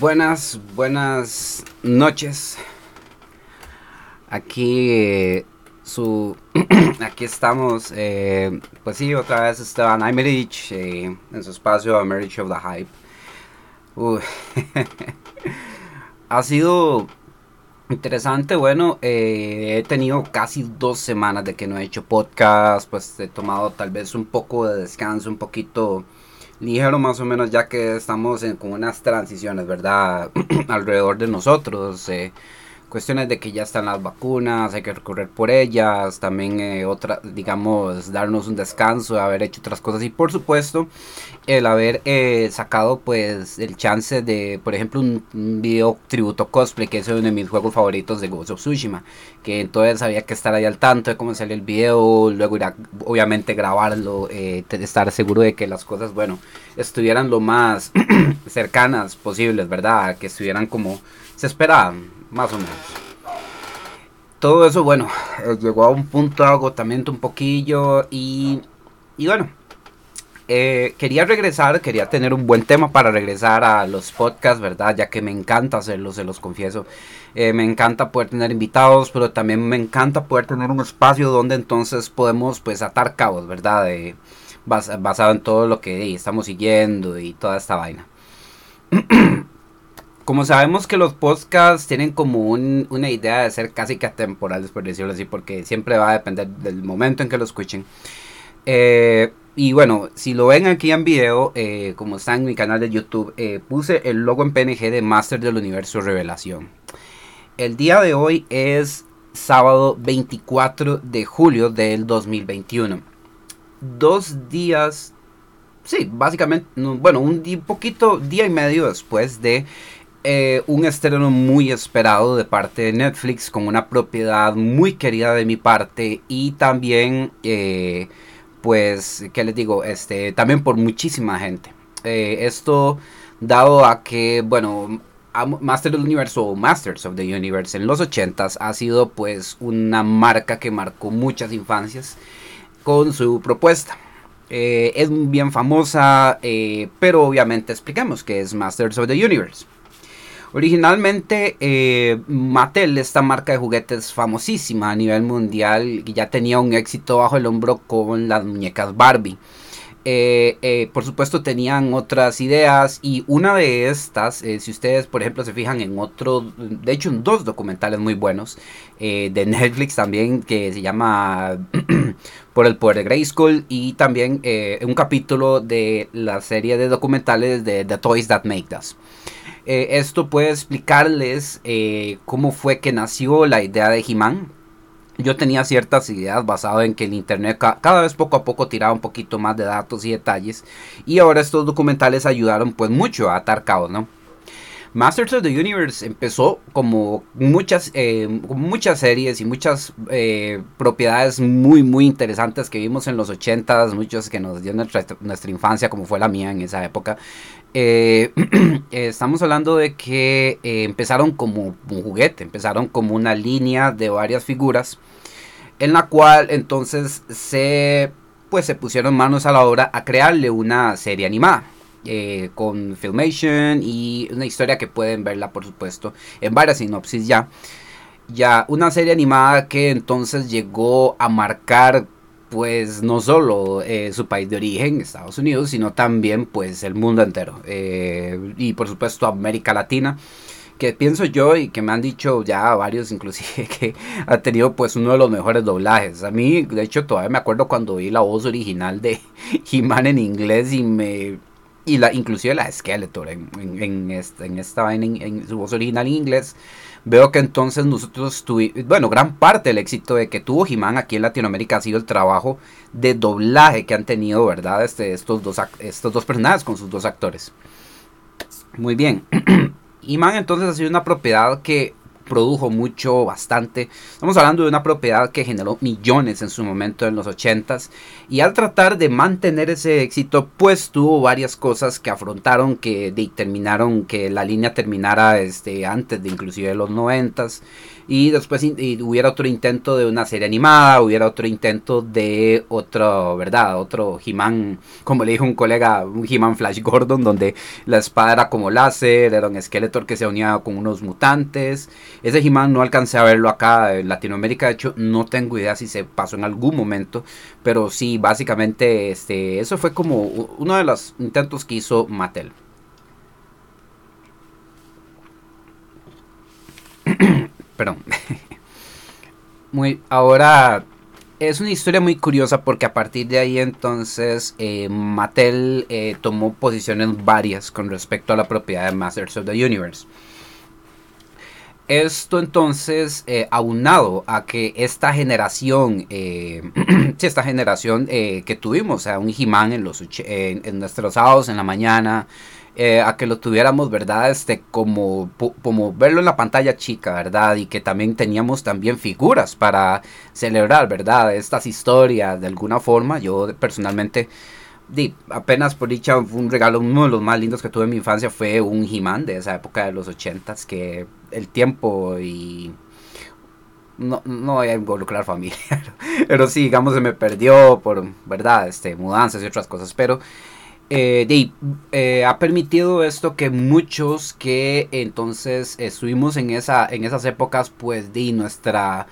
Buenas, buenas noches. Aquí eh, su aquí estamos eh, pues sí otra vez Esteban Aymerich eh, en su espacio Marriage of the Hype ha sido interesante bueno he tenido casi dos semanas de que no he hecho podcast pues he tomado tal vez un poco de descanso un poquito ligero más o menos ya que estamos en, con unas transiciones verdad alrededor de nosotros cuestiones de que ya están las vacunas, hay que recorrer por ellas, también eh, otra, digamos, darnos un descanso, haber hecho otras cosas y por supuesto el haber eh, sacado pues el chance de, por ejemplo, un, video tributo cosplay, que es uno de mis juegos favoritos de Ghost of Tsushima, que entonces había que estar ahí al tanto de cómo sale el video, luego ir a, obviamente grabarlo, eh, estar seguro de que las cosas, bueno, estuvieran lo más cercanas posibles, ¿verdad? Que estuvieran como se esperaban más o menos. Todo eso, bueno, eh, llegó a un punto de agotamiento un poquillo y, y bueno, eh, quería regresar, quería tener un buen tema para regresar a los podcasts, ¿verdad? Ya que me encanta hacerlos, se los confieso. Eh, me encanta poder tener invitados, pero también me encanta poder tener un espacio donde entonces podemos pues atar cabos, ¿verdad? basado en todo lo que estamos siguiendo y toda esta vaina. como sabemos que los podcasts tienen como una idea de ser casi que atemporales, por decirlo así, porque siempre va a depender del momento en que lo escuchen. Eh, y bueno, si lo ven aquí en video, eh, como está en mi canal de YouTube, eh, puse el logo en PNG de Master del Universo Revelación. El día de hoy es sábado 24 de julio del 2021. Dos días, sí, básicamente, bueno, un poquito, día y medio después de eh, un estreno muy esperado de parte de Netflix con una propiedad muy querida de mi parte y también, eh, pues, ¿qué les digo? Este, también por muchísima gente. Eh, esto dado a que, bueno, Master del Universo o Masters of the Universe en los 80s ha sido pues una marca que marcó muchas infancias con su propuesta. es bien famosa, pero obviamente explicamos que es Masters of the Universe. Originalmente eh, Mattel, esta marca de juguetes famosísima a nivel mundial, ya tenía un éxito bajo el hombro con las muñecas Barbie. Eh, eh, por supuesto tenían otras ideas y una de estas, si ustedes por ejemplo se fijan en otro, de hecho en dos documentales muy buenos de Netflix también que se llama Por el poder de Grayskull y también un capítulo de la serie de documentales de The Toys That Make Us. Eh, esto puede explicarles eh, cómo fue que nació la idea de He-Man. Yo tenía ciertas ideas basadas en que el internet cada vez poco a poco tiraba un poquito más de datos y detalles. Y ahora estos documentales ayudaron pues mucho a atar caos, ¿no? Masters of the Universe empezó como muchas, eh, muchas series y muchas propiedades muy, muy interesantes que vimos en los 80s, muchos que nos dio nuestra, nuestra infancia, como fue la mía en esa época. Eh, estamos hablando de que empezaron como un juguete, empezaron como una línea de varias figuras, en la cual entonces se, pues, se pusieron manos a la obra a crearle una serie animada. Eh, con Filmation y una historia que pueden verla por supuesto en varias sinopsis ya. Ya una serie animada que entonces llegó a marcar pues no solo eh, su país de origen, Estados Unidos, sino también pues el mundo entero. Eh, y por supuesto América Latina que pienso yo y que me han dicho ya varios inclusive que ha tenido pues uno de los mejores doblajes. A mí de hecho todavía me acuerdo cuando vi la voz original de He-Man en inglés y me y la, inclusive la Skeletor en, en, esta, en esta en, su voz original en inglés, veo que entonces nosotros tuvimos, bueno, gran parte del éxito de que tuvo He-Man aquí en Latinoamérica ha sido el trabajo de doblaje que han tenido, ¿verdad? Este, estos, dos, estos dos personajes con sus dos actores. Muy bien. He-Man entonces ha sido una propiedad que produjo mucho, bastante. Estamos hablando de una propiedad que generó millones en su momento en los 80s. Y al tratar de mantener ese éxito, pues tuvo varias cosas que afrontaron, que determinaron que la línea terminara este, antes de inclusive los 90s. Y después hubiera otro intento de una serie animada, hubiera otro intento de otro, ¿verdad? Otro He-Man, como le dijo un colega, un He-Man Flash Gordon, donde la espada era como láser, era un Skeletor que se unía con unos mutantes. Ese He-Man no alcancé a verlo acá en Latinoamérica, de hecho no tengo idea si se pasó en algún momento, pero sí, básicamente este, eso fue como uno de los intentos que hizo Mattel. Perdón. muy, ahora es una historia muy curiosa porque a partir de ahí entonces eh, Mattel eh, tomó posiciones varias con respecto a la propiedad de Masters of the Universe. Esto entonces, eh, aunado a que esta generación, eh, esta generación que tuvimos, o sea, un He-Man en, los, en nuestros sábados en la mañana, eh, a que lo tuviéramos, ¿verdad? Este, como, como verlo en la pantalla chica, ¿verdad? Y que también teníamos también figuras para celebrar, ¿verdad? Estas historias de alguna forma. Yo personalmente, di, apenas por dicha, un regalo, uno de los más lindos que tuve en mi infancia fue un He-Man de esa época de los ochentas, que el tiempo y no, no voy a involucrar familia, pero sí, digamos, se me perdió por, ¿verdad? Este, mudanzas y otras cosas, pero eh, eh, ha permitido esto que muchos que entonces estuvimos en, esa, en esas épocas, pues de nuestra,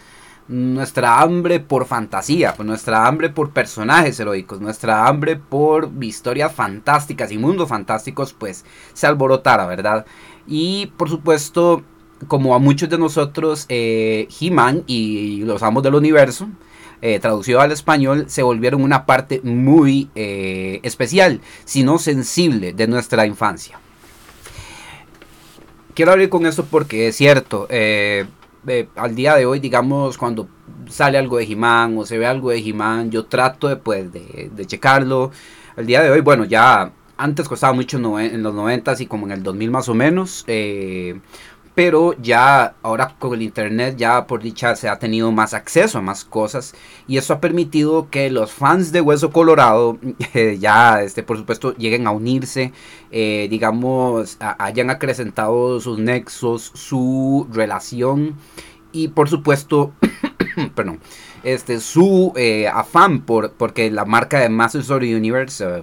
nuestra hambre por fantasía, pues, nuestra hambre por personajes heroicos, nuestra hambre por historias fantásticas y mundos fantásticos, pues se alborotara, ¿verdad? Y por supuesto, como a muchos de nosotros, eh, He-Man y los amos del universo, eh, traducido al español, se volvieron una parte muy eh, especial, sino sensible de nuestra infancia. Quiero abrir con esto porque es cierto, eh, al día de hoy, digamos, cuando sale algo de He-Man o se ve algo de He-Man, yo trato de, pues, de, checarlo. Al día de hoy, bueno, ya antes costaba mucho en los 90 y como en el 2000 más o menos. Eh, pero ya ahora con el internet ya por dicha se ha tenido más acceso a más cosas y eso ha permitido que los fans de Hueso Colorado eh, ya este por supuesto lleguen a unirse eh, digamos hayan acrecentado sus nexos su relación y por supuesto perdón este su eh, afán por porque la marca de Masters of the Universe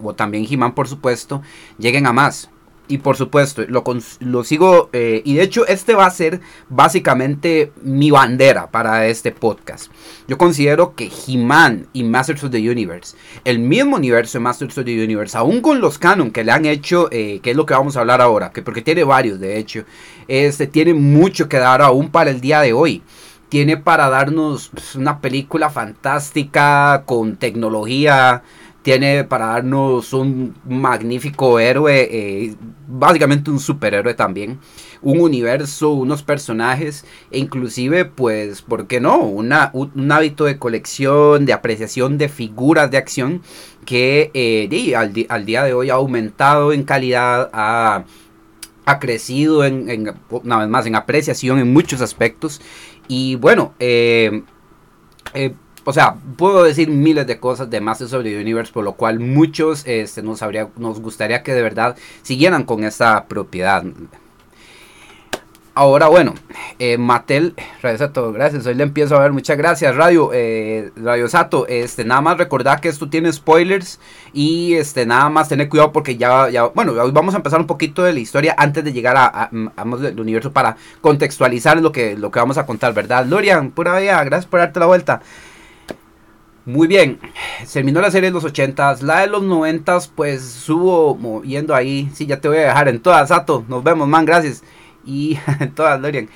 o también He-Man por supuesto lleguen a más y por supuesto, lo, lo sigo. Eh, y de hecho, este va a ser básicamente mi bandera para este podcast. Yo considero que He-Man y Masters of the Universe, el mismo universo de Masters of the Universe, aún con los canon que le han hecho, eh, que es lo que vamos a hablar ahora, que porque tiene varios, de hecho, este tiene mucho que dar aún para el día de hoy tiene para darnos pues, una película fantástica con tecnología tiene para darnos un magnífico héroe, eh, básicamente un superhéroe también, un universo, unos personajes, e inclusive, pues, ¿por qué no? Un, hábito de colección, de apreciación de figuras de acción que eh, al, día de hoy ha aumentado en calidad, ha, crecido en, una vez más, en apreciación en muchos aspectos. Y bueno, eh, o sea, puedo decir miles de cosas de Masters of the Universe, por lo cual muchos este, nos, habría, nos gustaría que de verdad siguieran con esta propiedad. Ahora, bueno, eh, Mattel, Radio Sato, gracias. Hoy le empiezo a ver, muchas gracias, Radio, eh, Radio Sato. Este, nada más recordar que esto tiene spoilers y este, nada más tener cuidado porque ya, ya, bueno, hoy vamos a empezar un poquito de la historia antes de llegar a, a, del universo para contextualizar lo que, lo que vamos a contar, ¿verdad? Lorian, pura vida, gracias por darte la vuelta. Muy bien, terminó la serie de los 80 la de los 90 pues subo moviendo ahí. Sí, ya te voy a dejar en todas, Sato. Nos vemos, man, gracias. Y en todas, Dorian.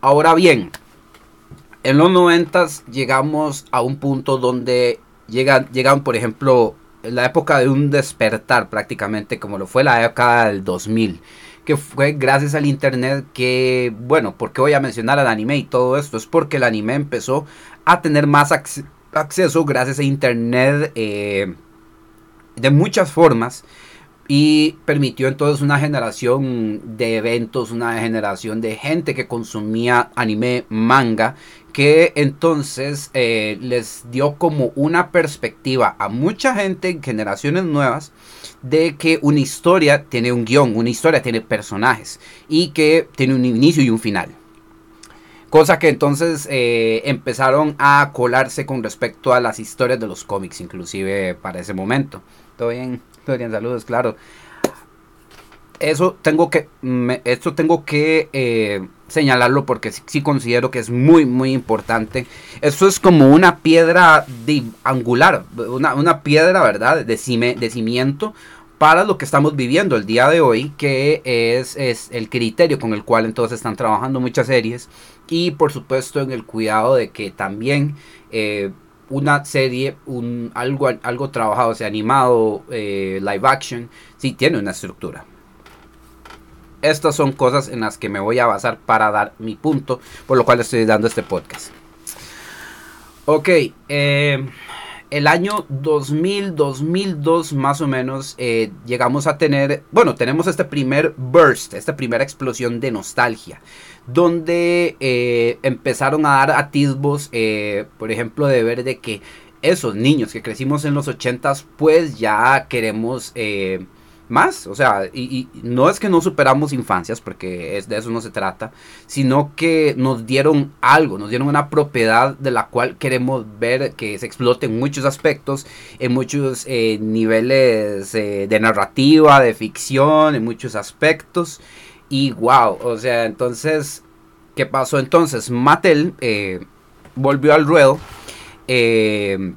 Ahora bien, en los 90 llegamos a un punto donde llegan, por ejemplo, la época de un despertar prácticamente, como lo fue la época del 2000 que fue gracias al internet que, bueno, ¿por qué voy a mencionar al anime y todo esto? Es porque el anime empezó a tener más, acceso gracias a Internet eh, de muchas formas y permitió entonces una generación de eventos, una generación de gente que consumía anime, manga, que entonces eh, les dio como una perspectiva a mucha gente, generaciones nuevas, de que una historia tiene un guion, una historia tiene personajes y que tiene un inicio y un final. Cosa que entonces eh, empezaron a colarse con respecto a las historias de los cómics, inclusive para ese momento. Todo bien, todo bien, saludos, claro. Eso tengo que, esto tengo que eh, señalarlo porque sí, considero que es muy, muy importante. Esto es como una piedra angular, una, una piedra, ¿verdad?, de, cime, de cimiento para lo que estamos viviendo el día de hoy, que es, es, el criterio con el cual entonces están trabajando muchas series y por supuesto en el cuidado de que también eh, una serie, un, algo, algo trabajado, sea animado, eh, live action, sí tiene una estructura. Estas son cosas en las que me voy a basar para dar mi punto, por lo cual estoy dando este podcast. Ok, eh, el año 2000, 2002 más o menos, eh, llegamos a tener, bueno, tenemos este primer burst, esta primera explosión de nostalgia, donde eh, empezaron a dar atisbos, eh, por ejemplo, de ver de que esos niños que crecimos en los 80s, pues ya queremos más, o sea, y, no es que no superamos infancias, porque es, de eso no se trata, sino que nos dieron algo, nos dieron una propiedad de la cual queremos ver que se explote en muchos aspectos, en muchos eh, niveles eh, de narrativa, de ficción, en muchos aspectos, y wow, o sea, entonces, ¿qué pasó entonces? Mattel eh, volvió al ruedo, eh,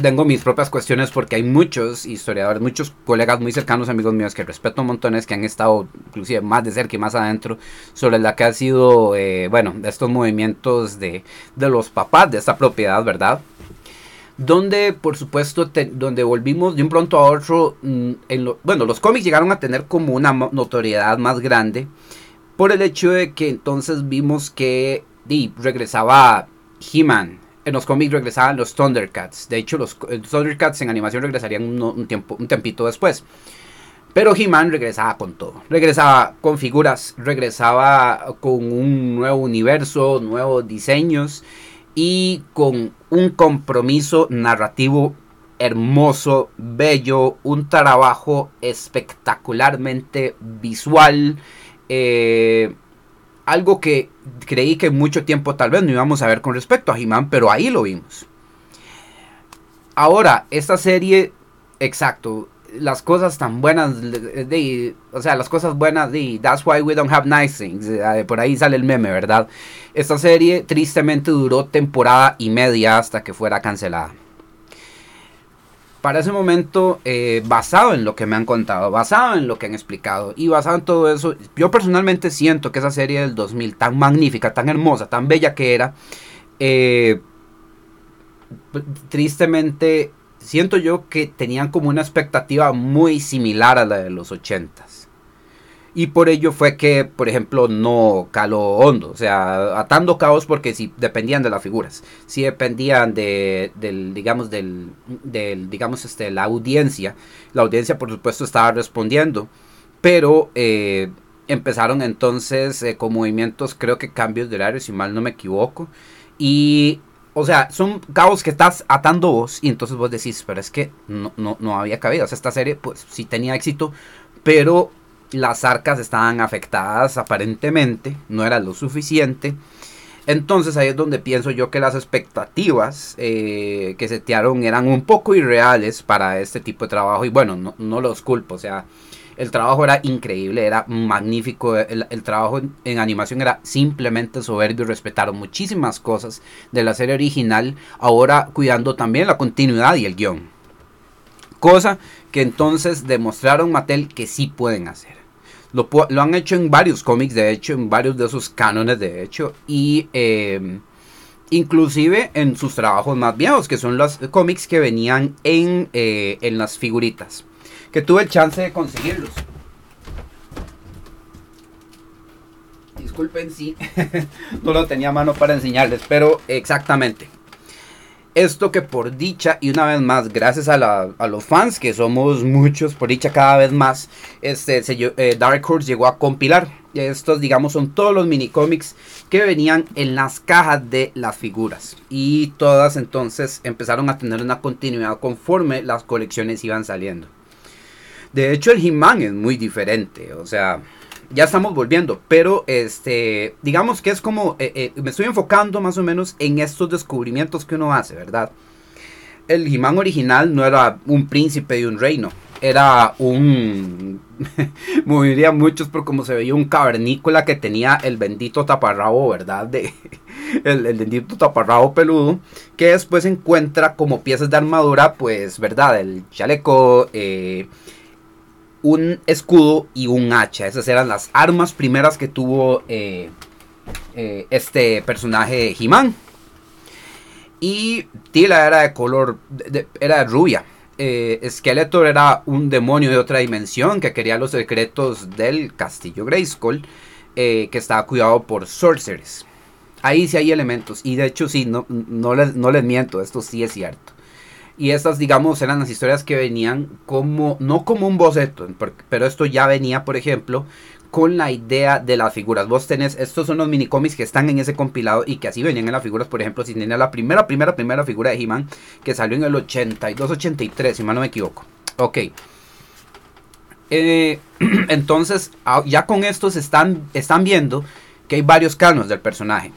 tengo mis propias cuestiones porque hay muchos historiadores, muchos colegas muy cercanos, amigos míos, que respeto montones, que han estado inclusive más de cerca y más adentro sobre la que ha sido, eh, bueno, estos movimientos de, de los papás de esta propiedad, ¿verdad? donde por supuesto donde volvimos de un pronto a otro mm, en lo, bueno los cómics llegaron a tener como una notoriedad más grande por el hecho de que entonces vimos que di, regresaba He-Man en los cómics regresaban los Thundercats. De hecho, los, Thundercats en animación regresarían un, tiempo, un tempito después. Pero He-Man regresaba con todo. Regresaba con figuras, regresaba con un nuevo universo, nuevos diseños y con un compromiso narrativo hermoso, bello, un trabajo espectacularmente visual. Eh, algo que creí que mucho tiempo tal vez no íbamos a ver con respecto a He-Man, pero ahí lo vimos. Ahora, esta serie, exacto, las cosas tan buenas, de, o sea, las cosas buenas, de, that's why we don't have nice things, eh, por ahí sale el meme, ¿verdad? Esta serie tristemente duró temporada y media hasta que fuera cancelada para ese momento, eh, basado en lo que me han contado, basado en lo que han explicado y basado en todo eso, yo personalmente siento que esa serie del 2000, tan magnífica, tan hermosa, tan bella que era, eh, tristemente siento yo que tenían como una expectativa muy similar a la de los 80s. Y por ello fue que, por ejemplo, no caló hondo. O sea, atando caos porque si dependían de las figuras. Si dependían de, del, digamos, del, del, digamos, este, la audiencia. La audiencia, por supuesto, estaba respondiendo. Pero eh, empezaron entonces eh, con movimientos, creo que cambios de horario, si mal no me equivoco. Y o sea, son caos que estás atando vos y entonces vos decís, pero es que no, no, no había cabido. O sea, esta serie pues sí tenía éxito, pero las arcas estaban afectadas aparentemente, no era lo suficiente. Entonces ahí es donde pienso yo que las expectativas eh, que setearon eran un poco irreales para este tipo de trabajo. Y bueno, no, los culpo, o sea, el trabajo era increíble, era magnífico. El, trabajo en, animación era simplemente soberbio. Respetaron muchísimas cosas de la serie original, ahora cuidando también la continuidad y el guion. Cosa que entonces demostraron Mattel que sí pueden hacer. Lo, han hecho en varios cómics, de hecho, en varios de esos cánones, de hecho, y em, inclusive en sus trabajos más viejos, que son los cómics que venían en, eh, en las figuritas, que tuve el chance de conseguirlos. Disculpen si no lo tenía a mano para enseñarles, pero exactamente. Esto que por dicha, y una vez más, gracias a, los fans, que somos muchos, por dicha cada vez más, este, eh, Dark Horse llegó a compilar. Estos, digamos, son todos los mini cómics que venían en las cajas de las figuras. Y todas entonces empezaron a tener una continuidad conforme las colecciones iban saliendo. De hecho, el He-Man es muy diferente. O sea, ya estamos volviendo, pero este, digamos que es como, eh, eh, me estoy enfocando más o menos en estos descubrimientos que uno hace, ¿verdad? El He-Man original no era un príncipe de un reino, era un, moviría muchos por como se veía un cavernícola que tenía el bendito taparrabo, ¿verdad? De, el, el bendito taparrabo peludo, que después encuentra como piezas de armadura, pues, ¿verdad? El chaleco, eh, un escudo y un hacha. Esas eran las armas primeras que tuvo eh, eh, este personaje He-Man. Y Tila era de color, era rubia. Eh, Skeletor era un demonio de otra dimensión que quería los secretos del castillo Grayskull, que estaba cuidado por sorcerers. Ahí sí hay elementos, y de hecho sí, no, no, no les miento, esto sí es cierto. Y estas, digamos, eran las historias que venían como, no como un boceto, pero esto ya venía, por ejemplo, con la idea de las figuras. Vos tenés, estos son los minicómics que están en ese compilado y que así venían en las figuras. Por ejemplo, si tenía la primera, primera, primera figura de He-Man que salió en el 82-83, si mal no me equivoco. Ok. Eh, entonces, ah, ya con estos están, están viendo que hay varios canos del personaje.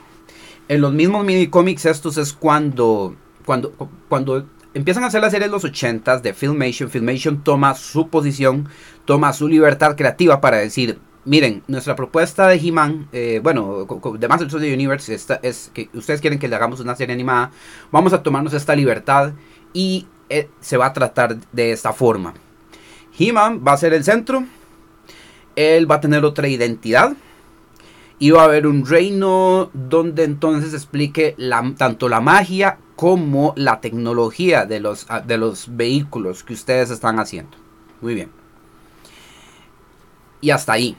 En los mismos minicómics estos es cuando, cuando, cuando empiezan a hacer la serie en los 80 de Filmation. Filmation toma su posición, toma su libertad creativa para decir, miren, nuestra propuesta de He-Man, eh, bueno, de Masters of the Universe, es que ustedes quieren que le hagamos una serie animada, vamos a tomarnos esta libertad y eh, se va a tratar de esta forma. He-Man va a ser el centro, él va a tener otra identidad. Va a haber un reino donde entonces explique tanto la magia como la tecnología de los, ah, de los vehículos que ustedes están haciendo. Muy bien. Y hasta ahí.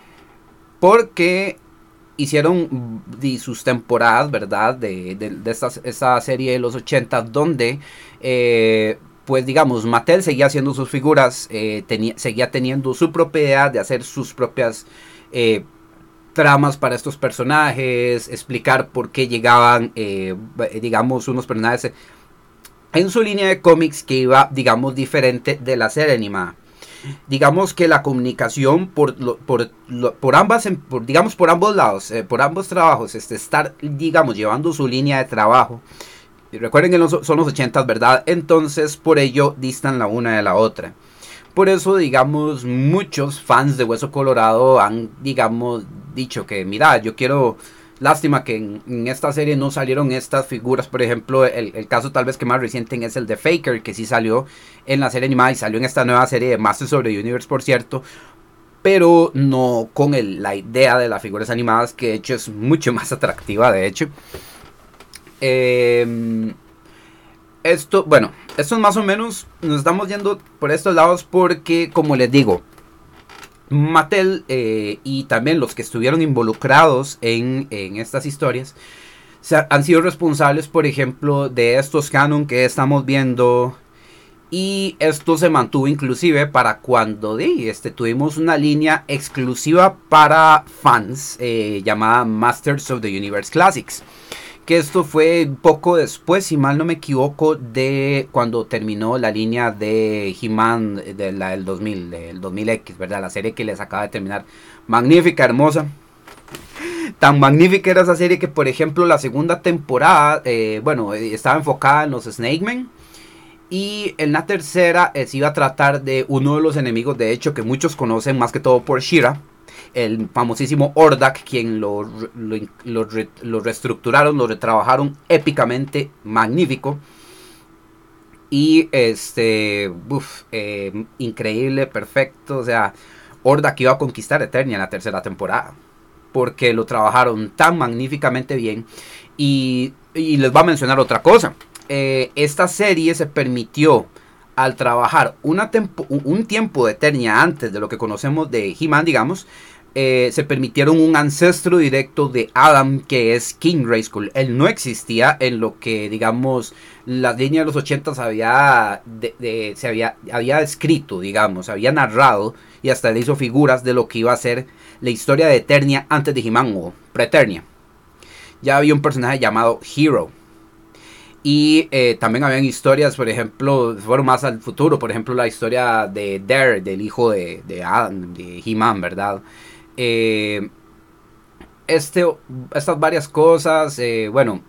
Porque hicieron sus temporadas, ¿verdad? De, de, esta, serie de los 80 donde, eh, pues digamos, Mattel seguía haciendo sus figuras, eh, tenía, seguía teniendo su propiedad de hacer sus propias eh, tramas para estos personajes, explicar por qué llegaban, eh, digamos, unos personajes en su línea de cómics que iba, digamos, diferente de la serie animada. Digamos que la comunicación por, por, por ambas, por, digamos, por ambos lados, eh, por ambos trabajos, este, estar, digamos, llevando su línea de trabajo. Recuerden que son los 80, ¿verdad? Entonces, por ello, distan la una de la otra. Por eso, digamos, muchos fans de Hueso Colorado han, digamos, dicho que, mira, yo quiero... Lástima que en, esta serie no salieron estas figuras. Por ejemplo, el, caso tal vez que más reciente es el de Faker, que sí salió en la serie animada y salió en esta nueva serie de Masters of the Universe, por cierto. Pero no con la idea de las figuras animadas, que de hecho es mucho más atractiva, de hecho. Eh, esto, bueno, esto es más o menos, nos estamos yendo por estos lados porque, como les digo, Mattel eh, y también los que estuvieron involucrados en, estas historias han sido responsables, por ejemplo, de estos canon que estamos viendo. Y esto se mantuvo inclusive para cuando este, tuvimos una línea exclusiva para fans eh, llamada Masters of the Universe Classics que esto fue poco después, si mal no me equivoco, de cuando terminó la línea de He-Man de la, del 2000, del 2000X, ¿verdad? La serie que les acaba de terminar. Magnífica, hermosa. Tan magnífica era esa serie que, por ejemplo, la segunda temporada, eh, bueno, estaba enfocada en los Snake Men. Y en la tercera eh, se iba a tratar de uno de los enemigos, de hecho, que muchos conocen más que todo por Shira el famosísimo Ordak, quien lo, lo, reestructuraron, lo retrabajaron épicamente, magnífico. Y este, eh, increíble, perfecto. O sea, Ordak iba a conquistar Eternia en la tercera temporada. Porque lo trabajaron tan magníficamente bien. Y, les va a mencionar otra cosa. Eh, esta serie se permitió al trabajar un tiempo de Eternia antes de lo que conocemos de He-Man, digamos, eh, se permitieron un ancestro directo de Adam que es King Grayskull. Él no existía en lo que, digamos, la línea de los 80 había, se había, había escrito, digamos, había narrado y hasta le hizo figuras de lo que iba a ser la historia de Eternia antes de He-Man o Preternia. Ya había un personaje llamado Hero. Y eh, también habían historias, por ejemplo, fueron más al futuro, por ejemplo, la historia de Dare, del hijo de, de Adam, de He-Man, ¿verdad? Eh, este, estas varias cosas, eh, bueno,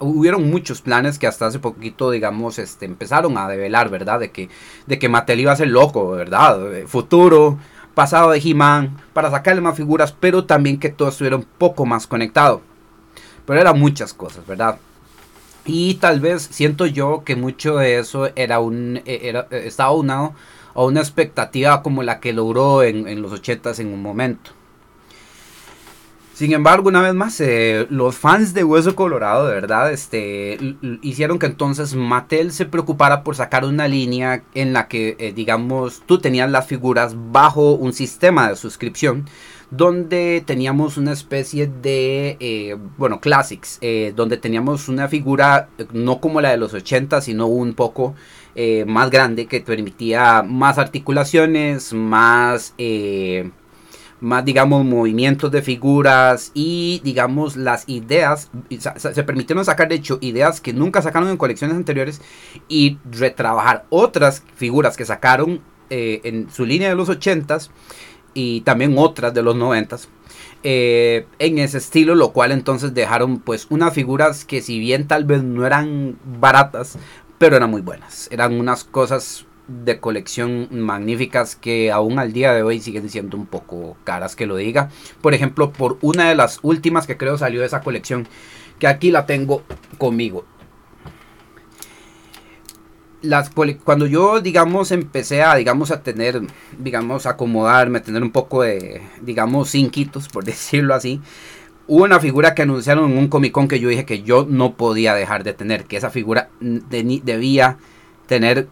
hubieron muchos planes que hasta hace poquito, digamos, este, empezaron a develar, ¿verdad? De que, de que Mattel iba a ser loco, ¿verdad? Futuro, pasado de He-Man, para sacarle más figuras, pero también que todo estuviera un poco más conectado. Pero eran muchas cosas, ¿verdad? Y tal vez siento yo que mucho de eso era un, e, era, estaba unado a una expectativa como la que logró en, en los 80 en un momento. Sin embargo, una vez más, eh, los fans de Hueso Colorado, de verdad, este, hicieron que entonces Mattel se preocupara por sacar una línea en la que, eh, digamos, tú tenías las figuras bajo un sistema de suscripción, donde teníamos una especie de, eh, bueno, classics, donde teníamos una figura no como la de los 80, sino un poco más grande que permitía más articulaciones, más más digamos movimientos de figuras y digamos las ideas se permitieron sacar de hecho ideas que nunca sacaron en colecciones anteriores y retrabajar otras figuras que sacaron eh, en su línea de los 80s y también otras de los 90s eh, en ese estilo, lo cual entonces dejaron pues unas figuras que si bien tal vez no eran baratas, pero eran muy buenas. Eran unas cosas de colección magníficas que aún al día de hoy siguen siendo un poco caras que lo diga. Por ejemplo, por una de las últimas que creo salió de esa colección, que aquí la tengo conmigo. Las cuando yo, digamos, empecé a, digamos, a tener, digamos, acomodarme, a tener un poco de, digamos, cinquitos, por decirlo así, hubo una figura que anunciaron en un Comic Con que yo dije que yo no podía dejar de tener, que esa figura debía tener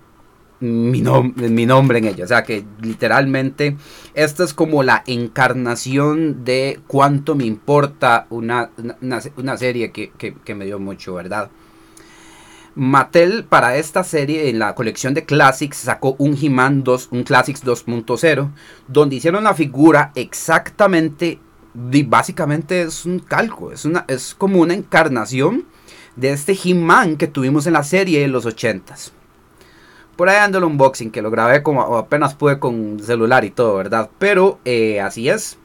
mi, mi nombre en ella. O sea que literalmente esta es como la encarnación de cuánto me importa una, una, serie que, que, me dio mucho, ¿verdad? Mattel para esta serie en la colección de Classics sacó un He-Man 2, un Classics 2.0, donde hicieron la figura exactamente, básicamente es un calco, es, una, es como una encarnación de este He-Man que tuvimos en la serie de los 80s. Por ahí ando el unboxing, que lo grabé como apenas pude con celular y todo, ¿verdad? Pero eh, así es.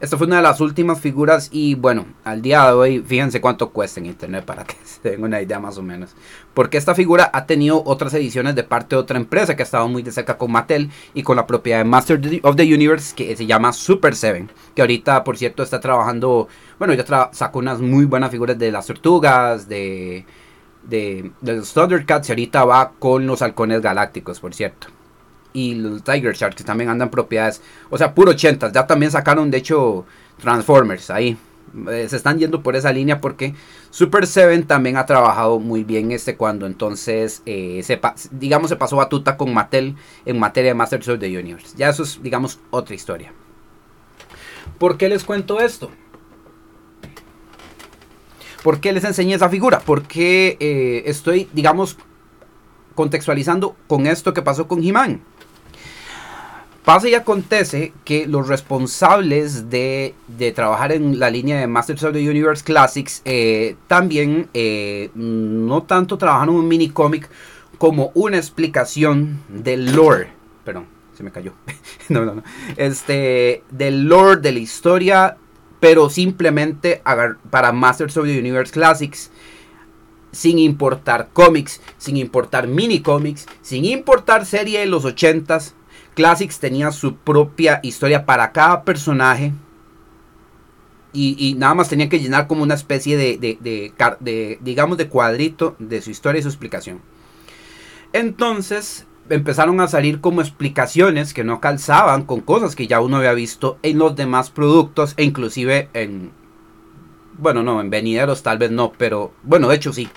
Esta fue una de las últimas figuras y bueno, al día de hoy fíjense cuánto cuesta en internet para que se den una idea más o menos. Porque esta figura ha tenido otras ediciones de parte de otra empresa que ha estado muy de cerca con Mattel y con la propiedad de Master of the Universe que se llama Super 7. Que ahorita por cierto está trabajando, bueno ya sacó unas muy buenas figuras de las tortugas, de de, los Thundercats y ahorita va con los halcones galácticos, por cierto. Y los Tiger Sharks también andan propiedades. O sea, puro 80. Ya también sacaron, de hecho, Transformers ahí. Eh, se están yendo por esa línea porque Super 7 también ha trabajado muy bien este cuando entonces eh, digamos se pasó batuta con Mattel en materia de Masters of the Universe. Ya eso es digamos otra historia. ¿Por qué les cuento esto? ¿Por qué les enseñé esa figura? Porque eh, estoy, digamos, contextualizando con esto que pasó con He-Man. Pasa y acontece que los responsables de, trabajar en la línea de Masters of the Universe Classics eh, también eh, no tanto trabajaron un mini cómic como una explicación del lore. Perdón, se me cayó. no, no, no. Este, del lore de la historia pero simplemente para Masters of the Universe Classics, sin importar cómics, sin importar mini cómics, sin importar serie de los 80s, Classics tenía su propia historia para cada personaje. Y, nada más tenía que llenar como una especie de, de, digamos, de cuadrito de su historia y su explicación. Entonces, empezaron a salir como explicaciones que no calzaban con cosas que ya uno había visto en los demás productos e inclusive en bueno no en venideros tal vez no pero bueno de hecho sí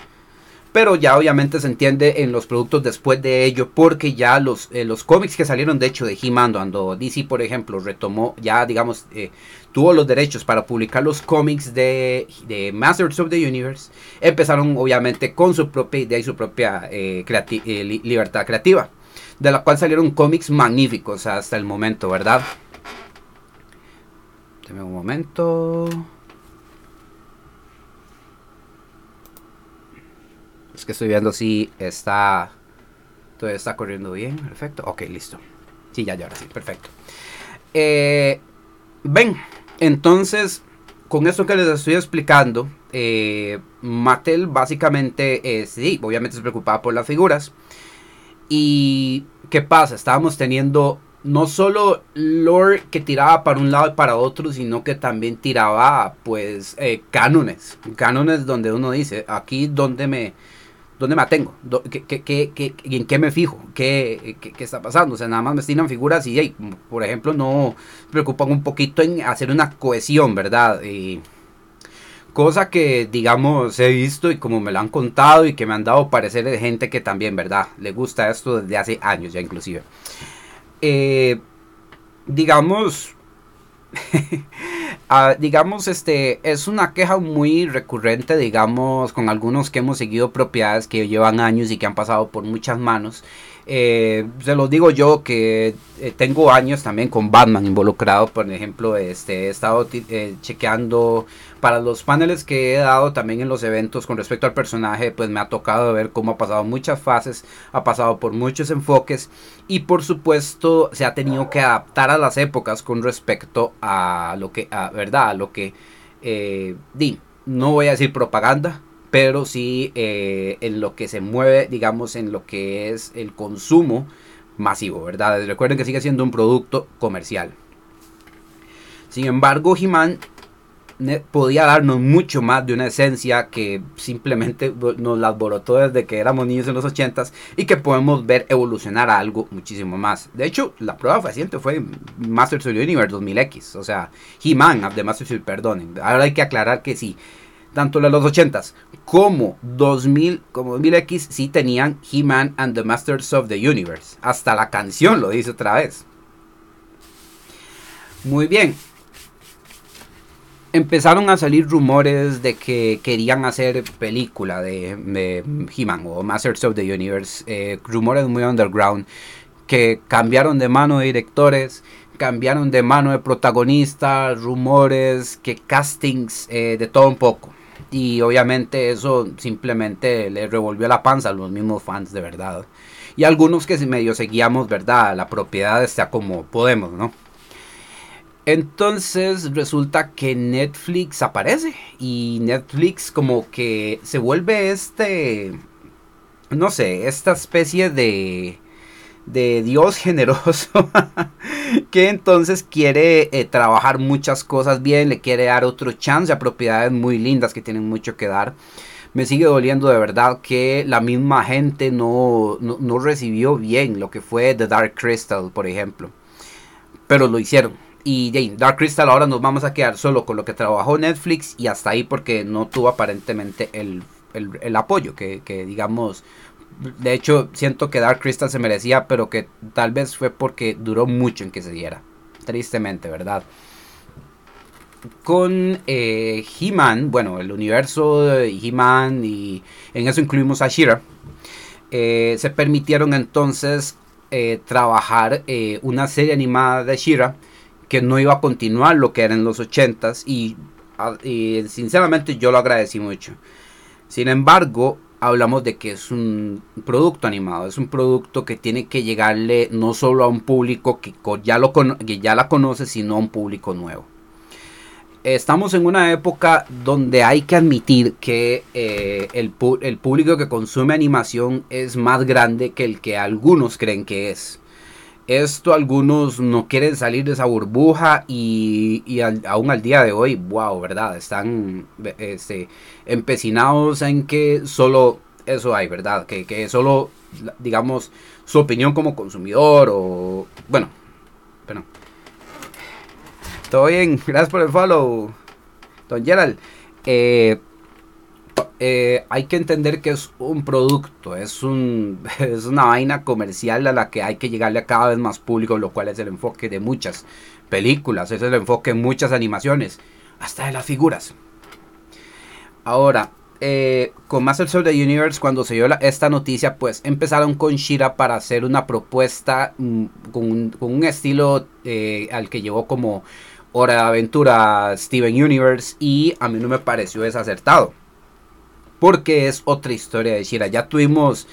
pero ya obviamente se entiende en los productos después de ello porque ya los, eh, los cómics que salieron de hecho de He-Man cuando DC por ejemplo retomó ya digamos eh, tuvo los derechos para publicar los cómics de, Masters of the Universe empezaron obviamente con su propia idea y su propia eh, libertad creativa de la cual salieron cómics magníficos hasta el momento, ¿verdad? Deme un momento. Es que estoy viendo si está. Todo está corriendo bien. Perfecto. Ok, listo. Sí, ya, ya, ahora sí. Perfecto. Eh, ven. Entonces, con esto que les estoy explicando, eh, Mattel básicamente, sí, obviamente se preocupaba por las figuras. ¿Y qué pasa? Estábamos teniendo no solo lore que tiraba para un lado y para otro, sino que también tiraba pues eh, cánones. Cánones donde uno dice, aquí donde me, donde me atengo, en qué me fijo? ¿Qué, está pasando? O sea, nada más me estiran figuras y, por ejemplo, no preocupan un poquito en hacer una cohesión, ¿verdad? Y, cosa que, digamos, he visto y como me lo han contado y que me han dado parecer de gente que también, ¿verdad? Le gusta esto desde hace años ya inclusive. Eh, digamos, ah, digamos, este, es una queja muy recurrente, digamos, con algunos que hemos seguido propiedades que llevan años y que han pasado por muchas manos. Eh, se los digo yo que eh, tengo años también con Batman involucrado, por ejemplo, este, he estado eh, chequeando para los paneles que he dado también en los eventos con respecto al personaje, pues me ha tocado ver cómo ha pasado muchas fases, ha pasado por muchos enfoques y por supuesto se ha tenido que adaptar a las épocas con respecto a lo que, ¿verdad? A lo que, di, no voy a decir propaganda, pero sí eh, en lo que se mueve, digamos, en lo que es el consumo masivo, ¿verdad? Recuerden que sigue siendo un producto comercial. Sin embargo, He-Man podía darnos mucho más de una esencia que simplemente nos la alborotó desde que éramos niños en los 80s y que podemos ver evolucionar a algo muchísimo más. De hecho, la prueba reciente fue Masters of the Universe 2000X, o sea, He-Man de Masters of perdonen. Ahora hay que aclarar que sí, tanto de los 80s como 2000, como 2000X sí tenían He-Man and the Masters of the Universe. Hasta la canción lo dice otra vez. Muy bien. Empezaron a salir rumores de que querían hacer película de, He-Man o Masters of the Universe. Eh, rumores muy underground que cambiaron de mano de directores cambiaron de mano de protagonistas, rumores, que castings, eh, de todo un poco. Y obviamente eso simplemente le revolvió la panza a los mismos fans de verdad. Y algunos que medio seguíamos, ¿verdad? La propiedad está como podemos, ¿no? Entonces resulta que Netflix aparece y Netflix como que se vuelve este, no sé, esta especie de de Dios generoso que entonces quiere eh, trabajar muchas cosas bien, le quiere dar otro chance a propiedades muy lindas que tienen mucho que dar. Me sigue doliendo de verdad que la misma gente no, no, recibió bien lo que fue The Dark Crystal, por ejemplo. Pero lo hicieron. Y Dark Crystal ahora nos vamos a quedar solo con lo que trabajó Netflix y hasta ahí porque no tuvo aparentemente el, el, apoyo que, que, digamos de hecho, siento que Dark Crystal se merecía, pero que tal vez fue porque duró mucho en que se diera. Tristemente, ¿verdad? Con eh, He-Man, bueno, el universo de He-Man y en eso incluimos a Shira, eh, se permitieron entonces eh, trabajar una serie animada de Shira que no iba a continuar lo que era en los 80s y, sinceramente yo lo agradecí mucho. Sin embargo, hablamos de que es un producto animado, es un producto que tiene que llegarle no solo a un público que ya, lo que ya la conoce, sino a un público nuevo. Estamos en una época donde hay que admitir que eh, el público que consume animación es más grande que el que algunos creen que es. Esto algunos no quieren salir de esa burbuja y, aún al día de hoy, wow, ¿verdad? Están este, empecinados en que solo eso hay, ¿verdad? Que, que solo, digamos, su opinión como consumidor o... Bueno, pero... Todo bien, gracias por el follow, don Gerald. Eh, eh, hay que entender que es un producto, es, un, una vaina comercial a la que hay que llegarle a cada vez más público, lo cual es el enfoque de muchas películas, es el enfoque de muchas animaciones, hasta de las figuras. Ahora, eh, con Masters of the Universe, cuando se dio esta noticia, pues empezaron con Shira para hacer una propuesta mm, con, un, estilo eh, al que llevó como Hora de Aventura Steven Universe y a mí no me pareció desacertado porque es otra historia de Shira. Ya tuvimos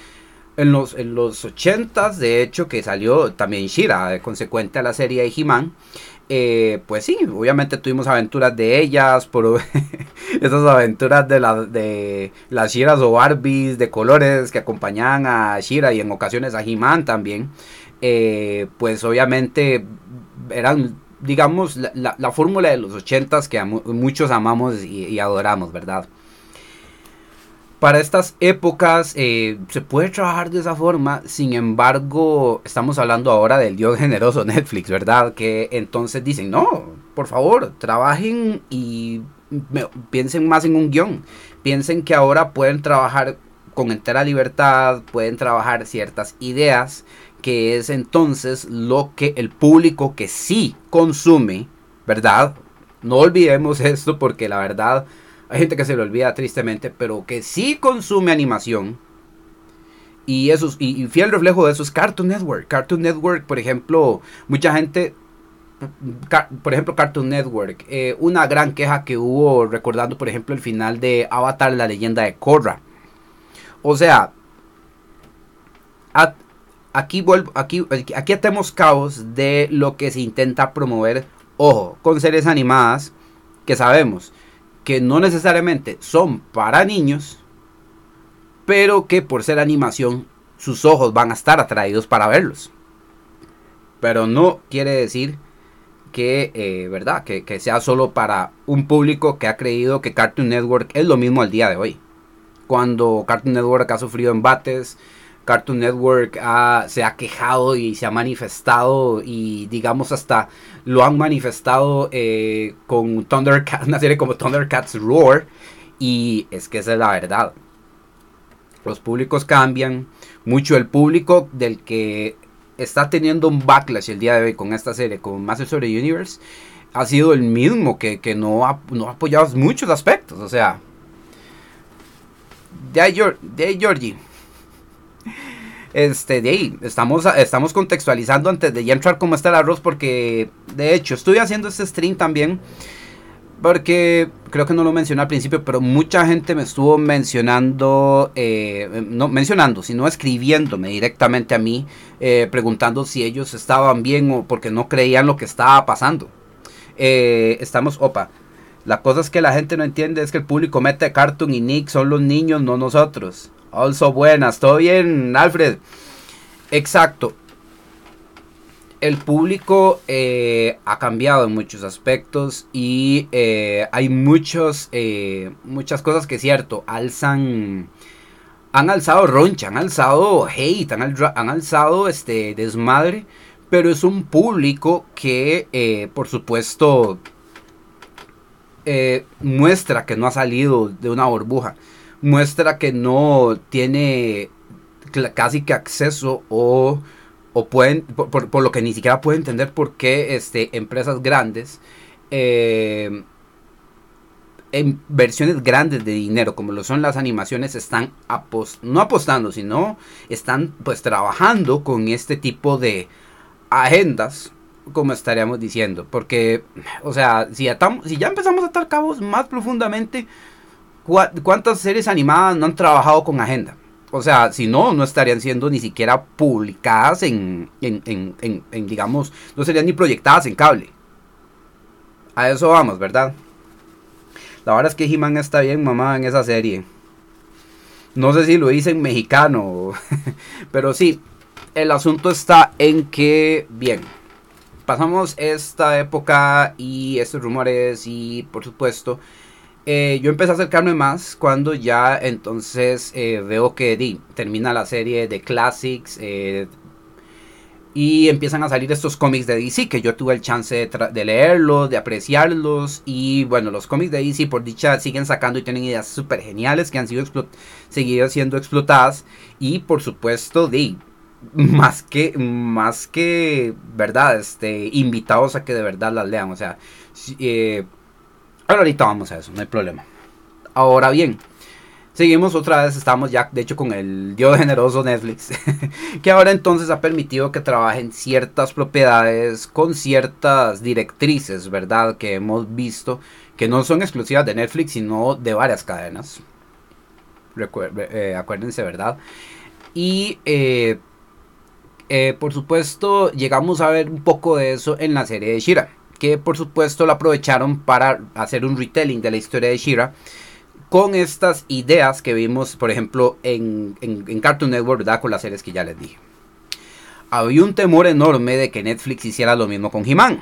En los, en los 80s, de hecho, que salió también Shira, consecuente a la serie de He-Man. Eh, pues sí, obviamente tuvimos aventuras de ellas, por esas aventuras de, la, de las Shiras o Barbies de colores que acompañaban a Shira y en ocasiones a He-Man también. Eh, pues obviamente eran, digamos, la, fórmula de los ochentas que muchos amamos y, adoramos, ¿verdad? Para estas épocas eh, se puede trabajar de esa forma, sin embargo, estamos hablando ahora del Dios generoso Netflix, ¿verdad? Que entonces dicen, no, por favor, trabajen y piensen más en un guion, piensen que ahora pueden trabajar con entera libertad, pueden trabajar ciertas ideas, que es entonces lo que el público que sí consume, ¿verdad? No olvidemos esto porque la verdad hay gente que se lo olvida tristemente, pero que sí consume animación. Y, eso, y, fiel reflejo de eso es Cartoon Network. Cartoon Network, por ejemplo, mucha gente por ejemplo, Cartoon Network, eh, una gran queja que hubo recordando, por ejemplo, el final de Avatar, la leyenda de Korra. O sea, aquí, vuelvo, aquí, aquí atemos de lo que se intenta promover, ojo, con series animadas que sabemos que no necesariamente son para niños, pero que por ser animación sus ojos van a estar atraídos para verlos. Pero no quiere decir que, eh, ¿verdad? Que, que, sea solo para un público que ha creído que Cartoon Network es lo mismo al día de hoy. Cuando Cartoon Network ha sufrido embates, Cartoon Network se ha quejado y se ha manifestado y digamos hasta lo han manifestado eh, con Thundercats, una serie como Thundercats Roar y es que esa es la verdad. Los públicos cambian mucho. El público del que está teniendo un backlash el día de hoy con esta serie, con Masters of the Universe, ha sido el mismo que, no, ha, no ha apoyado muchos aspectos. O sea, de ahí, Georgie este, de ahí, estamos, estamos contextualizando antes de ya entrar cómo está el arroz, porque de hecho estoy haciendo este stream también, porque creo que no lo mencioné al principio, pero mucha gente me estuvo mencionando, eh, no mencionando, sino escribiéndome directamente a mí, eh, preguntando si ellos estaban bien o porque no creían lo que estaba pasando. Eh, estamos, opa, la cosa es que la gente no entiende es que el público mete Cartoon y Nick son los niños, no nosotros. Also buenas, ¿todo bien, Alfred? Exacto. El público eh, ha cambiado en muchos aspectos y eh, hay muchos, eh, muchas cosas que es cierto, alzan, han alzado roncha, han alzado hate, han, han alzado este desmadre, pero es un público que, por supuesto, muestra que no ha salido de una burbuja muestra que no tiene casi que acceso o, o pueden, por, lo que ni siquiera puede entender por qué este, empresas grandes, eh, en versiones grandes de dinero, como lo son las animaciones, están no apostando, sino están pues trabajando con este tipo de agendas, como estaríamos diciendo. Porque, o sea, si, si ya empezamos a atar cabos más profundamente, ¿cuántas series animadas no han trabajado con agenda? O sea, si no, no estarían siendo ni siquiera publicadas en, en, digamos, no serían ni proyectadas en cable. A eso vamos, ¿verdad? La verdad es que He-Man está bien mamá en esa serie. No sé si lo hice en mexicano, pero sí, el asunto está en que, bien, pasamos esta época y estos rumores y por supuesto eh, yo empecé a acercarme más cuando ya entonces eh, veo que termina la serie de Classics eh, y empiezan a salir estos cómics de DC que yo tuve el chance de, leerlos, de apreciarlos y bueno, los cómics de DC por dicha siguen sacando y tienen ideas súper geniales que han sido seguido siendo explotadas y por supuesto de más que más que verdad este invitados a que de verdad las lean o sea ahorita vamos a eso, no hay problema. Ahora bien, seguimos otra vez, estamos ya de hecho con el Dios generoso Netflix, que ahora entonces ha permitido que trabajen ciertas propiedades con ciertas directrices, ¿verdad? Que hemos visto que no son exclusivas de Netflix, sino de varias cadenas. Eh, acuérdense, ¿verdad? Y eh, eh, por supuesto llegamos a ver un poco de eso en la serie de Shira. Que por supuesto lo aprovecharon para hacer un retelling de la historia de Shira. Con estas ideas que vimos, por ejemplo, en, en Cartoon Network, ¿verdad? Con las series que ya les dije. Había un temor enorme de que Netflix hiciera lo mismo con He-Man.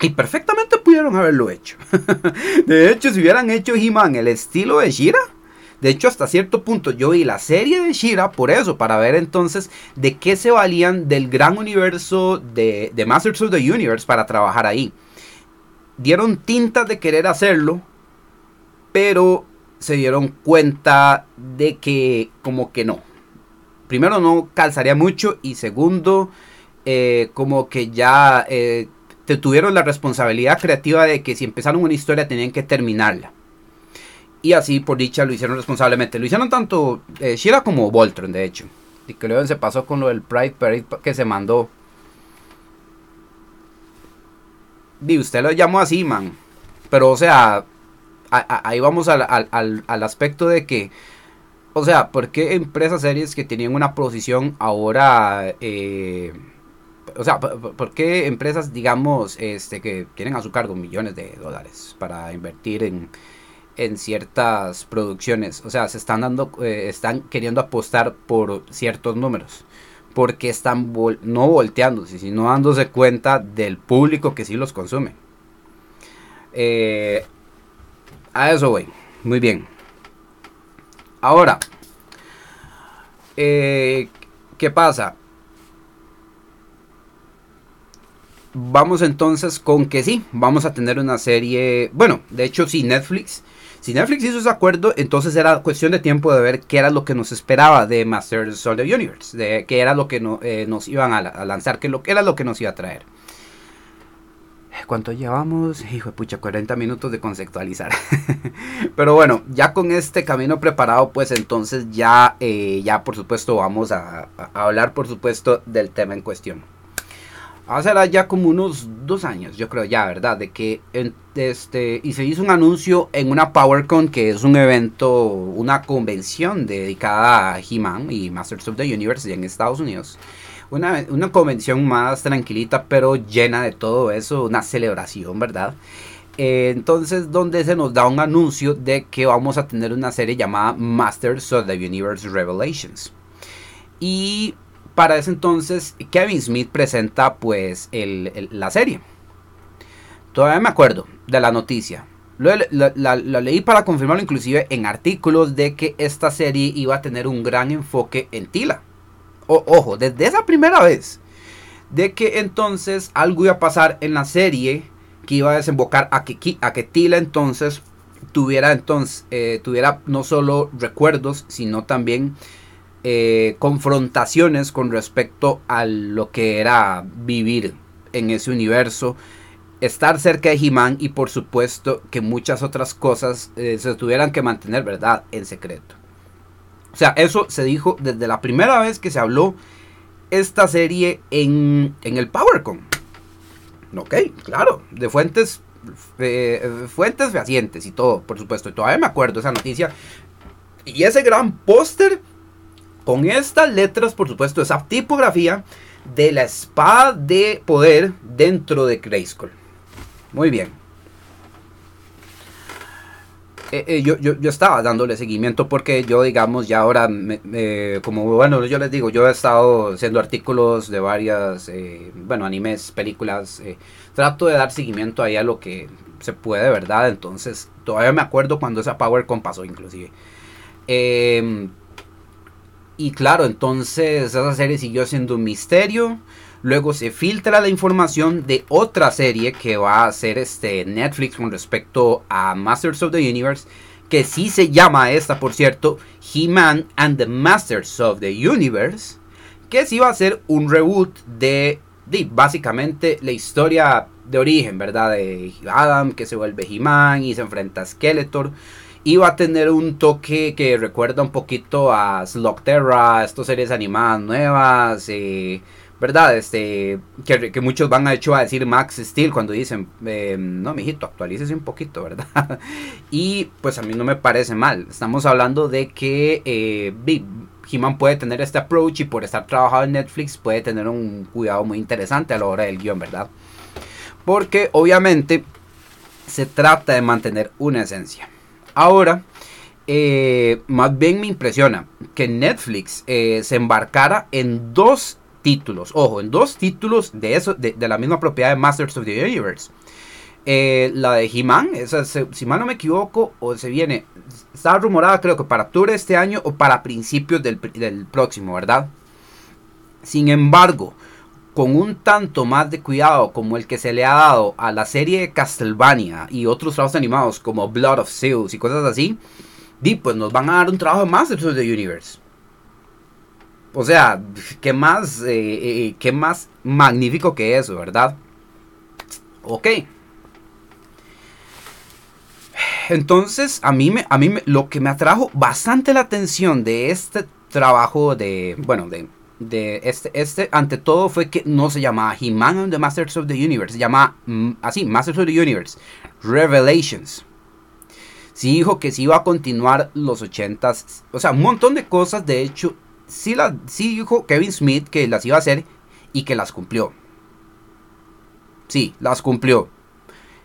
Y perfectamente pudieron haberlo hecho. de hecho, si hubieran hecho He-Man el estilo de Shira, de hecho, hasta cierto punto yo vi la serie de Shira por eso, para ver entonces de qué se valían del gran universo de, de Masters of the Universe para trabajar ahí. Dieron tintas de querer hacerlo, pero se dieron cuenta de que como que no. Primero no calzaría mucho y segundo, eh, como que ya eh, te tuvieron la responsabilidad creativa de que si empezaron una historia tenían que terminarla. Y así, por dicha, lo hicieron responsablemente. Lo hicieron tanto eh, Shira como Voltron, de hecho. Y que luego se pasó con lo del Pride Parade que se mandó. Y usted lo llamó así, man. Pero, o sea, ahí vamos al, al, aspecto de que, o sea, ¿por qué empresas series que tenían una posición ahora... Eh, o sea, ¿por qué empresas, digamos, este, que tienen a su cargo millones de dólares para invertir en, en ciertas producciones? O sea, se están dando, eh, están queriendo apostar por ciertos números. Porque están no volteándose, sino dándose cuenta del público que sí los consume. Eh, a eso voy. Muy bien. Ahora, eh, ¿qué pasa? vamos entonces con que sí, vamos a tener una serie, bueno, de hecho si Netflix, si Netflix hizo ese acuerdo, entonces era cuestión de tiempo de ver qué era lo que nos esperaba de Masters of the Universe, de qué era lo que eh, nos iban a, lanzar, qué, era lo que nos iba a traer. ¿Cuánto llevamos? Hijo de pucha, 40 minutos de conceptualizar. Pero bueno, ya con este camino preparado, pues entonces ya, eh, ya por supuesto vamos a hablar, por supuesto, del tema en cuestión hace ya como unos dos años, yo creo ya, ¿verdad? De que este y se hizo un anuncio en una PowerCon que es un evento, una convención dedicada a He-Man y Masters of the Universe en Estados Unidos. Una, una, convención más tranquilita, pero llena de todo eso, una celebración, ¿verdad? Eh, entonces, donde se nos da un anuncio de que vamos a tener una serie llamada Masters of the Universe Revelations. Y para ese entonces Kevin Smith presenta pues la serie. Todavía me acuerdo de la noticia. La, leí para confirmarlo inclusive en artículos de que esta serie iba a tener un gran enfoque en Tila. ojo, desde esa primera vez. De que entonces algo iba a pasar en la serie que iba a desembocar a que, a que Tila entonces tuviera entonces eh, tuviera no solo recuerdos sino también eh, confrontaciones con respecto a lo que era vivir en ese universo, estar cerca de He-Man y por supuesto que muchas otras cosas eh, se tuvieran que mantener, ¿verdad?, en secreto. O sea, eso se dijo desde la primera vez que se habló esta serie en, en el PowerCon. Ok, claro, de fuentes, eh, fuentes fehacientes y todo, por supuesto. Y todavía me acuerdo esa noticia. Y ese gran póster con estas letras, por supuesto, esa tipografía de la espada de poder dentro de Grayskull. Muy bien. Eh, eh, yo, yo, estaba dándole seguimiento porque yo, digamos, ya ahora, como bueno, yo les digo, yo he estado haciendo artículos de varias, eh, bueno, animes, películas. trato de dar seguimiento ahí a lo que se puede, ¿verdad? Entonces, todavía me acuerdo cuando esa PowerCon pasó, inclusive. Eh, y claro, entonces esa serie siguió siendo un misterio. Luego se filtra la información de otra serie que va a hacer este Netflix con respecto a Masters of the Universe. Que sí se llama esta, por cierto, He-Man and the Masters of the Universe. Que sí va a ser un reboot de, de básicamente la historia de origen, ¿verdad? De Adam que se vuelve He-Man y se enfrenta a Skeletor iba a tener un toque que recuerda un poquito a Slugterra, estas series animadas nuevas, eh, ¿verdad? Este, que, muchos van a hecho a decir Max Steel cuando dicen, eh, no, mijito, actualícese un poquito, ¿verdad? y pues a mí no me parece mal. Estamos hablando de que eh, He-Man puede tener este approach y por estar trabajado en Netflix puede tener un cuidado muy interesante a la hora del guion, ¿verdad? Porque obviamente se trata de mantener una esencia. Ahora, eh, más bien me impresiona que Netflix eh, se embarcara en dos títulos, ojo, en dos títulos de, eso, de, la misma propiedad de Masters of the Universe. Eh, la de He-Man, si mal no me equivoco, o se viene, está rumorada creo que para octubre de este año o para principios del, del próximo, ¿verdad? Sin embargo, con un tanto más de cuidado como el que se le ha dado a la serie Castlevania y otros trabajos animados como Blood of Zeus y cosas así, di, pues nos van a dar un trabajo más de the Universe. O sea, ¿qué más, eh, eh, qué más magnífico que eso, verdad? Ok. Entonces, a mí, me, a mí lo que me atrajo bastante la atención de este trabajo de, bueno, de de este, este, ante todo fue que no se llamaba He-Man the Masters of the Universe, se llama mm, así, Masters of the Universe, Revelations. Sí dijo que sí iba a continuar los 80s, o sea, un montón de cosas, de hecho, sí, sí dijo Kevin Smith que las iba a hacer y que las cumplió. Sí, las cumplió.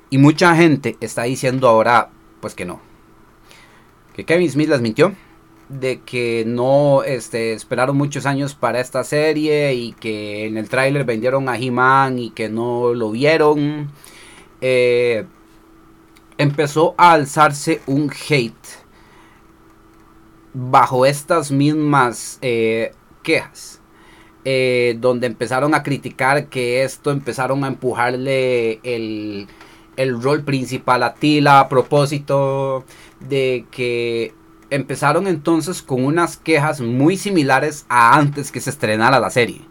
Y mucha gente está diciendo ahora, pues que no. Que Kevin Smith las mintió de que no este, esperaron muchos años para esta serie y que en el tráiler vendieron a He-Man y que no lo vieron. Eh, empezó a alzarse un hate bajo estas mismas eh, quejas. Eh, donde empezaron a criticar que esto empezaron a empujarle el, el rol principal a Tila a propósito de que empezaron entonces con unas quejas muy similares a antes que se estrenara la serie.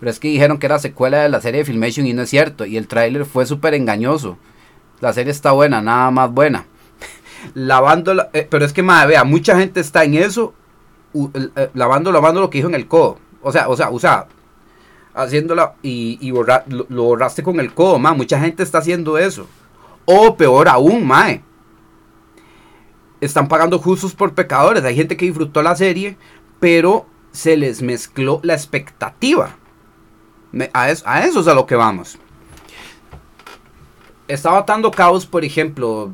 Pero es que dijeron que era secuela de la serie de Filmation y no es cierto. Y el tráiler fue súper engañoso. La serie está buena, nada más buena. lavando, eh, pero es que madre, vea, mucha gente está en eso, eh, lavando, lavando lo que dijo en el codo. O sea, o sea, o haciéndola y, y lo, borraste con el codo, ma. Mucha gente está haciendo eso. O peor aún, mae están pagando justos por pecadores. Hay gente que disfrutó la serie, pero se les mezcló la expectativa. A eso, a eso es a lo que vamos. Estaba atando caos, por ejemplo.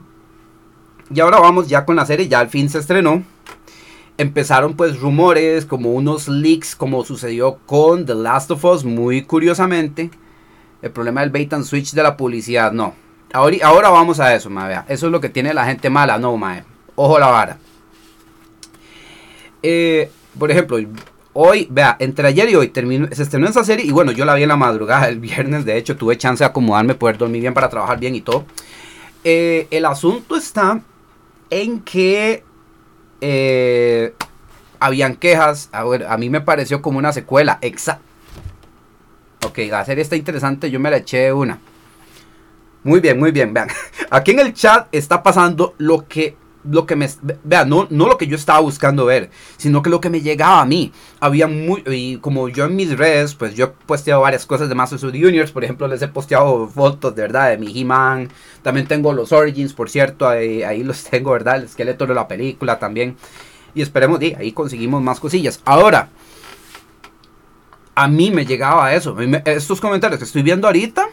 Y ahora vamos ya con la serie, ya al fin se estrenó. Empezaron pues rumores, como unos leaks, como sucedió con The Last of Us, muy curiosamente. El problema del bait and switch de la publicidad, no. Ahora, ahora vamos a eso, ma, Eso es lo que tiene la gente mala, no, mae. Ojo la vara. Eh, por ejemplo, hoy, vea, entre ayer y hoy terminó, se estrenó esa serie y bueno, yo la vi en la madrugada el viernes, de hecho tuve chance de acomodarme, poder dormir bien para trabajar bien y todo. Eh, el asunto está en que eh, habían quejas, a mí me pareció como una secuela, exacto. Ok, la serie está interesante, yo me la eché una. Muy bien, muy bien, vean. Aquí en el chat está pasando lo que lo que me vea no, no lo que yo estaba buscando ver sino que lo que me llegaba a mí. Había muy y como yo en mis redes pues yo he posteado varias cosas de Masters of the Universe por ejemplo les he posteado fotos de verdad de mi He-Man. También tengo los Origins por cierto ahí, los tengo verdad el esqueleto de la película también. Y esperemos y ahí conseguimos más cosillas. Ahora a mí me llegaba eso. Estos comentarios que estoy viendo ahorita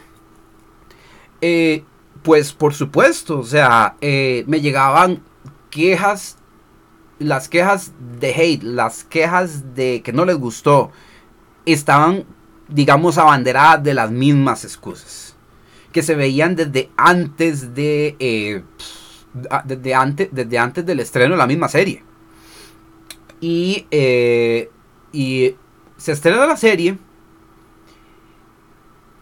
eh, pues por supuesto, o sea, eh, me llegaban quejas, las quejas de hate, las quejas de que no les gustó, estaban, digamos, abanderadas de las mismas excusas. Que se veían desde antes de. Eh, desde, antes, desde antes del estreno de la misma serie. Y, eh, y se estrena la serie.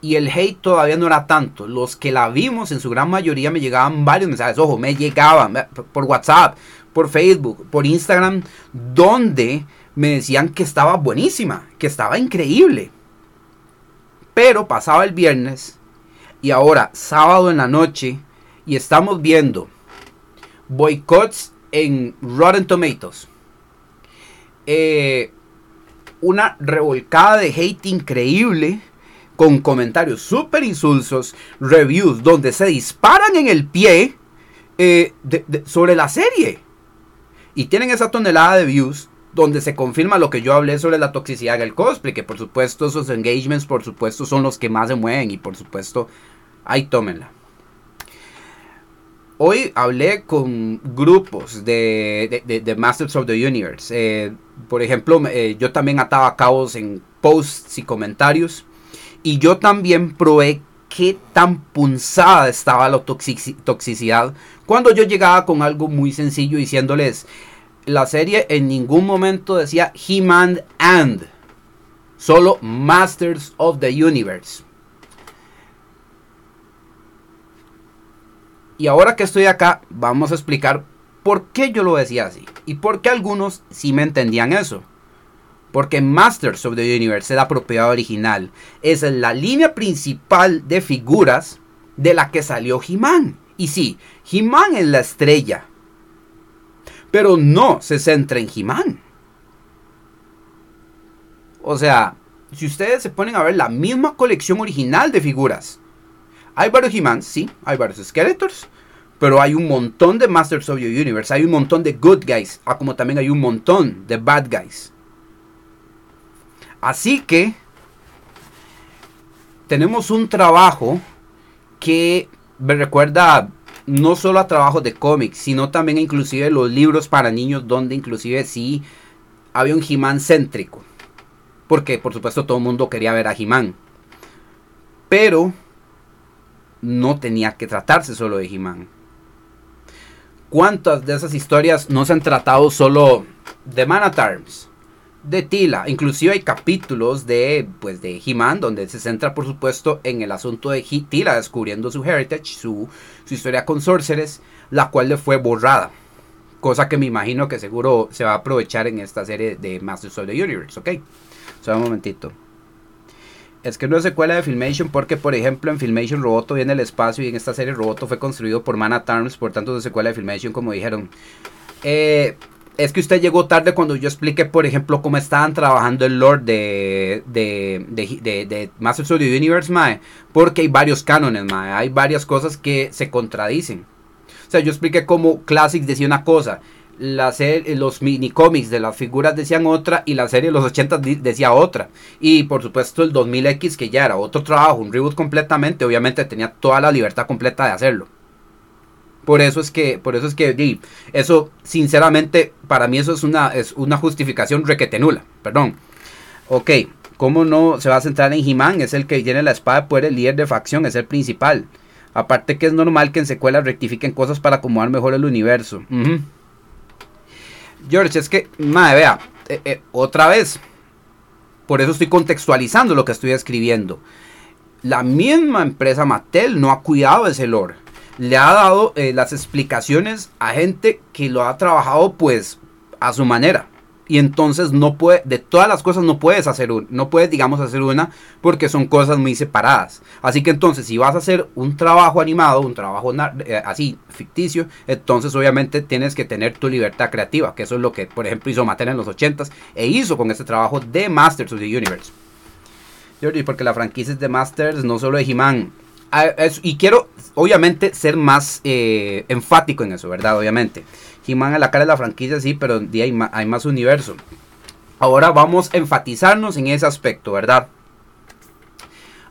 Y el hate todavía no era tanto. Los que la vimos en su gran mayoría me llegaban varios mensajes. Ojo, me llegaban por WhatsApp, por Facebook, por Instagram, donde me decían que estaba buenísima, que estaba increíble. Pero pasaba el viernes y ahora sábado en la noche y estamos viendo boicots en Rotten Tomatoes. Eh, una revolcada de hate increíble con comentarios súper insulsos, reviews donde se disparan en el pie eh, sobre la serie. Y tienen esa tonelada de views donde se confirma lo que yo hablé sobre la toxicidad del cosplay, que por supuesto esos engagements, por supuesto, son los que más se mueven y por supuesto, ahí tómenla. Hoy hablé con grupos de, de, Masters of the Universe. Eh, por ejemplo, eh, yo también ataba cabos en posts y comentarios. Y yo también probé qué tan punzada estaba la toxicidad cuando yo llegaba con algo muy sencillo diciéndoles, la serie en ningún momento decía He-Man and, solo Masters of the Universe. Y ahora que estoy acá, vamos a explicar por qué yo lo decía así y por qué algunos sí me entendían eso. Porque Masters of the Universe es la propiedad original. Es la línea principal de figuras de la que salió He-Man. Y sí, He-Man es la estrella. Pero no se centra en He-Man. O sea, si ustedes se ponen a ver la misma colección original de figuras. Hay varios He-Man, sí, hay varios Skeletors. Pero hay un montón de Masters of the Universe. Hay un montón de Good Guys. Ah, como también hay un montón de Bad Guys. Así que tenemos un trabajo que me recuerda no solo a trabajos de cómics, sino también inclusive los libros para niños donde inclusive sí había un He-Man céntrico. Porque por supuesto todo el mundo quería ver a He-Man. Pero no tenía que tratarse solo de He-Man. ¿Cuántas de esas historias no se han tratado solo de Man at Arms? De Tila. Inclusive hay capítulos de, pues, de He-Man donde se centra, por supuesto, en el asunto de Tila descubriendo su heritage, su, su historia con Sorceress, la cual le fue borrada. Cosa que me imagino que seguro se va a aprovechar en esta serie de Masters of the Universe, ¿ok? Solo un momentito. Es que no es secuela de Filmation porque, por ejemplo, en Filmation Roboto viene el espacio y en esta serie Roboto fue construido por Mana Tarms, por tanto es secuela de Filmation, como dijeron. Eh, es que usted llegó tarde cuando yo expliqué, por ejemplo, cómo estaban trabajando el Lord de, de, de, de, Masters of the Universe, mae. Porque hay varios cánones, mae. Hay varias cosas que se contradicen. O sea, yo expliqué cómo Classics decía una cosa. La serie, los mini cómics de las figuras decían otra y la serie de los 80 decía otra. Y por supuesto el 2000X que ya era otro trabajo, un reboot completamente, obviamente tenía toda la libertad completa de hacerlo. Por eso es que, por eso es que, eso, sinceramente, para mí eso es una, es una justificación requetenula, perdón. Ok, ¿cómo no se va a centrar en He-Man? Es el que tiene la espada de el líder de facción, es el principal. Aparte que es normal que en secuelas rectifiquen cosas para acomodar mejor el universo. George, es que, madre, vea, eh, eh, otra vez, por eso estoy contextualizando lo que estoy escribiendo. La misma empresa Mattel no ha cuidado ese lore le ha dado eh, las explicaciones a gente que lo ha trabajado pues a su manera. Y entonces no puede, de todas las cosas no puedes hacer una, no puedes digamos hacer una porque son cosas muy separadas. Así que entonces si vas a hacer un trabajo animado, un trabajo eh, así ficticio, entonces obviamente tienes que tener tu libertad creativa, que eso es lo que por ejemplo hizo Mattel en los 80s e hizo con este trabajo de Masters of the Universe. porque la franquicia es de Masters, no solo de He-Man, Y quiero, obviamente, ser más eh, enfático en eso, ¿verdad? Obviamente. He-Man a la cara de la franquicia, sí, pero hay, más, hay más universo. Ahora vamos a enfatizarnos en ese aspecto, ¿verdad?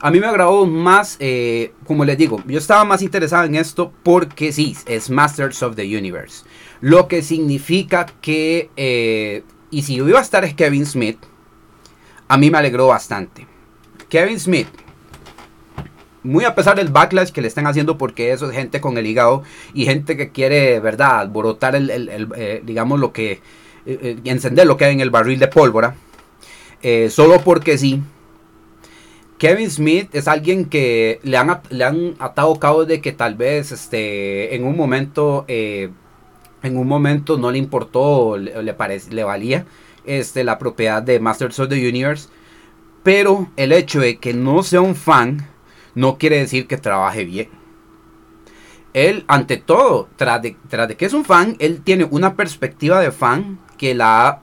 A mí me agradó más, eh, como les digo, yo estaba más interesado en esto porque sí, es Masters of the Universe. Lo que significa que, eh, y si iba a estar es Kevin Smith, a mí me alegró bastante. Kevin Smith, muy a pesar del backlash que le están haciendo porque eso es gente con el hígado y gente que quiere, ¿verdad?, alborotar el, eh, digamos, lo que, eh, eh, encender lo que hay en el barril de pólvora, solo porque sí. Kevin Smith es alguien que le han, le han atado cabo de que tal vez este, en un momento, en un momento no le importó, le, le, le valía este, la propiedad de Masters of the Universe, pero el hecho de que no sea un fan, no quiere decir que trabaje bien. Él, ante todo, tras de, que es un fan, él tiene una perspectiva de fan que la,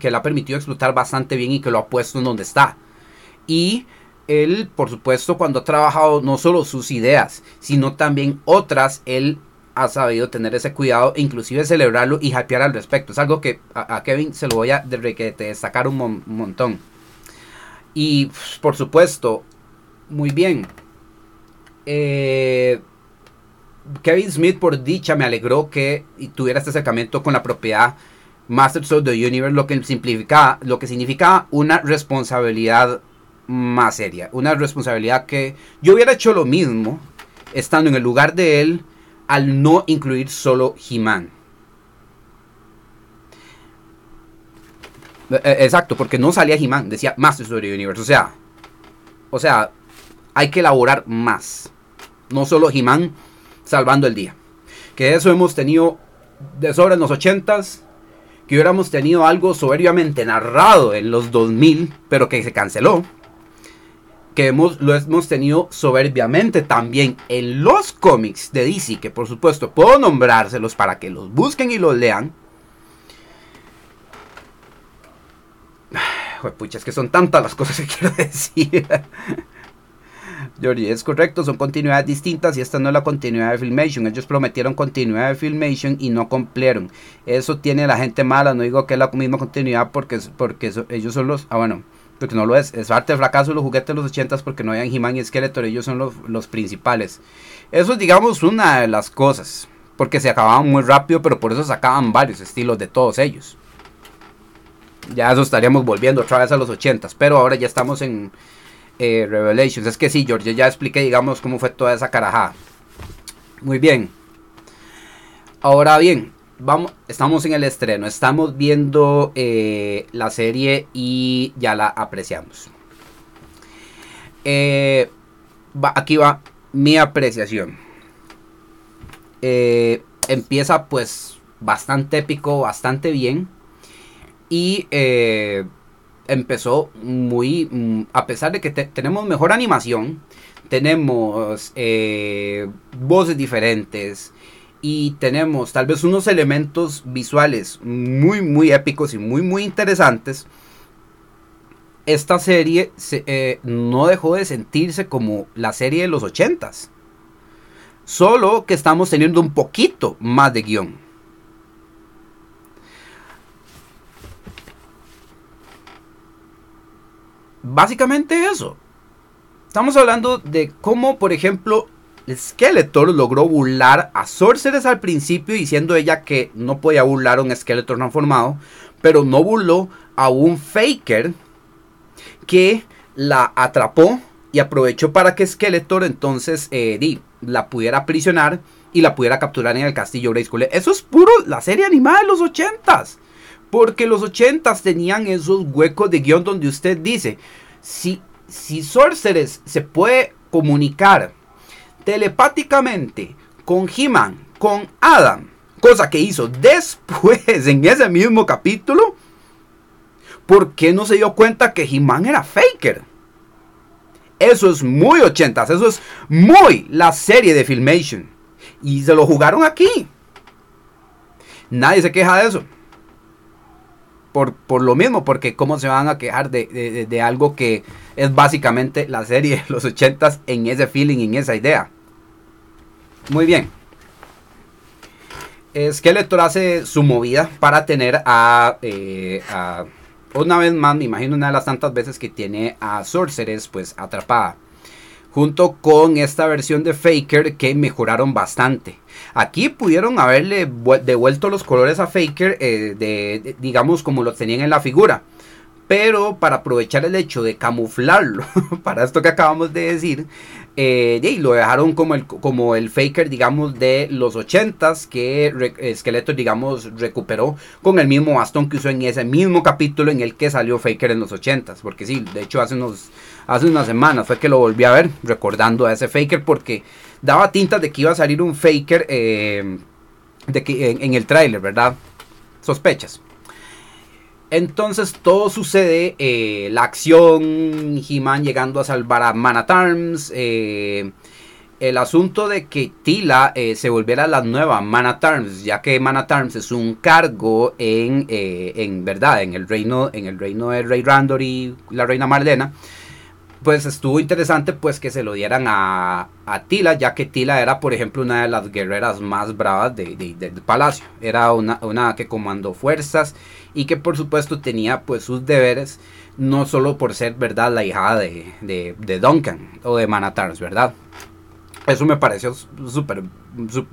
que ha permitido explotar bastante bien y que lo ha puesto en donde está. Y él, por supuesto, cuando ha trabajado no solo sus ideas, sino también otras, él ha sabido tener ese cuidado, inclusive celebrarlo y hypear al respecto. Es algo que a, Kevin se lo voy a destacar un, montón. Y por supuesto, muy bien. Eh, Kevin Smith, por dicha, me alegró que tuviera este acercamiento con la propiedad Masters of the Universe, lo que significa, lo que significa una responsabilidad más seria. Una responsabilidad que yo hubiera hecho lo mismo estando en el lugar de él al no incluir solo He-Man. E, e, exacto, porque no salía He-Man, decía Masters of the Universe. O sea, o sea, hay que elaborar más. No solo He-Man salvando el día. Que eso hemos tenido de sobra en los 80s. Que hubiéramos tenido algo soberbiamente narrado en los 2000, pero que se canceló que hemos, lo hemos tenido soberbiamente también en los cómics de DC, que por supuesto puedo nombrárselos para que los busquen y los lean. Pucha, es que son tantas las cosas que quiero decir. Es correcto, son continuidades distintas y esta no es la continuidad de Filmation. Ellos prometieron continuidad de Filmation y no cumplieron. Eso tiene la gente mala, no digo que es la misma continuidad porque, porque ellos son los... Ah, bueno, porque no lo es. Es parte del fracaso de los juguetes de los 80 porque no habían He-Man y Skeletor, ellos son los, principales. Eso es, digamos, una de las cosas. Porque se acababan muy rápido, pero por eso sacaban varios estilos de todos ellos. Ya eso estaríamos volviendo otra vez a los 80 pero ahora ya estamos en eh, Revelations. Es que sí, George, ya expliqué, digamos, cómo fue toda esa carajada. Muy bien. Ahora bien, vamos, estamos en el estreno, estamos viendo eh, la serie y ya la apreciamos. Eh, aquí va mi apreciación. Eh, empieza pues bastante épico, bastante bien. Y empezó muy, mm, a pesar de que tenemos mejor animación, tenemos voces diferentes, y tenemos tal vez unos elementos visuales muy muy épicos y muy muy interesantes esta serie eh, no dejó de sentirse como la serie de los ochentas solo que estamos teniendo un poquito más de guion básicamente eso estamos hablando de cómo por ejemplo Skeletor logró burlar a Sorceress al principio diciendo ella que no podía burlar a un Skeletor transformado, pero no burló a un Faker que la atrapó y aprovechó para que Skeletor entonces eh, la pudiera aprisionar y la pudiera capturar en el castillo Grayskull. Eso es puro la serie animada de los ochentas. Porque los ochentas tenían esos huecos de guion donde usted dice, si, si Sorceress se puede comunicar telepáticamente con He-Man, con Adam, cosa que hizo después en ese mismo capítulo, ¿por qué no se dio cuenta que He-Man era Faker? Eso es muy ochentas, eso es muy la serie de Filmation. Y se lo jugaron aquí. Nadie se queja de eso. Por, por, lo mismo, porque cómo se van a quejar de, de, algo que es básicamente la serie de los ochentas en ese feeling, en esa idea. Muy bien. Skeletor hace su movida para tener eh, a, una vez más, me imagino una de las tantas veces que tiene a Sorceress pues atrapada. Junto con esta versión de Faker que mejoraron bastante. Aquí pudieron haberle devuelto los colores a Faker, eh, de, digamos como los tenían en la figura. Pero para aprovechar el hecho de camuflarlo, para esto que acabamos de decir, eh, y lo dejaron como el, como el faker, digamos, de los 80s que Skeletor, digamos, recuperó con el mismo bastón que usó en ese mismo capítulo en el que salió Faker en los 80s. Porque sí, de hecho, hace, unos, hace unas semanas fue que lo volví a ver, recordando a ese Faker, porque daba tintas de que iba a salir un Faker eh, de que, en, el tráiler, ¿verdad? Sospechas. Entonces todo sucede, eh, la acción, He-Man llegando a salvar a Man eh, el asunto de que Tila eh, se volviera la nueva Man ya que Man es un cargo en, en verdad, en el reino, en el reino de Rey Randor y la reina Marlena, pues estuvo interesante pues que se lo dieran a, a, Tila, ya que Tila era, por ejemplo, una de las guerreras más bravas de, del palacio. Era una, una, que comandó fuerzas y que por supuesto tenía pues sus deberes, no solo por ser, ¿verdad?, la hija de, de, Duncan o de Manatars, ¿verdad? Eso me pareció súper,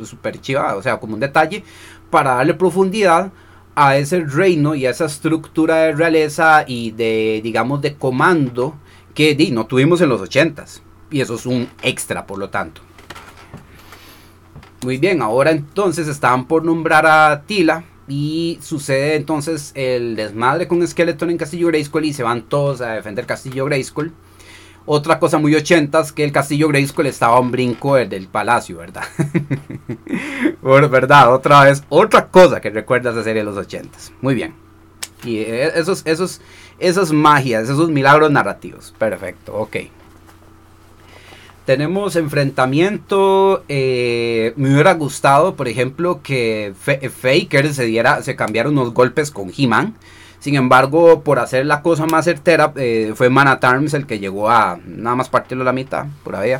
súper chiva, o sea, como un detalle para darle profundidad a ese reino y a esa estructura de realeza y de, digamos, de comando que di, no tuvimos en los ochentas. Y eso es un extra, por lo tanto. Muy bien, ahora entonces estaban por nombrar a Tila. Y sucede entonces el desmadre con Skeleton en Castillo Grayskull y se van todos a defender Castillo Grayskull. Otra cosa muy ochentas que el castillo Grayskull estaba a un brinco del, palacio, ¿verdad? bueno, ¿verdad? Otra vez, otra cosa que recuerdas de serie de los ochentas. Muy bien. Y eh, esos, esos, esas magias, esos milagros narrativos. Perfecto, ok. Tenemos enfrentamiento. Eh, me hubiera gustado, por ejemplo, que Faker se diera, se cambiara unos golpes con He-Man. Sin embargo, por hacer la cosa más certera, eh, fue Man Arms el que llegó a nada más partirlo la mitad, por ahí.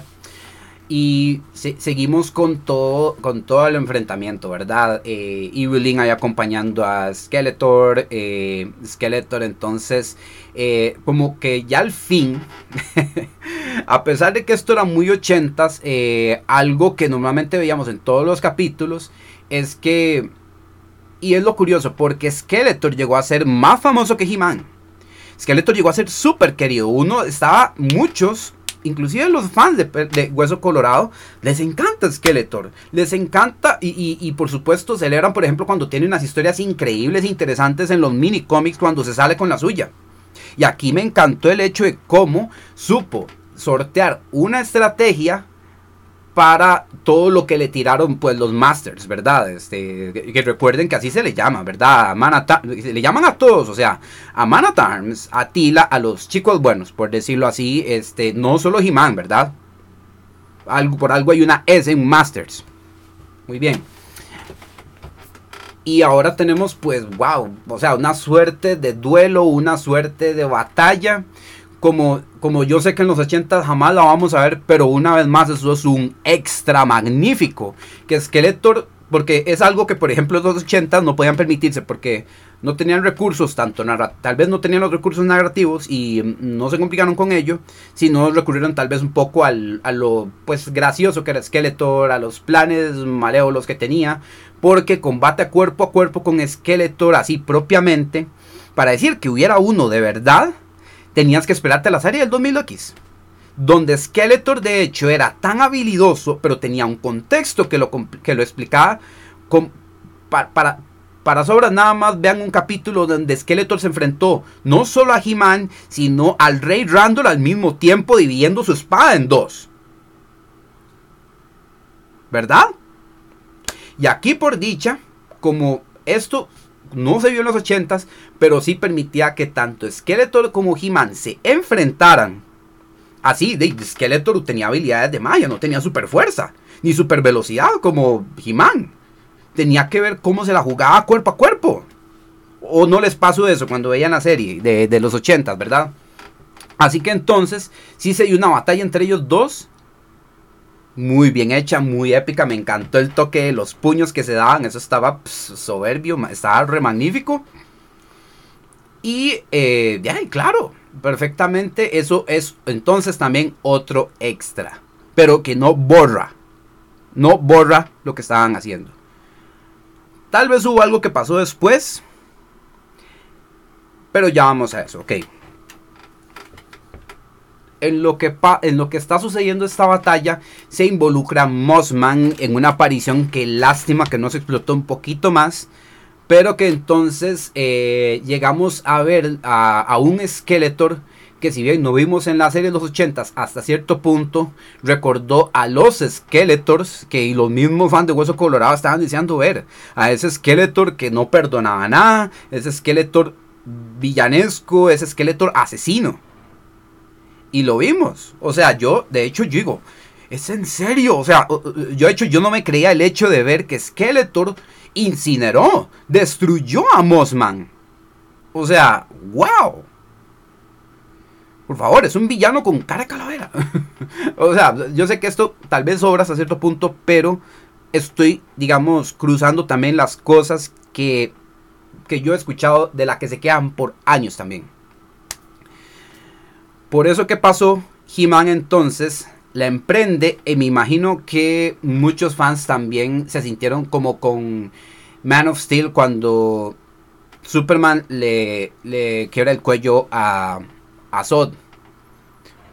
Y seguimos con todo, con todo el enfrentamiento, ¿verdad? Eh, Evelyn ahí acompañando a Skeletor. Eh, Skeletor entonces, eh, como que ya al fin, a pesar de que esto era muy ochentas, eh, algo que normalmente veíamos en todos los capítulos es que, y es lo curioso, porque Skeletor llegó a ser más famoso que He-Man. Skeletor llegó a ser súper querido. Uno estaba, muchos inclusive los fans de, Hueso Colorado, les encanta Skeletor. Les encanta y, por supuesto celebran, por ejemplo, cuando tiene unas historias increíbles e interesantes en los mini cómics cuando se sale con la suya. Y aquí me encantó el hecho de cómo supo sortear una estrategia para todo lo que le tiraron pues los masters, ¿verdad? Este, que recuerden que así se le llama, ¿verdad? A le llaman a todos, o sea, a Man Arms, a Tila, a los chicos buenos, por decirlo así, este, no solo He-Man, ¿verdad? Por algo hay una S en Masters. Muy bien. Y ahora tenemos pues, wow, o sea, una suerte de duelo, una suerte de batalla como, como yo sé que en los 80 jamás la vamos a ver, pero una vez más eso es un extra magnífico. Que Skeletor, porque es algo que por ejemplo los 80 no podían permitirse, porque no tenían recursos, tanto tal vez no tenían los recursos narrativos y no se complicaron con ello, sino recurrieron tal vez un poco al, a lo pues gracioso que era Skeletor, a los planes malévolos que tenía, porque combate a cuerpo a cuerpo con Skeletor así propiamente, para decir que hubiera uno de verdad, tenías que esperarte a la serie del 2000X. Donde Skeletor de hecho era tan habilidoso, pero tenía un contexto que lo, que lo explicaba con, para, para, sobras nada más vean un capítulo donde Skeletor se enfrentó no solo a He-Man, sino al Rey Randall al mismo tiempo dividiendo su espada en dos. ¿Verdad? Y aquí por dicha, como esto no se vio en los 80s, pero sí permitía que tanto Skeletor como He-Man se enfrentaran. Así, de Skeletor tenía habilidades de magia, no tenía super fuerza, ni super velocidad como He-Man. Tenía que ver cómo se la jugaba cuerpo a cuerpo. O no les pasó eso cuando veían la serie de, de los 80s, ¿verdad? Así que entonces sí se dio una batalla entre ellos dos muy bien hecha, muy épica. Me encantó el toque de los puños que se daban. Eso estaba pues, soberbio, estaba re magnífico. Y eh, claro, perfectamente. Eso es entonces también otro extra. Pero que no borra. No borra lo que estaban haciendo. Tal vez hubo algo que pasó después. Pero ya vamos a eso, ok en lo que, está sucediendo esta batalla se involucra Mossman en una aparición que lástima que no se explotó un poquito más. Pero que entonces eh, llegamos a ver a, un Skeletor que si bien no vimos en la serie de los 80 hasta cierto punto, recordó a los Skeletors que los mismos fans de Hueso Colorado estaban deseando ver. A ese Skeletor que no perdonaba nada, ese Skeletor villanesco, ese Skeletor asesino. Y lo vimos. O sea, yo, de hecho, yo digo, es en serio. O sea, yo de hecho, yo no me creía el hecho de ver que Skeletor incineró, destruyó a Mossman. O sea, wow. Por favor, es un villano con cara de calavera. o sea, yo sé que esto tal vez sobra hasta cierto punto, pero estoy, digamos, cruzando también las cosas que, que yo he escuchado de las que se quedan por años también. Por eso que pasó, He-Man entonces la emprende y me imagino que muchos fans también se sintieron como con Man of Steel cuando Superman le, le quiebra el cuello a, a Zod.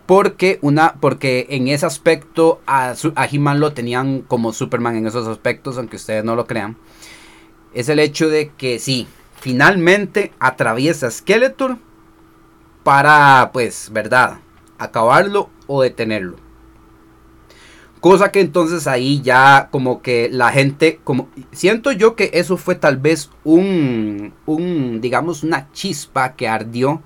Porque, una, porque en ese aspecto a, a He-Man lo tenían como Superman en esos aspectos, aunque ustedes no lo crean. Es el hecho de que sí, finalmente atraviesa Skeletor para, pues, verdad, acabarlo o detenerlo. Cosa que entonces ahí ya como que la gente, como siento yo que eso fue tal vez un, un digamos, una chispa que ardió,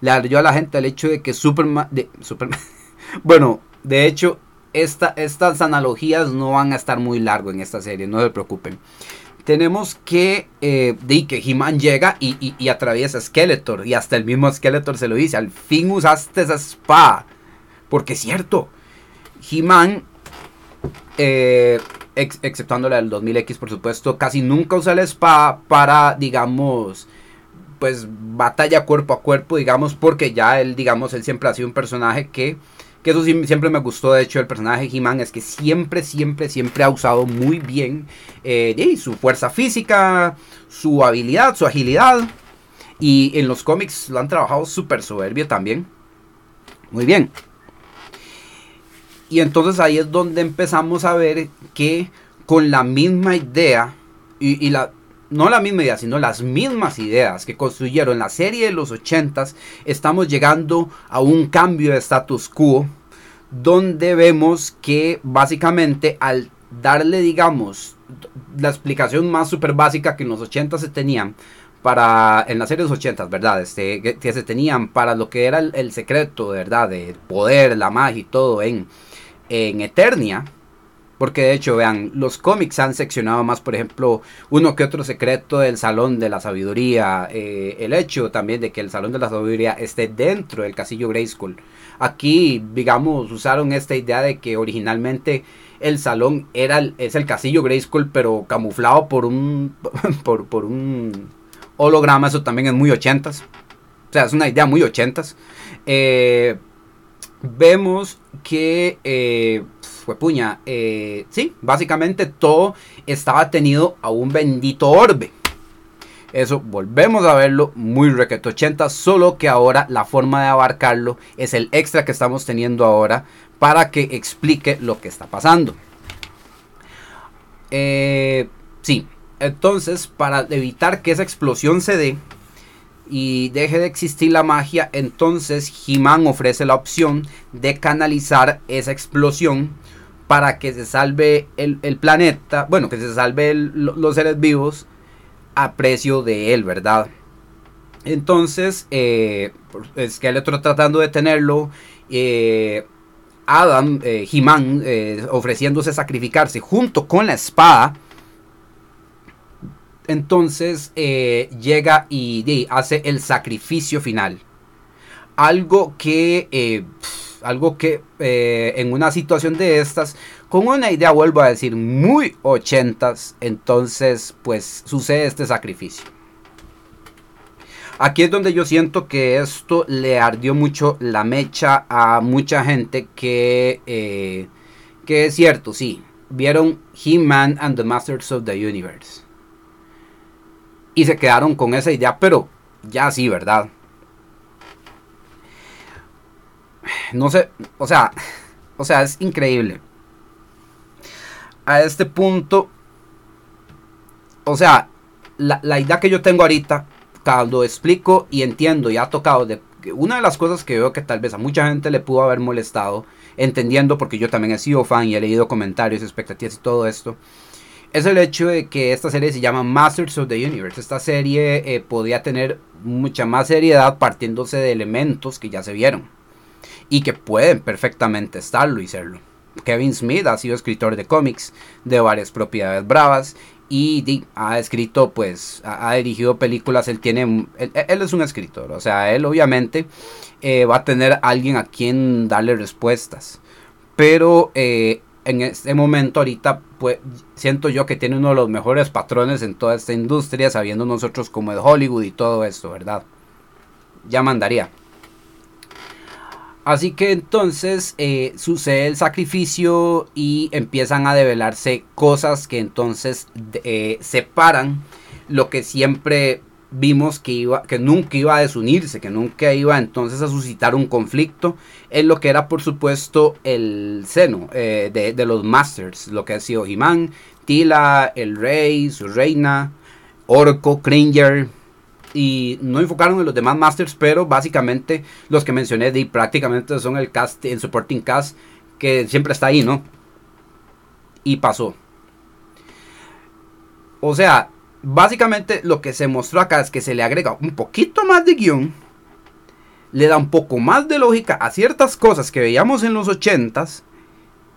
le ardió a la gente el hecho de que Superman, de, Superman, bueno, de hecho, esta, estas analogías no van a estar muy largo en esta serie, no se preocupen. Tenemos que, eh, que He-Man llega y, y, atraviesa Skeletor, y hasta el mismo Skeletor se lo dice, al fin usaste esa espada, porque es cierto, He-Man eh, ex, la del 2000X, por supuesto, casi nunca usa la espada para, digamos, pues batalla cuerpo a cuerpo, digamos, porque ya él, digamos, él siempre ha sido un personaje que, que eso siempre me gustó, de hecho, el personaje He-Man es que siempre, siempre, siempre ha usado muy bien eh, su fuerza física, su habilidad, su agilidad, y en los cómics lo han trabajado súper soberbio también. Muy bien. Y entonces ahí es donde empezamos a ver que con la misma idea, y, la, no la misma idea, sino las mismas ideas que construyeron la serie de los 80 estamos llegando a un cambio de status quo, donde vemos que básicamente al darle, digamos, la explicación más súper básica que en los 80 se tenían, para en la serie de los 80, ¿verdad? Este, que, se tenían para lo que era el, el secreto, ¿verdad? De poder, la magia y todo en, en Eternia. Porque de hecho, vean, los cómics han seccionado más, por ejemplo, uno que otro secreto del Salón de la Sabiduría. Eh, el hecho también de que el Salón de la Sabiduría esté dentro del Castillo Grayskull. Aquí, digamos, usaron esta idea de que originalmente el salón era es el Castillo Grayskull, pero camuflado por un, por, por un holograma. Eso también es muy ochentas. O sea, es una idea muy ochentas. Eh, vemos que, eh, fue puña, eh, sí, básicamente todo estaba tenido a un bendito orbe. Eso volvemos a verlo muy requeto 80, solo que ahora la forma de abarcarlo es el extra que estamos teniendo ahora para que explique lo que está pasando. Eh, sí, entonces para evitar que esa explosión se dé, y deje de existir la magia, entonces He-Man ofrece la opción de canalizar esa explosión para que se salve el, planeta, bueno, que se salve los seres vivos a precio de él, ¿verdad? Entonces, eh, Skeletor tratando de tenerlo, eh, Adam, eh, He-Man, eh, ofreciéndose sacrificarse junto con la espada entonces eh, llega y, hace el sacrificio final. Algo que, eh, algo que eh, en una situación de estas, con una idea, vuelvo a decir, muy ochentas, entonces pues sucede este sacrificio. Aquí es donde yo siento que esto le ardió mucho la mecha a mucha gente que, que es cierto, sí, vieron He-Man and the Masters of the Universe y se quedaron con esa idea, pero ya sí, ¿verdad? No sé, o sea, o sea, es increíble. A este punto, o sea, la, idea que yo tengo ahorita, cuando explico y entiendo y ha tocado de una de las cosas que veo que tal vez a mucha gente le pudo haber molestado, entendiendo porque yo también he sido fan y he leído comentarios, expectativas y todo esto, es el hecho de que esta serie se llama Masters of the Universe. Esta serie eh, podía tener mucha más seriedad partiéndose de elementos que ya se vieron y que pueden perfectamente estarlo y serlo. Kevin Smith ha sido escritor de cómics de varias propiedades bravas y ha escrito, pues, ha, dirigido películas, él tiene, él, es un escritor, o sea, él obviamente eh, va a tener alguien a quien darle respuestas, pero eh, en este momento ahorita, siento yo que tiene uno de los mejores patrones en toda esta industria, sabiendo nosotros como es Hollywood y todo esto, ¿verdad? Ya mandaría. Así que entonces eh, sucede el sacrificio y empiezan a develarse cosas que entonces eh, separan lo que siempre vimos que iba que nunca iba a desunirse, que nunca iba entonces a suscitar un conflicto en lo que era por supuesto el seno eh, de, los Masters, lo que ha sido He-Man, Tila, el Rey, su reina, Orco, Cringer, y no enfocaron en los demás masters, pero básicamente los que mencioné de prácticamente son el cast, el supporting cast que siempre está ahí, ¿no? Y pasó. O sea, básicamente lo que se mostró acá es que se le agrega un poquito más de guion, le da un poco más de lógica a ciertas cosas que veíamos en los 80s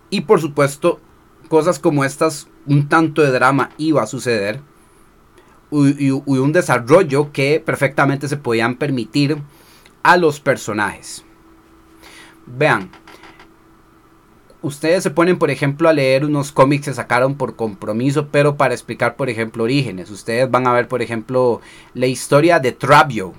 y por supuesto cosas como estas, un tanto de drama iba a suceder y, un desarrollo que perfectamente se podían permitir a los personajes. Vean, ustedes se ponen, por ejemplo, a leer unos cómics que sacaron por compromiso, pero para explicar, por ejemplo, orígenes. Ustedes van a ver, por ejemplo, la historia de Trabio.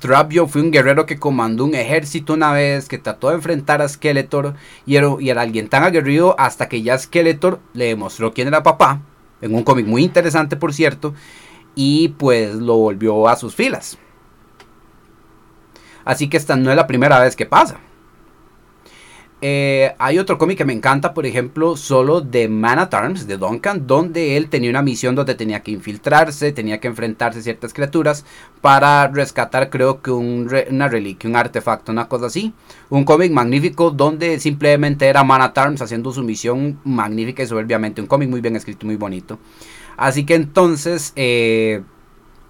Trabio fue un guerrero que comandó un ejército una vez, que trató de enfrentar a Skeletor y era, y era alguien tan aguerrido hasta que ya Skeletor le demostró quién era papá. En un cómic muy interesante, por cierto y pues lo volvió a sus filas. Así que esta no es la primera vez que pasa. Eh, hay otro cómic que me encanta, por ejemplo, solo de Man at Arms, de Duncan, donde él tenía una misión donde tenía que infiltrarse, tenía que enfrentarse a ciertas criaturas para rescatar, creo que una reliquia, un artefacto, una cosa así. Un cómic magnífico donde simplemente era Man at Arms haciendo su misión magnífica y soberbiamente. Un cómic muy bien escrito, muy bonito. Así que entonces eh,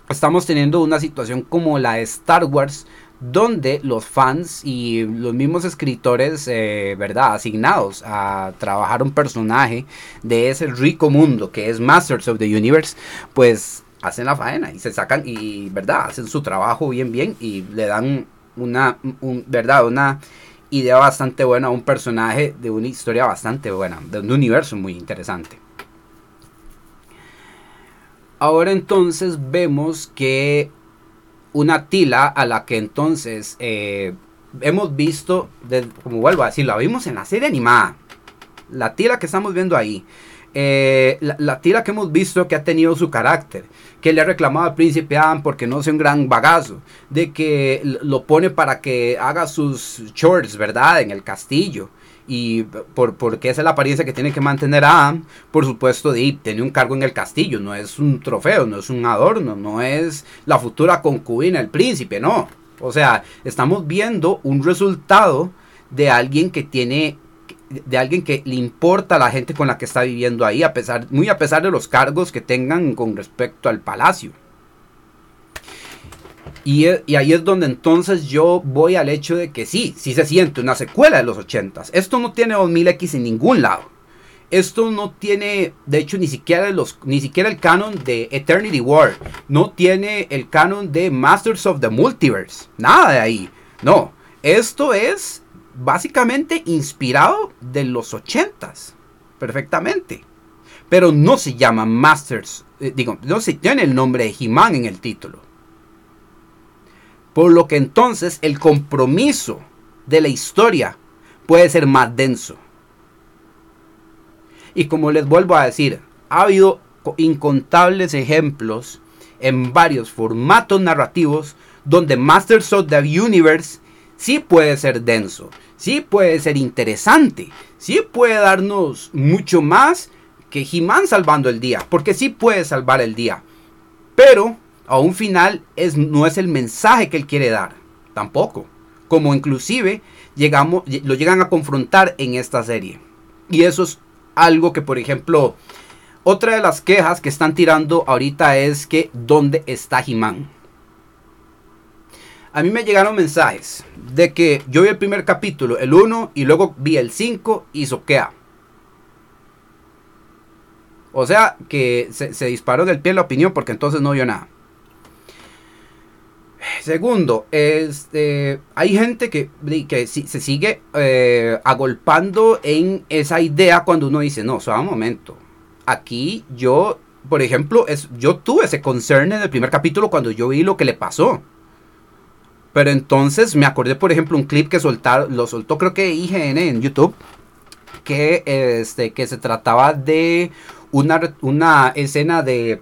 estamos teniendo una situación como la de Star Wars, donde los fans y los mismos escritores, eh, ¿verdad? Asignados a trabajar un personaje de ese rico mundo que es Masters of the Universe, pues hacen la faena y se sacan y, ¿verdad? Hacen su trabajo bien, bien y le dan una, ¿verdad? Una idea bastante buena a un personaje de una historia bastante buena, de un universo muy interesante. Ahora entonces vemos que una tila a la que entonces eh, hemos visto, como vuelvo a decir, la vimos en la serie animada. La tila que estamos viendo ahí. Eh, la, tila que hemos visto que ha tenido su carácter, que le ha reclamado al príncipe Adam porque no sea un gran bagazo, de que lo pone para que haga sus chores, ¿verdad? En el castillo y por, porque esa es la apariencia que tiene que mantener Adam, por supuesto, de, tiene un cargo en el castillo, no es un trofeo, no es un adorno, no es la futura concubina, el príncipe, no. O sea, estamos viendo un resultado de alguien que tiene de alguien que le importa a la gente con la que está viviendo ahí, a pesar, muy a pesar de los cargos que tengan con respecto al palacio. Y, ahí es donde entonces yo voy al hecho de que sí, sí se siente una secuela de los 80 Esto no tiene 2000X en ningún lado. Esto no tiene, de hecho, ni siquiera, los, ni siquiera el canon de Eternity War. No tiene el canon de Masters of the Multiverse. Nada de ahí. No. Esto es básicamente inspirado de los 80s. Perfectamente. Pero no se llama Masters. Eh, digo, no se tiene el nombre de He-Man en el título. Por lo que entonces el compromiso de la historia puede ser más denso. Y como les vuelvo a decir, ha habido incontables ejemplos en varios formatos narrativos donde Masters of the Universe sí puede ser denso, sí puede ser interesante, sí puede darnos mucho más que He-Man salvando el día, porque sí puede salvar el día. Pero a un final es, no es el mensaje que él quiere dar, tampoco. Como inclusive llegamos, lo llegan a confrontar en esta serie. Y eso es algo que, por ejemplo, otra de las quejas que están tirando ahorita es que ¿dónde está He-Man? A mí me llegaron mensajes de que yo vi el primer capítulo, el 1, y luego vi el 5 y soquea. O sea, que se, se disparó del pie la opinión porque entonces no vio nada. Segundo, este, hay gente que, que se sigue eh, agolpando en esa idea cuando uno dice, no, solo un momento. Aquí yo, por ejemplo, es, yo tuve ese concern en el primer capítulo cuando yo vi lo que le pasó. Pero entonces me acordé, por ejemplo, un clip que soltaron, lo soltó creo que IGN en YouTube, que, este, que se trataba de una, una escena de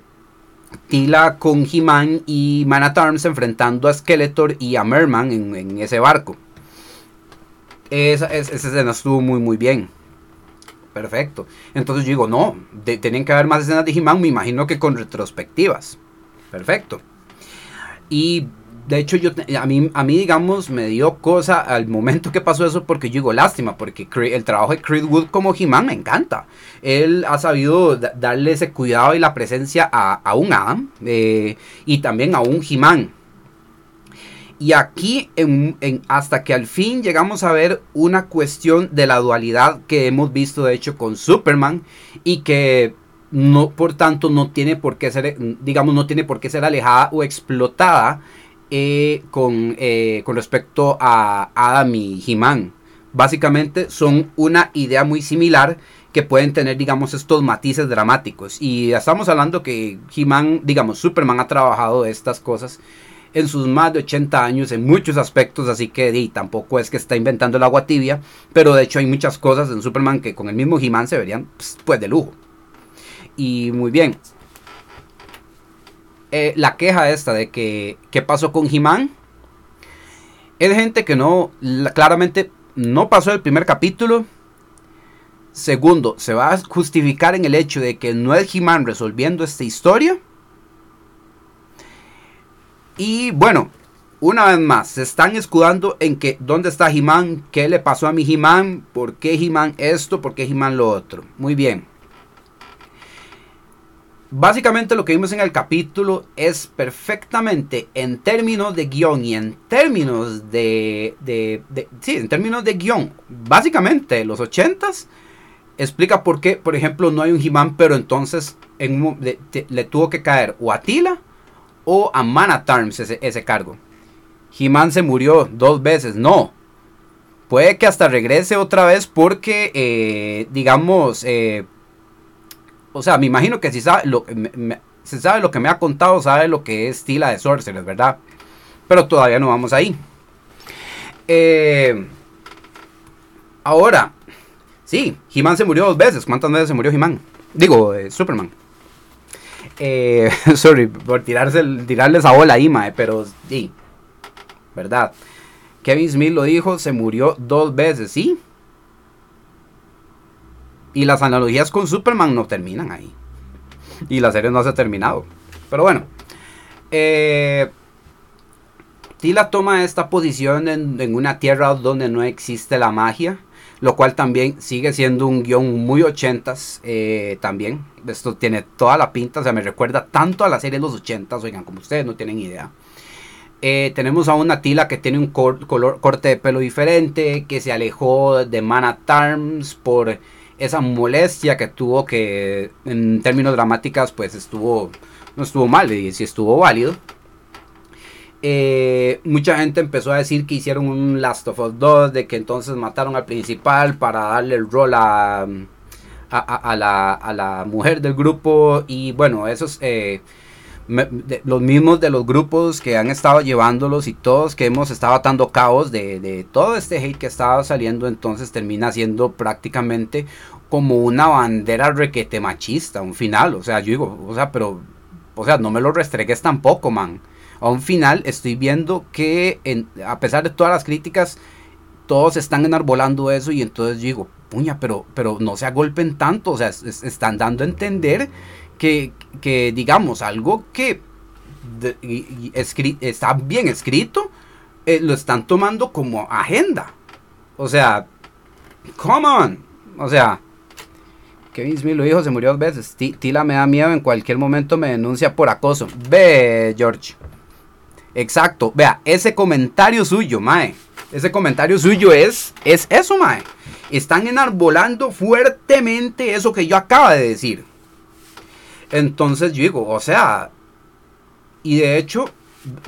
Tila con He-Man y Man at Arms enfrentando a Skeletor y a Merman en, ese barco. Esa, escena estuvo muy muy bien. Perfecto. Entonces yo digo, no, tienen que haber más escenas de He-Man, me imagino que con retrospectivas. Perfecto. Y de hecho, yo, a, mí, a mí, digamos, me dio cosa al momento que pasó eso porque yo digo, lástima, porque el trabajo de Chris Wood como He-Man me encanta. Él ha sabido darle ese cuidado y la presencia a, un Adam eh, y también a un He-Man. Y aquí, hasta que al fin llegamos a ver una cuestión de la dualidad que hemos visto, de hecho, con Superman y que no, por tanto, no tiene por qué ser, digamos, no tiene por qué ser alejada o explotada eh, con, eh, con, respecto a Adam y He-Man. Básicamente son una idea muy similar que pueden tener, digamos, estos matices dramáticos. Y estamos hablando que He-Man, digamos, Superman ha trabajado estas cosas en sus más de 80 años en muchos aspectos, así que tampoco es que está inventando el agua tibia, pero de hecho hay muchas cosas en Superman que con el mismo He-Man se verían pues, pues de lujo. Y muy bien, eh, la queja esta de que qué pasó con He-Man es gente que no, claramente no pasó el primer capítulo. Segundo, se va a justificar en el hecho de que no es He-Man resolviendo esta historia. Y bueno, una vez más, se están escudando en que dónde está He-Man, qué le pasó a mi He-Man, por qué He-Man esto, por qué He-Man lo otro. Muy bien. Básicamente lo que vimos en el capítulo es perfectamente en términos de guion y en términos de, de, sí, en términos de guion, básicamente los ochentas explica por qué, por ejemplo, no hay un He-Man, pero entonces en, le tuvo que caer o a Tila o a Manatarms ese, ese cargo. He-Man se murió dos veces, no. Puede que hasta regrese otra vez porque, eh, digamos, eh, o sea, me imagino que si sabe lo, se sabe lo que me ha contado, sabe lo que es Tila de Sorcerer, ¿verdad? Pero todavía no vamos ahí. Eh, ahora, sí, He-Man se murió dos veces. ¿Cuántas veces se murió He-Man? Digo, eh, Superman. Eh, sorry por tirarse, tirarle esa bola ahí, mae, pero sí, ¿verdad? Kevin Smith lo dijo, se murió dos veces, ¿sí? Y las analogías con Superman no terminan ahí. Y la serie no se ha terminado. Pero bueno. Eh, Tila toma esta posición en, una tierra donde no existe la magia. Lo cual también sigue siendo un guion muy ochentas. Eh, también. Esto tiene toda la pinta. O sea, me recuerda tanto a la serie de los ochentas. Oigan, como ustedes no tienen idea. Eh, tenemos a una Tila que tiene un color, corte de pelo diferente. Que se alejó de Mana Tarms por esa molestia que tuvo que en términos dramáticos pues estuvo no estuvo mal y sí estuvo válido. Eh, mucha gente empezó a decir que hicieron un Last of Us 2 de que entonces mataron al principal para darle el rol a, a, la, a la, mujer del grupo y bueno esos eh, los mismos de los grupos que han estado llevándolos y todos que hemos estado atando caos de, todo este hate que estaba saliendo, entonces termina siendo prácticamente como una bandera requete machista, un final, o sea, yo digo, o sea, pero, o sea, no me lo restregues tampoco, man. A un final estoy viendo que a pesar de todas las críticas, todos están enarbolando eso y entonces digo, puña, pero, pero no se agolpen tanto, o sea, están dando a entender que, digamos, algo que está bien escrito, eh, lo están tomando como agenda. O sea, come on. O sea, Kevin Smith lo dijo, se murió dos veces. Tila me da miedo, en cualquier momento me denuncia por acoso. Ve, George. Exacto, vea, ese comentario suyo, Mae. Ese comentario suyo es, es eso, Mae. Están enarbolando fuertemente eso que yo acabo de decir. Entonces yo digo, o sea, y de hecho,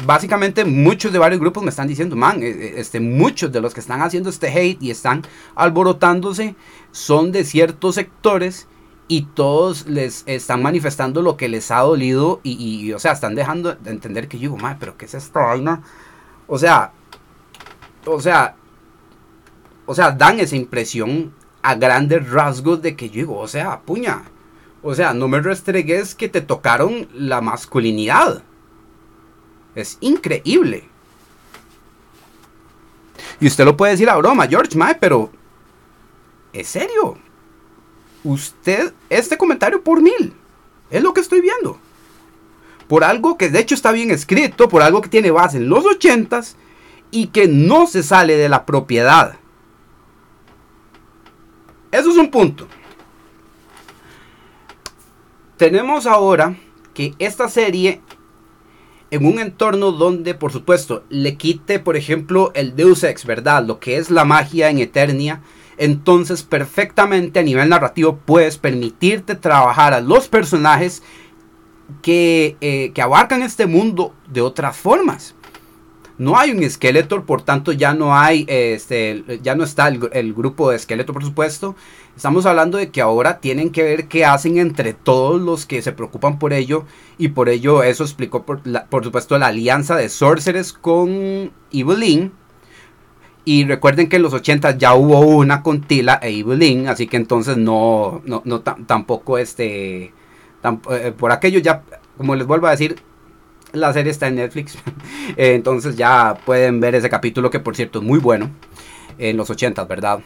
básicamente muchos de varios grupos me están diciendo, man, eh, eh, este, muchos de los que están haciendo este hate y están alborotándose son de ciertos sectores y todos les están manifestando lo que les ha dolido y, o sea, están dejando de entender que yo digo, man, pero ¿qué es esta? O sea, o sea, o sea, dan esa impresión a grandes rasgos de que yo digo, o sea, puña, o sea, no me restregues que te tocaron la masculinidad. Es increíble. Y usted lo puede decir a broma, George Mae, pero ¿es serio? Usted, este comentario por mil. Es lo que estoy viendo. Por algo que de hecho está bien escrito, por algo que tiene base en los ochentas y que no se sale de la propiedad. Eso es un punto. Tenemos ahora que esta serie en un entorno donde, por supuesto, le quite, por ejemplo, el Deus Ex, ¿verdad? Lo que es la magia en Eternia. Entonces, perfectamente a nivel narrativo puedes permitirte trabajar a los personajes que, eh, que abarcan este mundo de otras formas no hay un Skeletor, por tanto ya no hay, este, ya no está el, grupo de Skeletor, por supuesto. Estamos hablando de que ahora tienen que ver qué hacen entre todos los que se preocupan por ello. Y por ello eso explicó, por, supuesto, la alianza de Sorceress con Evelyn. Y recuerden que en los 80 ya hubo una con Tila e Evelyn, así que entonces no, no, no tampoco este, eh, por aquello ya, como les vuelvo a decir, la serie está en Netflix. Eh, entonces ya pueden ver ese capítulo que por cierto es muy bueno. En los 80, ¿verdad?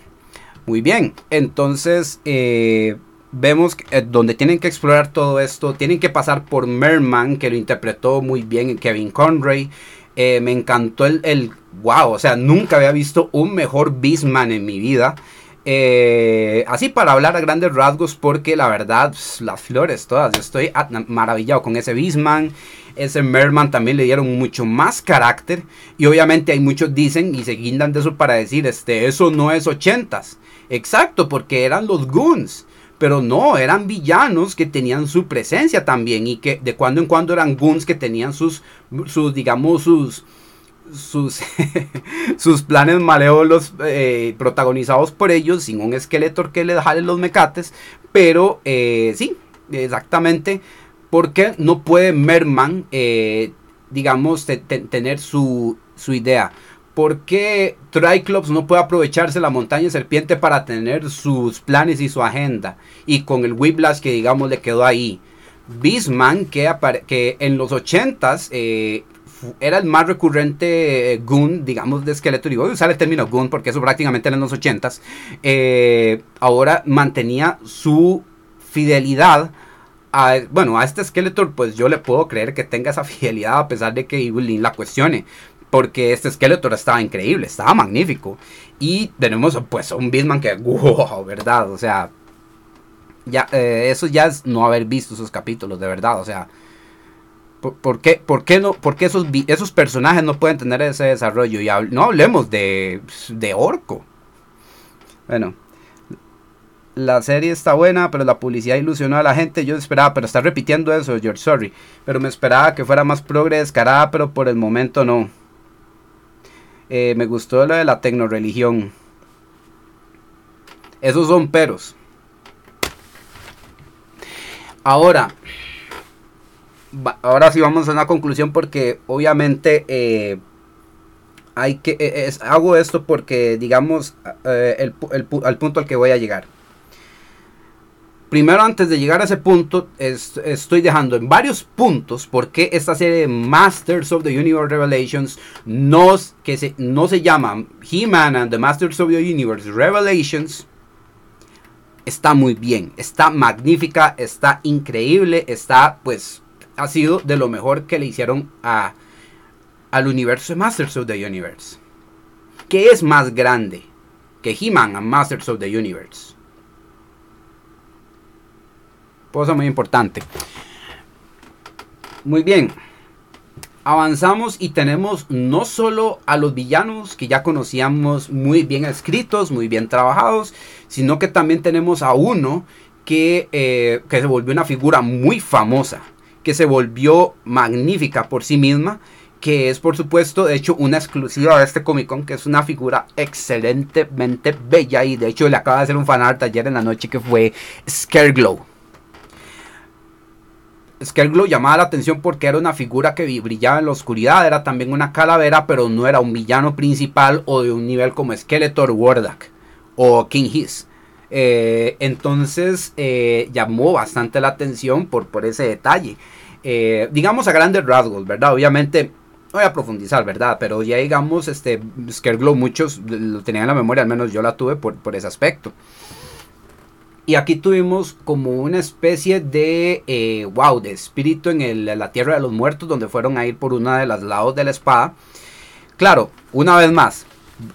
Muy bien. Entonces eh, vemos eh, donde tienen que explorar todo esto. Tienen que pasar por Merman, que lo interpretó muy bien Kevin Conray. me encantó el, el, Wow, o sea, nunca había visto un mejor Beastman en mi vida. así para hablar a grandes rasgos, porque la verdad, las flores todas, yo estoy maravillado con ese Beastman. Ese Merman también le dieron mucho más carácter. Y obviamente hay muchos dicen y se guindan de eso para decir, este, eso no es ochentas. Exacto, porque eran los goons. Pero no, eran villanos que tenían su presencia también. Y que de cuando en cuando eran goons que tenían sus, sus digamos, sus sus, sus planes malévolos eh, protagonizados por ellos, sin un esqueleto que le jale los mecates, pero eh, sí, exactamente, ¿Por qué no puede Merman, eh, digamos, tener su, idea? ¿Por qué Triclops no puede aprovecharse la montaña serpiente para tener sus planes y su agenda? Y con el Whiplash que, digamos, le quedó ahí. Beastman, que, que en los 80s eh, era el más recurrente eh, Goon, digamos, de esqueleto. Y voy a usar el término Goon porque eso prácticamente era en los 80s. ahora mantenía su fidelidad bueno, a este Skeletor, pues yo le puedo creer que tenga esa fidelidad a pesar de que Evelyn la cuestione. Porque este Skeletor estaba increíble, estaba magnífico. Y tenemos pues un Beastman que, wow, ¿verdad? O sea, ya, eh, eso ya es no haber visto esos capítulos, de verdad. O sea, ¿por, qué, por qué, no, por esos, esos personajes no pueden tener ese desarrollo? Y no hablemos de, de Orco. Bueno, la serie está buena, pero la publicidad ilusionó a la gente. Yo esperaba, pero está repitiendo eso, George, sorry. Pero me esperaba que fuera más progre descarada, pero por el momento no. Eh, me gustó lo de la tecnoreligión. Esos son peros. Ahora, ahora sí vamos a una conclusión porque obviamente eh, hay que eh, hago esto porque digamos el, al punto al que voy a llegar primero antes de llegar a ese punto, estoy dejando en varios puntos por qué esta serie Masters of the Universe Revelations no, que se, no se llama He-Man and the Masters of the Universe Revelations. Está muy bien, está magnífica, está increíble, está pues ha sido de lo mejor que le hicieron a, al universo de Masters of the Universe. ¿Qué es más grande que He-Man and Masters of the Universe? Cosa muy importante. Muy bien. Avanzamos y tenemos no solo a los villanos que ya conocíamos muy bien escritos, muy bien trabajados, sino que también tenemos a uno que, eh, que se volvió una figura muy famosa, que se volvió magnífica por sí misma, que es por supuesto de hecho una exclusiva de este Comic Con, que es una figura excelentemente bella y de hecho le acaba de hacer un fanart ayer en la noche que fue Scareglow. Scareglow llamaba la atención porque era una figura que brillaba en la oscuridad, era también una calavera, pero no era un villano principal o de un nivel como Skeletor, Wardak o King Hiss. Eh, entonces eh, llamó bastante la atención por, ese detalle. Eh, digamos a grandes rasgos, ¿verdad? Obviamente no voy a profundizar, ¿verdad? Pero ya digamos, este, muchos lo tenían en la memoria, al menos yo la tuve por ese aspecto. Y aquí tuvimos como una especie de, wow, de espíritu en la Tierra de los Muertos, donde fueron a ir por una de las lados de la espada. Claro, una vez más,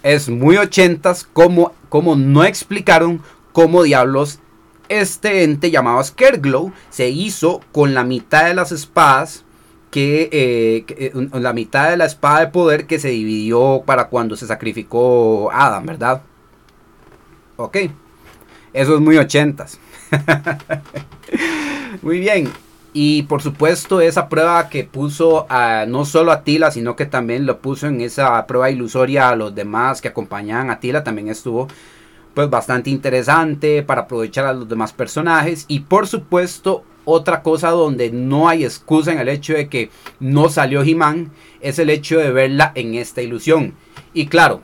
es muy ochentas como, como no explicaron cómo diablos este ente llamado Scareglow se hizo con la mitad de las espadas que, eh, eh, la mitad de la espada de poder que se dividió para cuando se sacrificó Adam, ¿verdad? Ok. Eso es muy ochentas. muy bien. Y por supuesto esa prueba que puso no solo a Tila, sino que también lo puso en esa prueba ilusoria a los demás que acompañaban a Tila, también estuvo pues bastante interesante para aprovechar a los demás personajes. Y por supuesto otra cosa donde no hay excusa en el hecho de que no salió He-Man es el hecho de verla en esta ilusión. Y claro,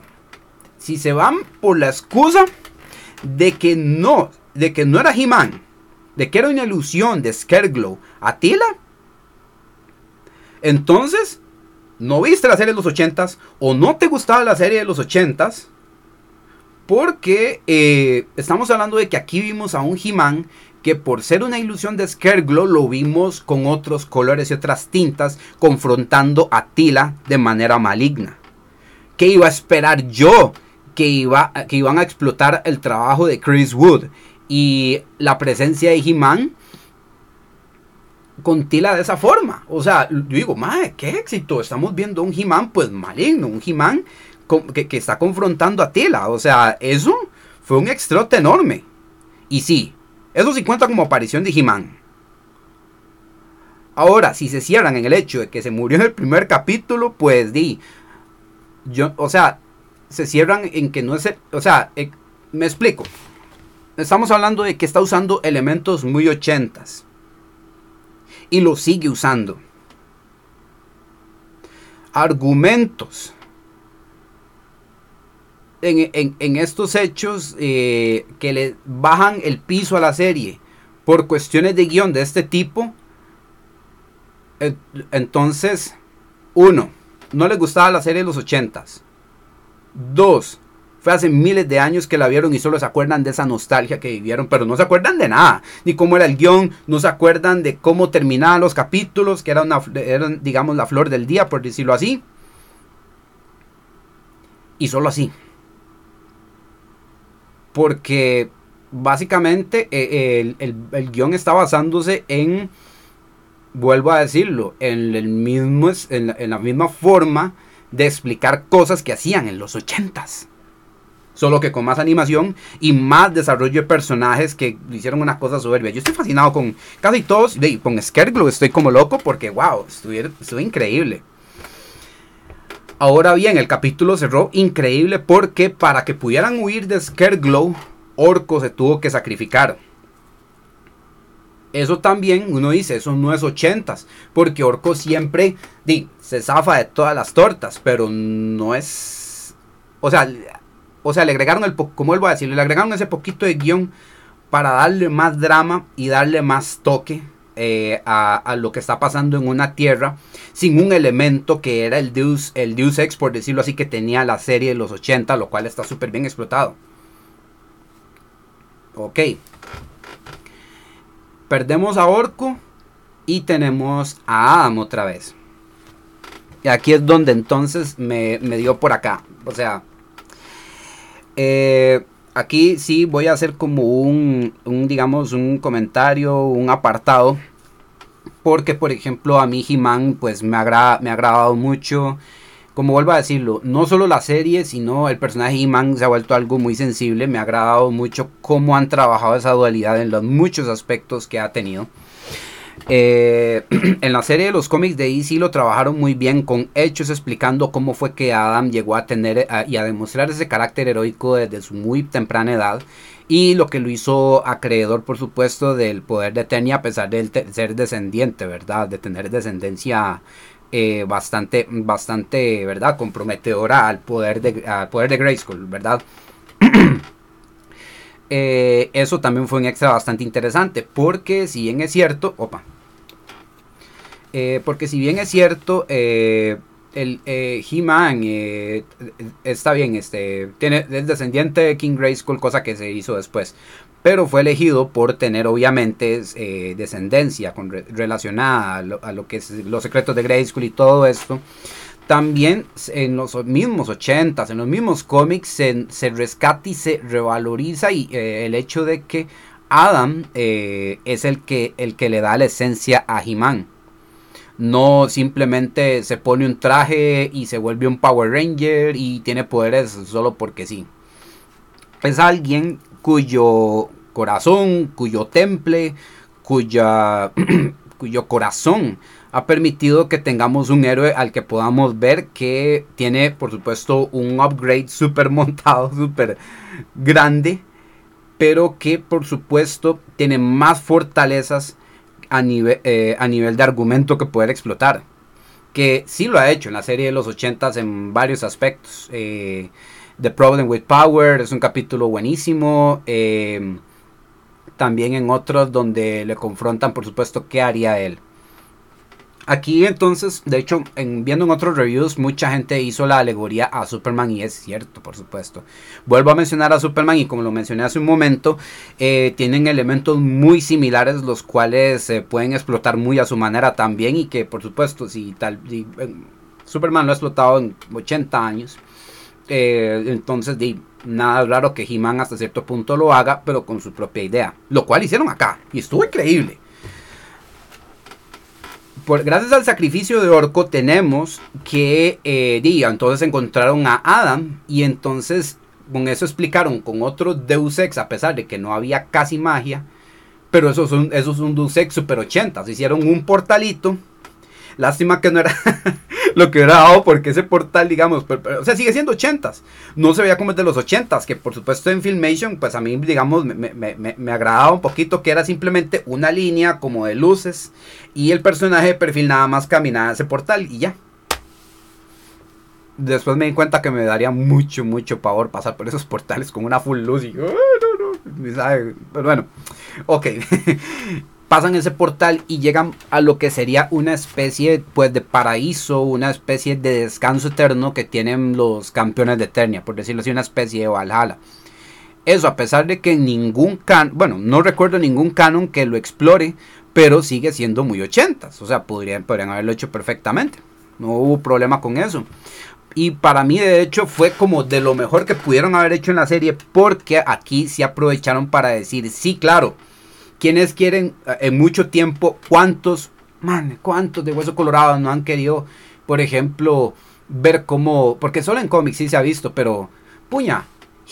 si se van por la excusa de que no, de que no era He-Man, de que era una ilusión de Scareglow a Tila, entonces no viste la serie de los 80s o no te gustaba la serie de los 80s. Porque eh, estamos hablando de que aquí vimos a un He-Man que por ser una ilusión de Scareglow lo vimos con otros colores y otras tintas confrontando a Tila de manera maligna. ¿Qué iba a esperar yo? Que, iba, que iban a explotar el trabajo de Chris Wood y la presencia de He-Man con Tila de esa forma. O sea, yo digo, madre, qué éxito. Estamos viendo un He-Man pues maligno, un He-Man que, que, está confrontando a Tila. O sea, eso fue un extrote enorme. Y sí, eso sí cuenta como aparición de He-Man. Ahora, si se cierran en el hecho de que se murió en el primer capítulo, pues di. Yo, o sea, se cierran en que no es. o sea, eh, me explico. Estamos hablando de que está usando elementos muy ochentas. Y lo sigue usando. Argumentos en, estos hechos eh, que le bajan el piso a la serie por cuestiones de guion de este tipo, entonces, uno, no les gustaba la serie de los ochentas. Dos, fue hace miles de años que la vieron y solo se acuerdan de esa nostalgia que vivieron, pero no se acuerdan de nada, ni cómo era el guion, no se acuerdan de cómo terminaban los capítulos, que era una, eran, digamos, la flor del día, por decirlo así. Y solo así porque básicamente eh, el, guion está basándose en, vuelvo a decirlo, en, el mismo, en, la, misma forma de explicar cosas que hacían en los ochentas. Solo que con más animación y más desarrollo de personajes que hicieron una cosa soberbia. Yo estoy fascinado con casi todos. De, con Scareglow estoy como loco porque, wow, estuvo increíble. Ahora bien, el capítulo cerró increíble porque para que pudieran huir de Scareglow, Orco se tuvo que sacrificar. Eso también, uno dice, eso no es ochentas, porque Orco siempre di, se zafa de todas las tortas, pero no es... O sea, o sea, le agregaron el, como vuelvo a decir, le agregaron ese poquito de guion para darle más drama y darle más toque eh, a, lo que está pasando en una tierra sin un elemento que era el Deus, el Deus Ex, por decirlo así, que tenía la serie de los 80, lo cual está súper bien explotado. Ok. Perdemos a Orco y tenemos a Adam otra vez. Y aquí es donde entonces me, dio por acá. O sea, eh, aquí sí voy a hacer como un, digamos, un comentario, un apartado. Porque, por ejemplo, a mí He-Man, pues me, me ha agradado mucho. Como vuelvo a decirlo, no solo la serie, sino el personaje He-Man se ha vuelto algo muy sensible. Me ha agradado mucho cómo han trabajado esa dualidad en los muchos aspectos que ha tenido. Eh, en la serie de los cómics de DC lo trabajaron muy bien con hechos explicando cómo fue que Adam llegó a tener y a demostrar ese carácter heroico desde su muy temprana edad y lo que lo hizo acreedor por supuesto del poder de Tenia a pesar de ser descendiente, ¿verdad? De tener descendencia eh, bastante, bastante, ¿verdad? Comprometedora al poder de, al poder de Grayskull, ¿verdad? Eh, eso también fue un extra bastante interesante, porque si bien es cierto, opa, eh, porque si bien es cierto, el He-Man está bien, este, tiene, es descendiente de King Grayskull, cosa que se hizo después pero fue elegido por tener obviamente eh, descendencia con, relacionada a lo, que es los secretos de Grayskull y todo esto. También en los mismos 80s, en los mismos cómics, se, se rescata y se revaloriza y, eh, el hecho de que Adam eh, es el que, el que le da la esencia a He-Man. No simplemente se pone un traje y se vuelve un Power Ranger y tiene poderes solo porque sí. Es alguien cuyo corazón, cuyo temple, cuya, cuyo corazón ha permitido que tengamos un héroe al que podamos ver que tiene, por supuesto, un upgrade súper montado, súper grande, pero que, por supuesto, tiene más fortalezas a nivel, eh, a nivel de argumento que poder explotar. Que sí lo ha hecho en la serie de los 80 en varios aspectos. Eh, The Problem with Power es un capítulo buenísimo. Eh, también en otros donde le confrontan, por supuesto, qué haría él. Aquí entonces, de hecho, en, viendo en otros reviews, mucha gente hizo la alegoría a Superman y es cierto, por supuesto. Vuelvo a mencionar a Superman y como lo mencioné hace un momento, eh, tienen elementos muy similares los cuales se pueden explotar muy a su manera también y que por supuesto, si tal... Eh, Superman lo ha explotado en 80 años, eh, entonces di, nada raro que He-Man hasta cierto punto lo haga, pero con su propia idea. Lo cual hicieron acá. Y estuvo increíble. Por, gracias al sacrificio de Orco tenemos que eh, entonces encontraron a Adam y entonces con eso explicaron con otro Deus Ex a pesar de que no había casi magia pero eso es un, eso Ex Super 80 hicieron un portalito lástima que no era lo que hubiera dado porque ese portal, digamos, o sea, sigue siendo 80s. No se veía como es de los 80s, que por supuesto en Filmation, pues a mí, digamos, me, agradaba un poquito que era simplemente una línea como de luces y el personaje de perfil nada más caminaba ese portal y ya. Después me di cuenta que me daría mucho, mucho pavor pasar por esos portales con una full luz y... Oh, no, no, pero bueno, ok. pasan ese portal y llegan a lo que sería una especie pues de paraíso, una especie de descanso eterno que tienen los campeones de Eternia, por decirlo así, una especie de Valhalla. Eso a pesar de que ningún canon, bueno, no recuerdo ningún canon que lo explore, pero sigue siendo muy ochentas, o sea, podrían, podrían haberlo hecho perfectamente. No hubo problema con eso. Y para mí, de hecho, fue como de lo mejor que pudieron haber hecho en la serie, porque aquí se aprovecharon para decir, sí, claro, quienes quieren eh, en mucho tiempo, cuántos, man, cuántos de Hueso Colorado no han querido, por ejemplo, ver cómo, porque solo en cómics sí se ha visto, pero, puña,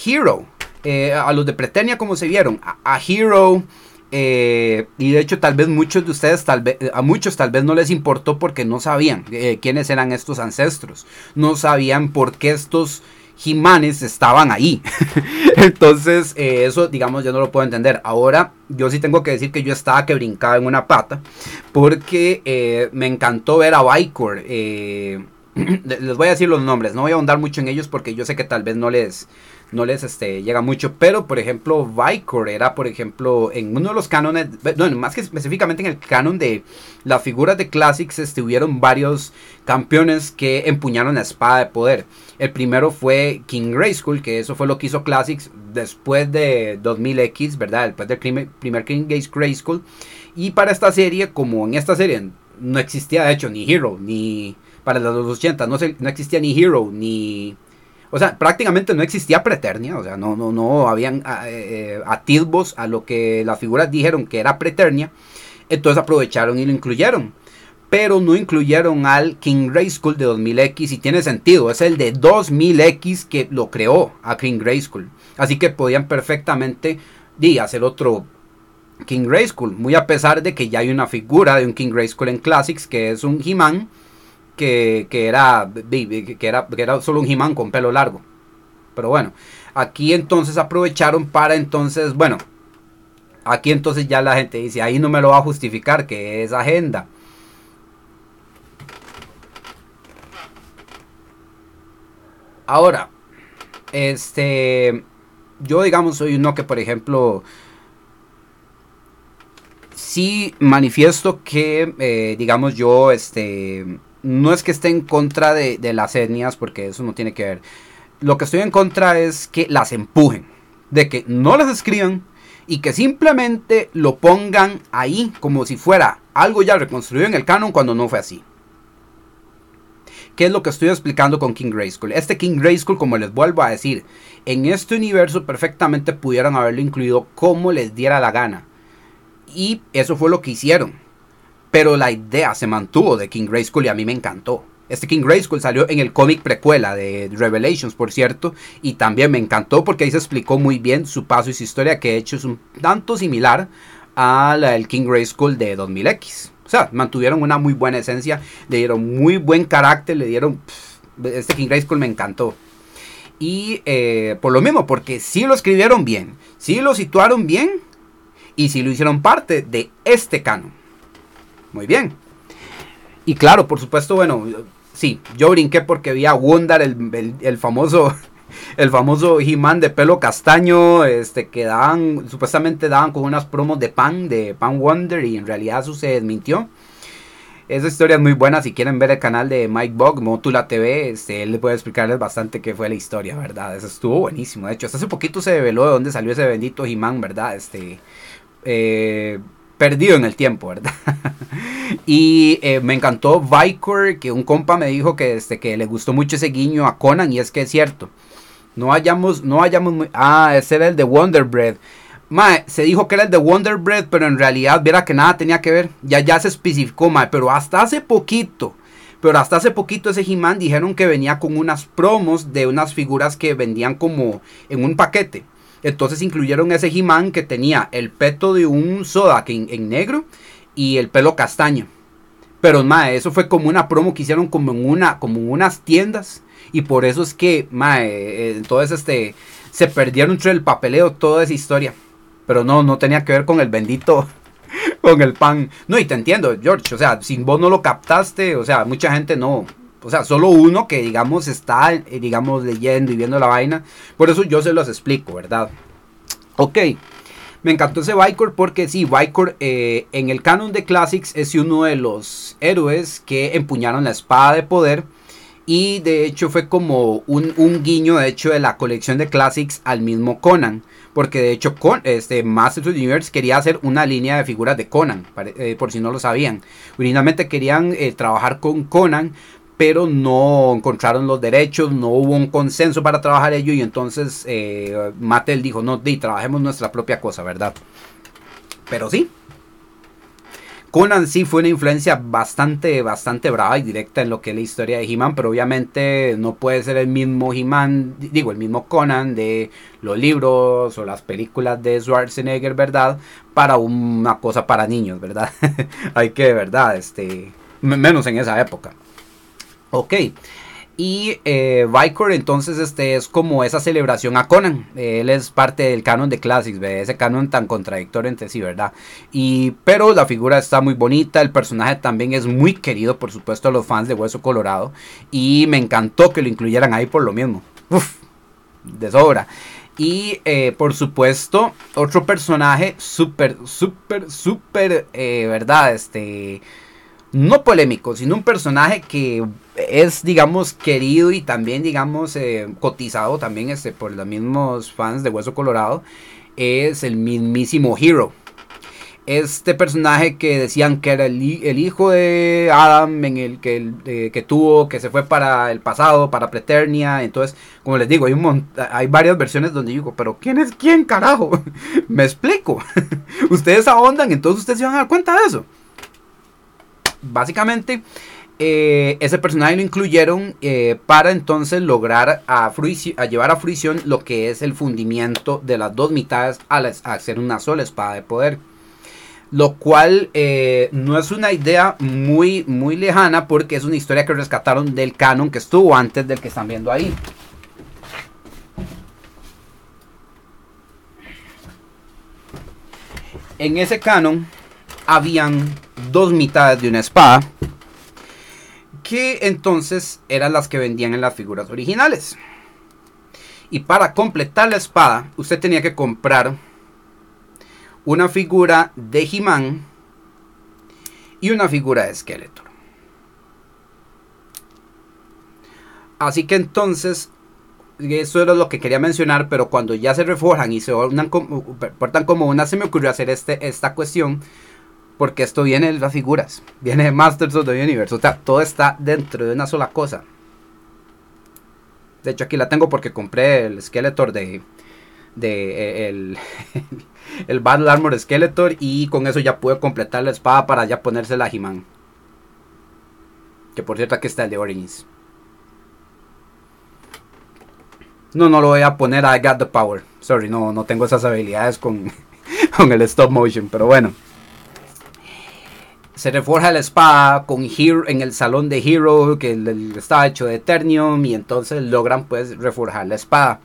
Hero, eh, a los de Pretenia como se vieron, a, Hero, eh, y de hecho tal vez muchos de ustedes, tal vez, a muchos tal vez no les importó porque no sabían quiénes eran estos ancestros, no sabían por qué estos Jimanes estaban ahí. Entonces, eh, eso, digamos, yo no lo puedo entender. Ahora, yo sí tengo que decir que yo estaba que brincaba en una pata. Porque eh, me encantó ver a Vicor. Eh, les voy a decir los nombres. No voy a ahondar mucho en ellos porque yo sé que tal vez no les no les este, llega mucho. Pero, por ejemplo, Vicor era, por ejemplo, en uno de los cánones, bueno, más que específicamente en el canon de las figuras de Classics, estuvieron varios campeones que empuñaron la espada de poder. El primero fue King Grayskull, que eso fue lo que hizo Classics después de 2000X, ¿verdad? Después del primer King Grayskull. Y para esta serie, como en esta serie no existía, de hecho, ni Hero, ni para los 80, no, no existía ni Hero, ni o sea, prácticamente no existía Preternia, o sea, no, no, no habían ah, eh, atisbos a lo que las figuras dijeron que era Preternia, entonces aprovecharon y lo incluyeron. pero no incluyeron al King School de 2000X y tiene sentido, es el de 2000X que lo creó a King School. Así que podían perfectamente di, hacer otro King School, muy a pesar de que ya hay una figura de un King School en Classics que es un He-Man que, era, que, era, que era solo un He-Man con pelo largo. Pero bueno, aquí entonces aprovecharon para entonces, bueno, aquí entonces ya la gente dice, ahí no me lo va a justificar que es agenda. Ahora, este, yo digamos soy uno que por ejemplo, sí manifiesto que, eh, digamos yo, este, no es que esté en contra de, las etnias, porque eso no tiene que ver. Lo que estoy en contra es que las empujen, de que no las escriban y que simplemente lo pongan ahí como si fuera algo ya reconstruido en el canon cuando no fue así. ¿Qué es lo que estoy explicando con King Grayskull? Este King Grayskull, como les vuelvo a decir, en este universo perfectamente pudieran haberlo incluido como les diera la gana. Y eso fue lo que hicieron. Pero la idea se mantuvo de King Grayskull y a mí me encantó. Este King Grayskull salió en el cómic precuela de Revelations, por cierto, y también me encantó porque ahí se explicó muy bien su paso y su historia, que de hecho es un tanto similar al King Grayskull de 2000X. O sea, mantuvieron una muy buena esencia, le dieron muy buen carácter, le dieron... este King Grayskull me encantó. Y eh, por lo mismo, porque sí lo escribieron bien, sí lo situaron bien y sí lo hicieron parte de este canon. Muy bien. Y claro, por supuesto, bueno, sí, yo brinqué porque vi a Wonder, el, famoso el famoso He-Man de pelo castaño, este, que daban, supuestamente daban con unas promos de Pan, de Pan Wonder, y en realidad eso se desmintió. Esa historia es muy buena, si quieren ver el canal de Mike Bog, Motula TV, este, él les puede explicarles bastante qué fue la historia, ¿verdad? Eso estuvo buenísimo, de hecho, hasta hace poquito se reveló de dónde salió ese bendito He-Man, ¿verdad? Este, eh, perdido en el tiempo, ¿verdad? y eh, me encantó Vicor, que un compa me dijo que, este, que le gustó mucho ese guiño a Conan, y es que es cierto. No hayamos, no hayamos. Ah, ese era el de Wonder Bread. Mae, se dijo que era el de Wonder Bread, pero en realidad, viera que nada tenía que ver. Ya, ya se especificó, mae, pero hasta hace poquito. Pero hasta hace poquito ese He-Man dijeron que venía con unas promos de unas figuras que vendían como en un paquete. Entonces incluyeron ese He-Man que tenía el peto de un soda en, negro y el pelo castaño. Pero mae, eso fue como una promo que hicieron como en una, como en unas tiendas. Y por eso es que, mae, eh, entonces este, se perdieron entre el papeleo toda esa historia. Pero no, no tenía que ver con el bendito, con el pan. No, y te entiendo, George. O sea, si vos no lo captaste, o sea, mucha gente no. O sea, solo uno que, digamos, está, eh, digamos, leyendo y viendo la vaina. Por eso yo se los explico, ¿verdad? Ok. Me encantó ese Vicor porque sí, Vicor eh, en el canon de Classics es uno de los héroes que empuñaron la espada de poder. Y de hecho fue como un, guiño, de hecho, de la colección de Classics al mismo Conan. Porque de hecho, con, este, Masters of the Universe quería hacer una línea de figuras de Conan, eh, por si no lo sabían. Originalmente querían trabajar con Conan, pero no encontraron los derechos, no hubo un consenso para trabajar ello y entonces eh, Mattel dijo, no, di, trabajemos nuestra propia cosa, ¿verdad? Pero sí. Conan sí fue una influencia bastante, bastante brava y directa en lo que es la historia de He-Man, pero obviamente no puede ser el mismo He-Man, digo, el mismo Conan de los libros o las películas de Schwarzenegger, ¿verdad? Para una cosa para niños, ¿verdad? Hay que, ¿verdad? Este, menos en esa época. Ok. Y eh, Vicor entonces este es como esa celebración a Conan. él es parte del canon de Classics, ese canon tan contradictorio entre sí, ¿verdad? Y, pero la figura está muy bonita, el personaje también es muy querido, por supuesto, a los fans de Hueso Colorado. Y me encantó que lo incluyeran ahí por lo mismo. Uf, de sobra. Y eh, por supuesto, otro personaje súper, súper, súper, eh, ¿verdad? Este no polémico, sino un personaje que es, digamos, querido y también, digamos, eh, cotizado también este, por los mismos fans de Hueso Colorado, es el mismísimo Hero. Este personaje que decían que era el, hijo de Adam, en el que, eh, que tuvo, que se fue para el pasado, para Preternia. Entonces, como les digo, hay, un hay varias versiones donde digo, pero ¿quién es quién, carajo? Me explico. ustedes ahondan, entonces ustedes se van a dar cuenta de eso básicamente eh, ese personaje lo incluyeron eh, para entonces lograr a, llevar a fruición lo que es el fundimiento de las dos mitades al hacer una sola espada de poder. Lo cual eh, no es una idea muy, muy lejana porque es una historia que rescataron del canon que estuvo antes del que están viendo ahí. En ese canon habían dos mitades de una espada que entonces eran las que vendían en las figuras originales. Y para completar la espada, usted tenía que comprar una figura de he y una figura de Skeletor. Así que entonces, eso era lo que quería mencionar, pero cuando ya se reforjan y se portan como una, se me ocurrió hacer este, esta cuestión porque esto viene de las figuras. Viene de Masters of the Universe. O sea, todo está dentro de una sola cosa. De hecho, aquí la tengo porque compré el Skeletor de. de el, el Battle Armor Skeletor. Y con eso ya puedo completar la espada para ya ponerse la He-Man. Que por cierto, aquí está el de Origins. No, no lo voy a poner I Got the Power. Sorry, no, no tengo esas habilidades con, con el stop motion. Pero bueno se reforja la espada con Hero en el salón de Hero que está hecho de Eternium y entonces logran pues reforjar la espada.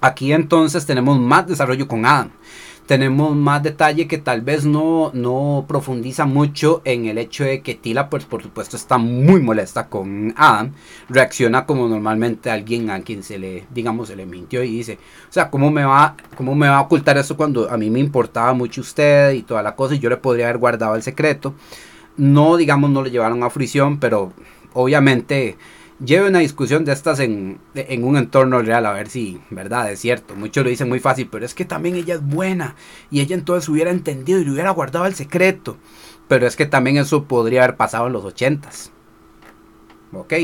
Aquí entonces tenemos más desarrollo con Adam tenemos más detalle que tal vez no, no profundiza mucho en el hecho de que Tila, pues por supuesto, está muy molesta con Adam. Reacciona como normalmente alguien a quien se le, digamos, se le mintió y dice, o sea, ¿cómo me va, cómo me va a ocultar eso cuando a mí me importaba mucho usted y toda la cosa y yo le podría haber guardado el secreto? No, digamos, no le llevaron a fricción, pero obviamente lleve una discusión de estas en, un entorno real a ver si, verdad, es cierto. Muchos lo dicen muy fácil, pero es que también ella es buena y ella entonces hubiera entendido y le hubiera guardado el secreto. Pero es que también eso podría haber pasado en los ochentas. Ok.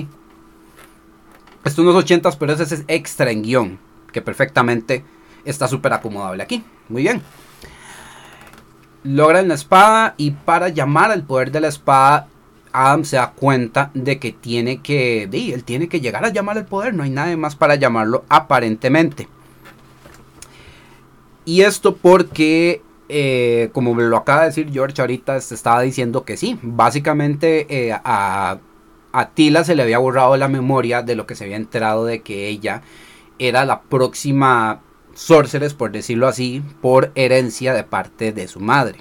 Esto en los ochentas, pero ese es extra en guion, que perfectamente está súper acomodable aquí. Muy bien. Logran la espada y para llamar al poder de la espada Adam se da cuenta de que tiene que, él tiene que llegar a llamar al poder, no hay nada más para llamarlo aparentemente. Y esto porque, eh, como lo acaba de decir George ahorita, se estaba diciendo que sí, básicamente eh, a, a Tila se le había borrado la memoria de lo que se había enterado de que ella era la próxima sorceress, por decirlo así, por herencia de parte de su madre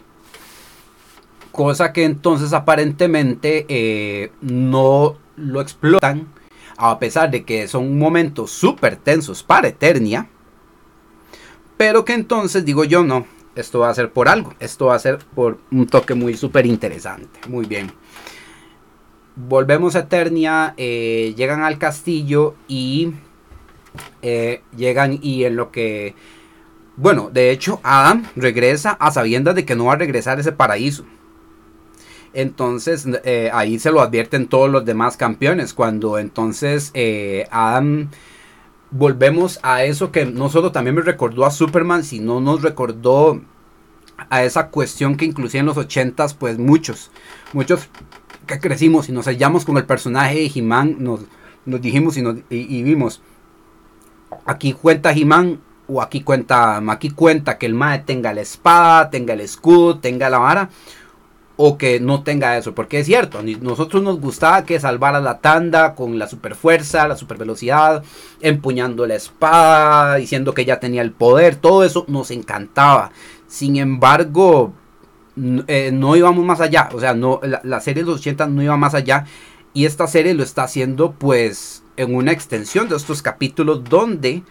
cosa que entonces aparentemente eh, no lo explotan, a pesar de que son momentos súper tensos para Eternia, pero que entonces digo yo no, esto va a ser por algo, esto va a ser por un toque muy súper interesante, muy bien. Volvemos a Eternia, eh, llegan al castillo y eh, llegan y en lo que... Bueno, de hecho Adam regresa a sabiendas de que no va a regresar a ese paraíso. Entonces eh, ahí se lo advierten todos los demás campeones. Cuando entonces eh, Adam volvemos a eso que no solo también me recordó a Superman, sino nos recordó a esa cuestión que inclusive en los ochentas, pues muchos, muchos que crecimos y nos hallamos con el personaje de He-Man, nos, dijimos y, y, vimos, aquí cuenta He-Man o aquí cuenta, aquí cuenta que el Mae tenga la espada, tenga el escudo, tenga la vara, o que no tenga eso, porque es cierto, nosotros nos gustaba que salvara la tanda con la super fuerza, la super velocidad, empuñando la espada, diciendo que ya tenía el poder, todo eso nos encantaba. Sin embargo, eh, no íbamos más allá, o sea, no, la, serie de los 80 no iba más allá y esta serie lo está haciendo pues en una extensión de estos capítulos donde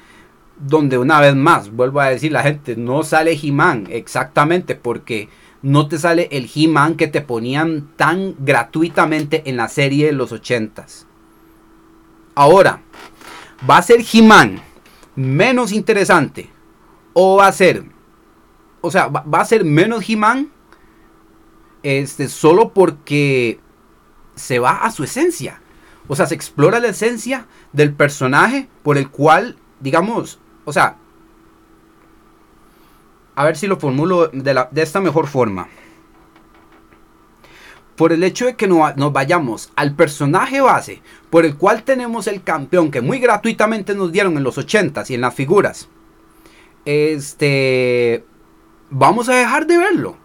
donde una vez más, vuelvo a decir la gente, no sale He-Man exactamente porque no te sale el He-Man que te ponían tan gratuitamente en la serie de los 80s. Ahora, ¿va a ser He-Man menos interesante? ¿O va a ser, o sea, va, a ser menos He-Man este, solo porque se va a su esencia? O sea, se explora la esencia del personaje por el cual, digamos, o sea, a ver si lo formulo de, esta mejor forma. por el hecho de que no, nos vayamos al personaje base por el cual tenemos el campeón que muy gratuitamente nos dieron en los 80s y en las figuras, este, vamos a dejar de verlo.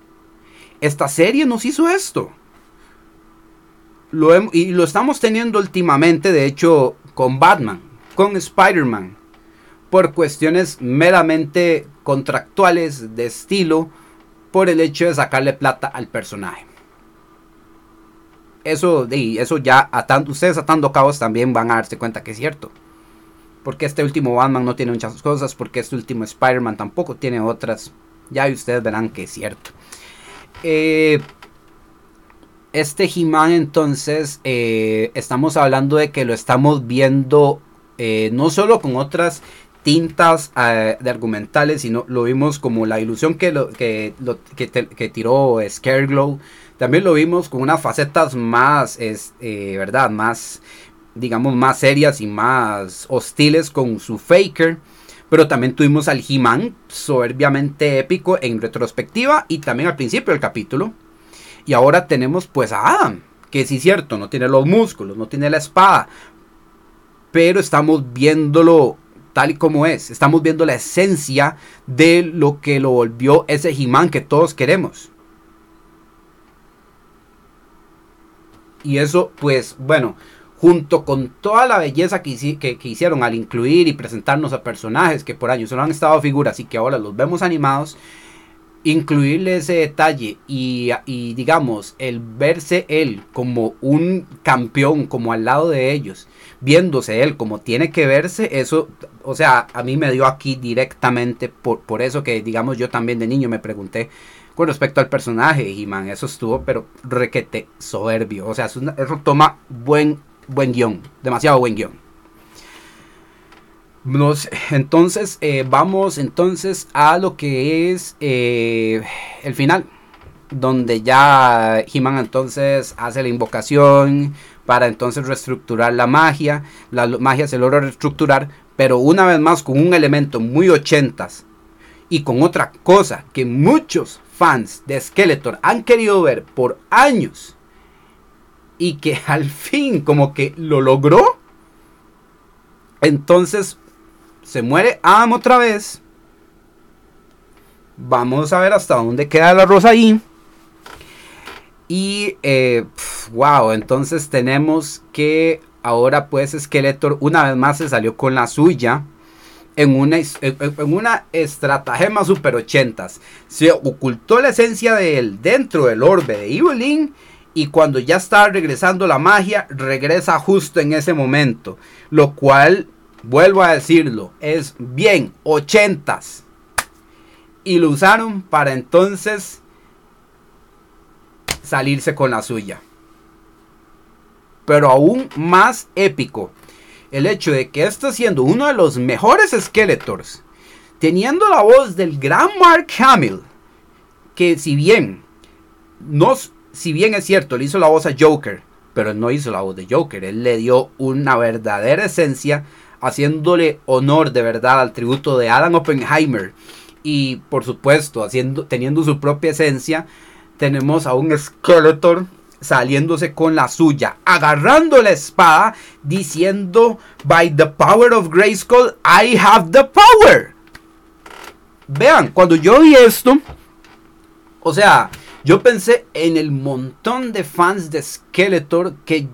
Esta serie nos hizo esto. Lo y lo estamos teniendo últimamente, de hecho, con Batman, con Spider-Man, por cuestiones meramente contractuales de estilo, por el hecho de sacarle plata al personaje. Eso, eso ya, atando, ustedes atando cabos también van a darse cuenta que es cierto. Porque este último Batman no tiene muchas cosas, porque este último Spider-Man tampoco tiene otras. Ya ustedes verán que es cierto. Eh, este He-Man entonces eh, estamos hablando de que lo estamos viendo eh, no solo con otras tintas de argumentales, sino lo vimos como la ilusión que, lo, que, que, tiró Scareglow. También lo vimos con unas facetas más, es, ¿verdad? Más, digamos, más serias y más hostiles con su Faker. Pero también tuvimos al He-Man soberbiamente épico en retrospectiva y también al principio del capítulo. Y ahora tenemos pues a Adam, que sí es cierto, no tiene los músculos, no tiene la espada. Pero estamos viéndolo tal y como es. Estamos viendo la esencia de lo que lo volvió ese He-Man que todos queremos. Y eso pues bueno, junto con toda la belleza que, hicieron al incluir y presentarnos a personajes que por años solo han estado figuras y que ahora los vemos animados, incluirle ese detalle y, digamos el verse él como un campeón, como al lado de ellos, viéndose él como tiene que verse, eso, o sea, a mí me dio aquí directamente por, por eso que digamos yo también de niño me pregunté con respecto al personaje y man, eso estuvo pero requete soberbio, o sea, eso toma buen buen guion, demasiado buen guion. entonces, eh, vamos entonces a lo que es eh, el final, donde ya He-Man entonces hace la invocación para entonces reestructurar la magia. La magia se logra reestructurar, pero una vez más con un elemento muy ochentas y con otra cosa que muchos fans de Skeletor han querido ver por años y que al fin como que lo logró. Entonces se muere Adam otra vez. Vamos a ver hasta dónde queda la rosa ahí. Y wow, eh, entonces tenemos que ahora pues Skeletor una vez más se salió con la suya. En una, en una estratagema super ochentas. Se ocultó la esencia de él dentro del orbe de Evelyn y cuando ya está regresando la magia, regresa justo en ese momento. Lo cual, vuelvo a decirlo, es bien ochentas. Y lo usaron para entonces salirse con la suya. Pero aún más épico, el hecho de que está siendo uno de los mejores Skeletors, teniendo la voz del gran Mark Hamill, que si bien nos si bien es cierto, él hizo la voz a Joker, pero no hizo la voz de Joker, él le dio una verdadera esencia, haciéndole honor de verdad al tributo de Adam Oppenheimer. Y por supuesto, haciendo, teniendo su propia esencia, tenemos a un Skeletor saliéndose con la suya, agarrando la espada, diciendo, By the power of Grayskull, I have the power. Vean, cuando yo vi esto, o sea, yo pensé en el montón de fans de Skeletor que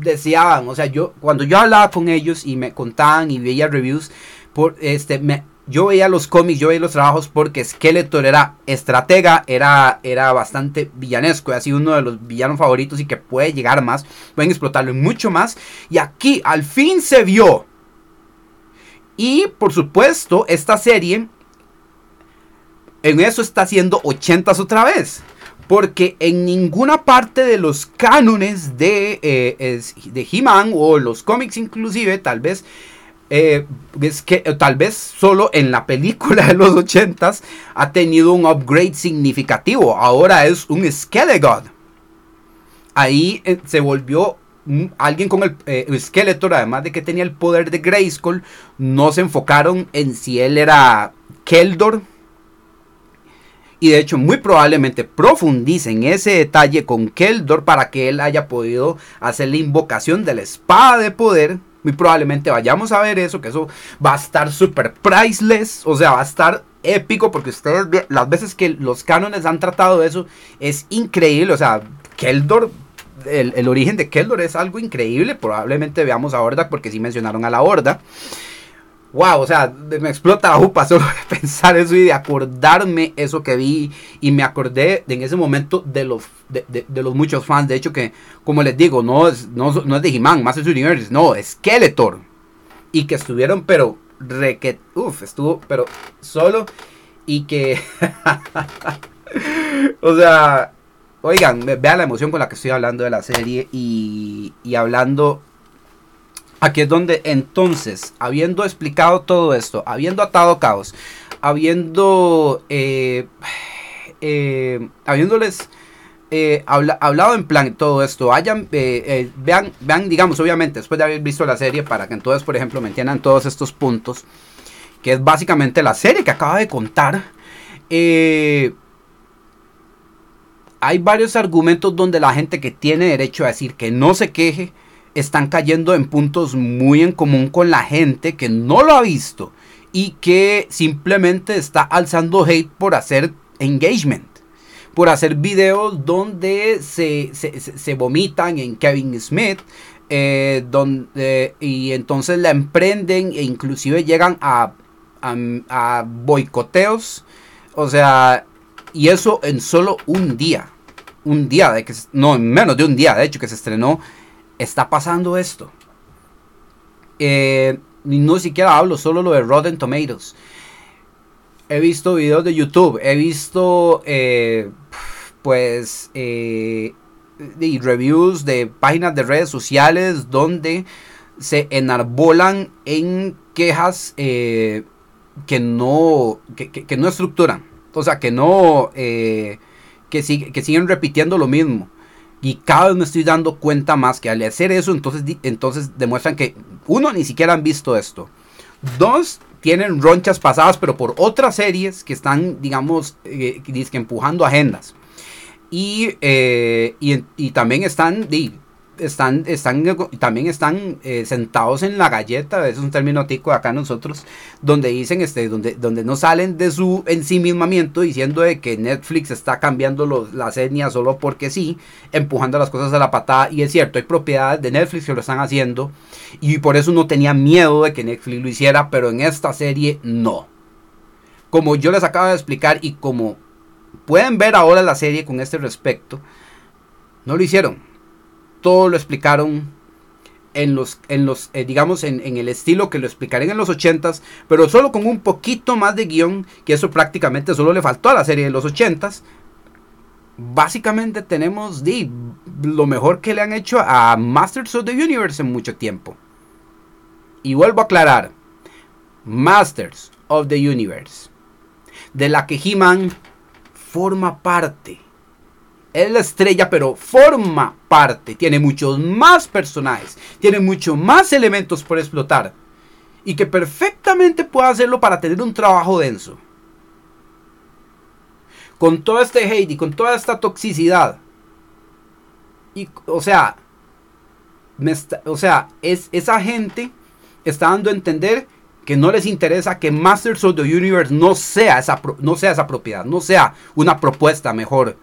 deseaban, o sea, yo cuando yo hablaba con ellos y me contaban y veía reviews, por este me, yo veía los cómics, yo veía los trabajos porque Skeletor era estratega, era, era bastante villanesco, ha sido uno de los villanos favoritos y que puede llegar más, pueden explotarlo mucho más. Y aquí al fin se vio. Y por supuesto, esta serie en eso está haciendo 80 otra vez. Porque en ninguna parte de los cánones de, eh, de He-Man o los cómics inclusive, tal vez, eh, es que tal vez solo en la película de los 80s ha tenido un upgrade significativo. Ahora es un Skelegod. Ahí eh, se volvió alguien con el eh, Skeletor, además de que tenía el poder de Grayskull, no se enfocaron en si él era Keldor Y de hecho, muy probablemente profundicen ese detalle con Keldor para que él haya podido hacer la invocación de la espada de poder. Muy probablemente vayamos a ver eso, que eso va a estar super priceless. O sea, va a estar épico porque ustedes, las veces que los cánones han tratado eso, es increíble. O sea, Keldor el, el, origen de Keldor es algo increíble. Probablemente veamos a Horda porque sí mencionaron a la Horda wow, o sea, me explota la jupa solo de pensar eso y de acordarme eso que vi. Y me acordé en ese momento de los, de, de, los muchos fans. De hecho, que, como les digo, no es, no, no es de He-Man, Masters Universe, no, es Skeletor. Y que estuvieron, pero, re uff, estuvo, pero solo. Y que, o sea, oigan, vean la emoción con la que estoy hablando de la serie y, y hablando Aquí es donde entonces, habiendo explicado todo esto, habiendo atado caos, habiendo, eh, eh, habiéndoles eh, hablado en plan todo esto, hayan, vean, vean, digamos, obviamente, después de haber visto la serie, para que entonces, por ejemplo, me entiendan todos estos puntos, que es básicamente la serie que acaba de contar. hay varios argumentos donde la gente que tiene derecho a decir que no se queje, están cayendo en puntos muy en común con la gente que no lo ha visto y que simplemente está alzando hate por hacer engagement, por hacer videos donde se, se, vomitan en Kevin Smith, eh, donde, y entonces la emprenden e inclusive llegan a, a boicoteos, o sea, y eso en solo un día, un día, de que, no, en menos de un día, de hecho, que se estrenó está pasando esto. Eh, no siquiera hablo solo lo de Rotten Tomatoes. He visto videos de YouTube, he visto eh, pues eh, reviews de páginas de redes sociales donde se enarbolan en quejas que no que, no estructuran, o sea que no que, que siguen repitiendo lo mismo. Y cada vez me estoy dando cuenta más que al hacer eso, entonces, entonces demuestran que, uno, ni siquiera han visto esto. Dos, tienen ronchas pasadas, pero por otras series que están, digamos, eh, empujando agendas. Y, eh, y, y, también están, están, están, también están eh, sentados en la galleta, es un término tico acá nosotros, donde dicen, este, donde, donde no salen de su ensimismamiento diciendo de que Netflix está cambiando los, las etnias solo porque sí, empujando las cosas a la patada, y es cierto, hay propiedades de Netflix que lo están haciendo, y por eso no tenía miedo de que Netflix lo hiciera, pero en esta serie no. Como yo les acabo de explicar y como pueden ver ahora la serie con este respecto, no lo hicieron todo lo explicaron en los, en los eh, digamos, en, el estilo que lo explicaré en los 80s, pero solo con un poquito más de guion, que eso prácticamente solo le faltó a la serie de los 80s. Básicamente tenemos de, lo mejor que le han hecho a Masters of the Universe en mucho tiempo. Y vuelvo a aclarar, Masters of the Universe, de la que He-Man forma parte es la estrella, pero forma parte. Tiene muchos más personajes, tiene muchos más elementos por explotar. Y que perfectamente puede hacerlo para tener un trabajo denso. Con todo este hate y con toda esta toxicidad. Y, o sea, o sea, es, esa gente está dando a entender que no les interesa que Masters of the Universe no sea esa, no sea esa propiedad, no sea una propuesta mejor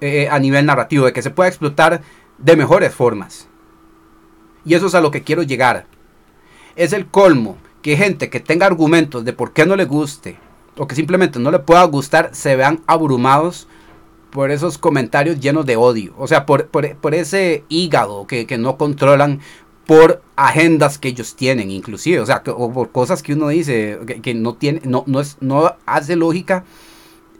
eh, a nivel narrativo, de que se pueda explotar de mejores formas. Y eso es a lo que quiero llegar. Es el colmo que gente que tenga argumentos de por qué no le guste o que simplemente no le pueda gustar se vean abrumados por esos comentarios llenos de odio. O sea, por, por, ese hígado que, no controlan por agendas que ellos tienen, inclusive. O sea, o por cosas que uno dice que, no tiene, no, no, es, no hace lógica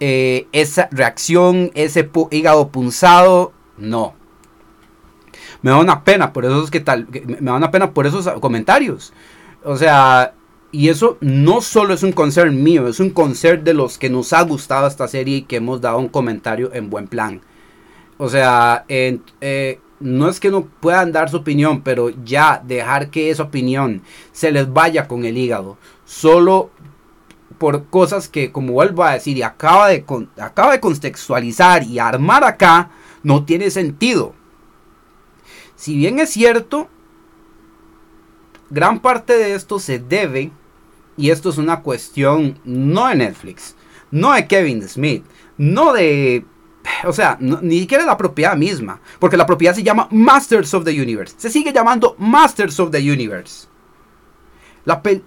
eh, esa reacción, ese hígado punzado, no. Me da una pena por esos que tal, me da una pena por esos comentarios. O sea, y eso no solo es un concern mío, es un concern de los que nos ha gustado esta serie y que hemos dado un comentario en buen plan. O sea, eh, no es que no puedan dar su opinión, pero ya dejar que esa opinión se les vaya con el hígado, solo por cosas que, como vuelvo a decir, y acaba de, acaba de contextualizar y armar acá, no tiene sentido. Si bien es cierto, gran parte de esto se debe, y esto es una cuestión no de Netflix, no de Kevin Smith, no de... O sea, ni siquiera la propiedad misma, porque la propiedad se llama Masters of the Universe. Se sigue llamando Masters of the Universe.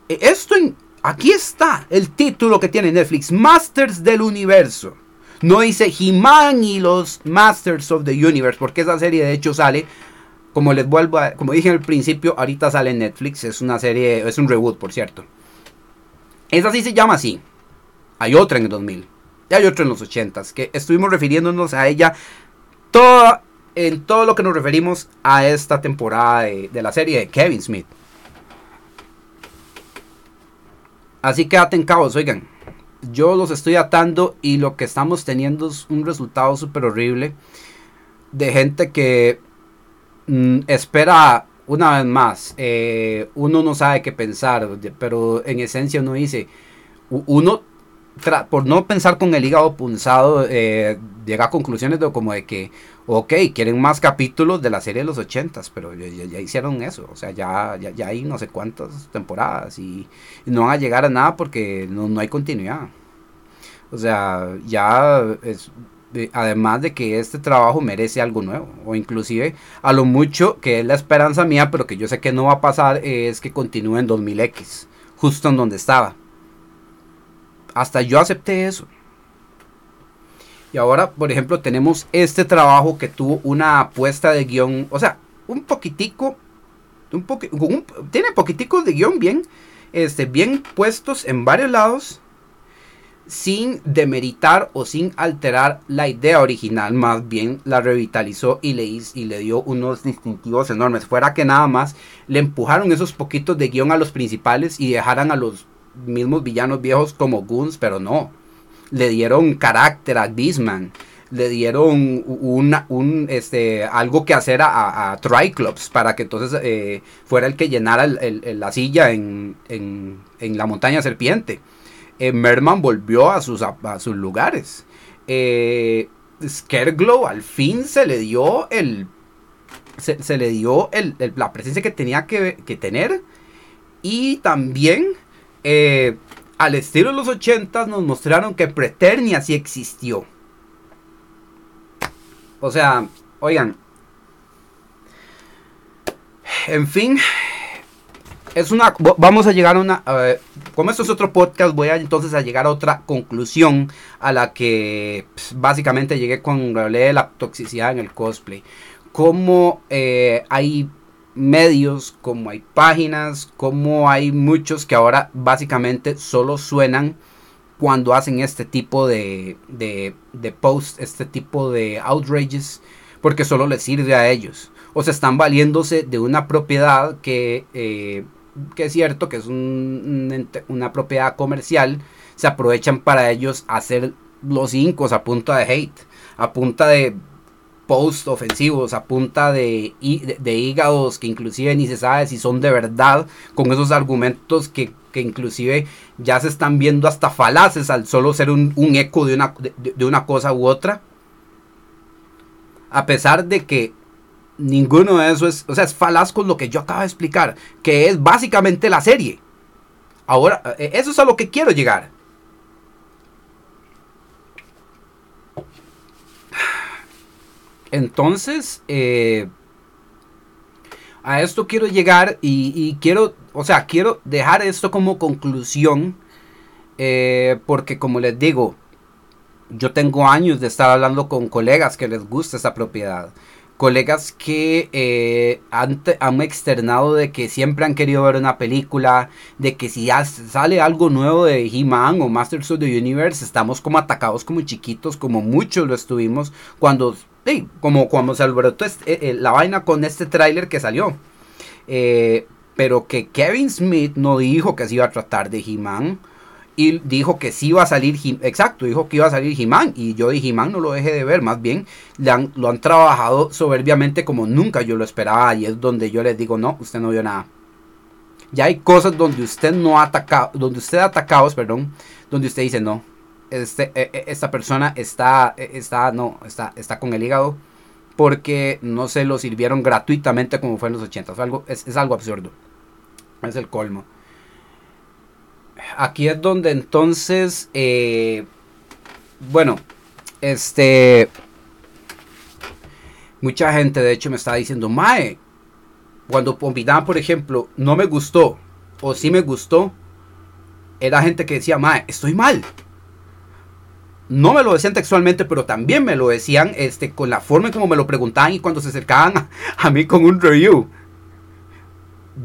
Esto en, aquí está el título que tiene Netflix, Masters del Universo. No dice He-Man y los Masters of the Universe, porque esa serie de hecho sale, como les vuelvo a, como dije al principio, ahorita sale en Netflix, es una serie, es un reboot, por cierto. Esa sí se llama así. Hay otra en el 2000. Y hay otra en los 80 que estuvimos refiriéndonos a ella toda, en todo lo que nos referimos a esta temporada de, de la serie de Kevin Smith. Así que aten cabos, oigan. Yo los estoy atando y lo que estamos teniendo es un resultado súper horrible de gente que mm, espera una vez más. Eh, uno no sabe qué pensar, pero en esencia uno dice, uno por no pensar con el hígado punzado, eh, llega a conclusiones como de que, ok, quieren más capítulos de la serie de los ochentas, pero ya, hicieron eso, o sea, ya, ya, hay no sé cuántas temporadas y, no van a llegar a nada porque no, hay continuidad. O sea, ya además de que este trabajo merece algo nuevo, o inclusive a lo mucho que es la esperanza mía, pero que yo sé que no va a pasar, es que continúe en 2000X, justo en donde estaba hasta yo acepté eso. Y ahora, por ejemplo, tenemos este trabajo que tuvo una apuesta de guion, o sea, un poquitico, un, tiene poquiticos de guion bien, este, bien puestos en varios lados, sin demeritar o sin alterar la idea original, más bien la revitalizó y le, y le dio unos distintivos enormes. Fuera que nada más le empujaron esos poquitos de guion a los principales y dejaran a los mismos villanos viejos como Goons, pero no. Le dieron carácter a Beastman. Le dieron una, un, este, algo que hacer a, Triclops para que entonces eh, fuera el que llenara la silla en, en, la montaña serpiente. Eh, Merman volvió a sus, a, sus lugares. Eh, Scareglow al fin se le dio el se, le dio el, la presencia que tenía que, que, tener y también eh, al estilo de los 80 nos mostraron que Preternia sí existió. O sea, oigan. En fin. Es una. Vamos a llegar a una. como esto es otro podcast, voy a entonces a llegar a otra conclusión. A la que pues, básicamente llegué con la toxicidad en el cosplay. Como eh, hay medios, como hay páginas, como hay muchos que ahora básicamente solo suenan cuando hacen este tipo de, de, posts, este tipo de outrages, porque solo les sirve a ellos. O se están valiéndose de una propiedad que, eh, que es cierto que es una propiedad comercial, se aprovechan para ellos hacer los incos a punta de hate, a punta de post ofensivos a punta de, de, hígados que inclusive ni se sabe si son de verdad, con esos argumentos que, inclusive ya se están viendo hasta falaces al solo ser un, eco de una, de, una cosa u otra. A pesar de que ninguno de eso es, o sea, es falaz con lo que yo acabo de explicar, que es básicamente la serie. Ahora, e, eso es a lo que quiero llegar. Entonces, eh, a esto quiero llegar y, quiero, o sea, quiero dejar esto como conclusión, eh, porque como les digo, yo tengo años de estar hablando con colegas que les gusta esta propiedad. Colegas que eh, han, externado de que siempre han querido ver una película, de que si sale algo nuevo de He-Man o Masters of the Universe, estamos como atacados como chiquitos, como muchos lo estuvimos cuando, como cuando se alborotó eh, eh, la vaina con este tráiler que salió. pero que Kevin Smith no dijo que se iba a tratar de He-Man y dijo que sí iba a salir, exacto, dijo que iba a salir He-Man y yo dije He-Man no lo deje de ver, más bien lo han trabajado soberbiamente como nunca yo lo esperaba y es donde yo les digo, no, usted no vio nada. Ya hay cosas donde usted no ha atacado, donde usted ha atacado, perdón, donde usted dice, no, este, e, e, esta persona está, e, está, no, está, está con el hígado porque no se lo sirvieron gratuitamente como fue en los 80. Es algo, es, algo absurdo. Es el colmo. Aquí es donde entonces, eh, bueno, este, mucha gente de hecho me está diciendo, Mae, cuando combinaban, por ejemplo, no me gustó o sí me gustó, era gente que decía, Mae, estoy mal. No me lo decían textualmente, pero también me lo decían este, con la forma en como me lo preguntaban y cuando se acercaban a, mí con un review.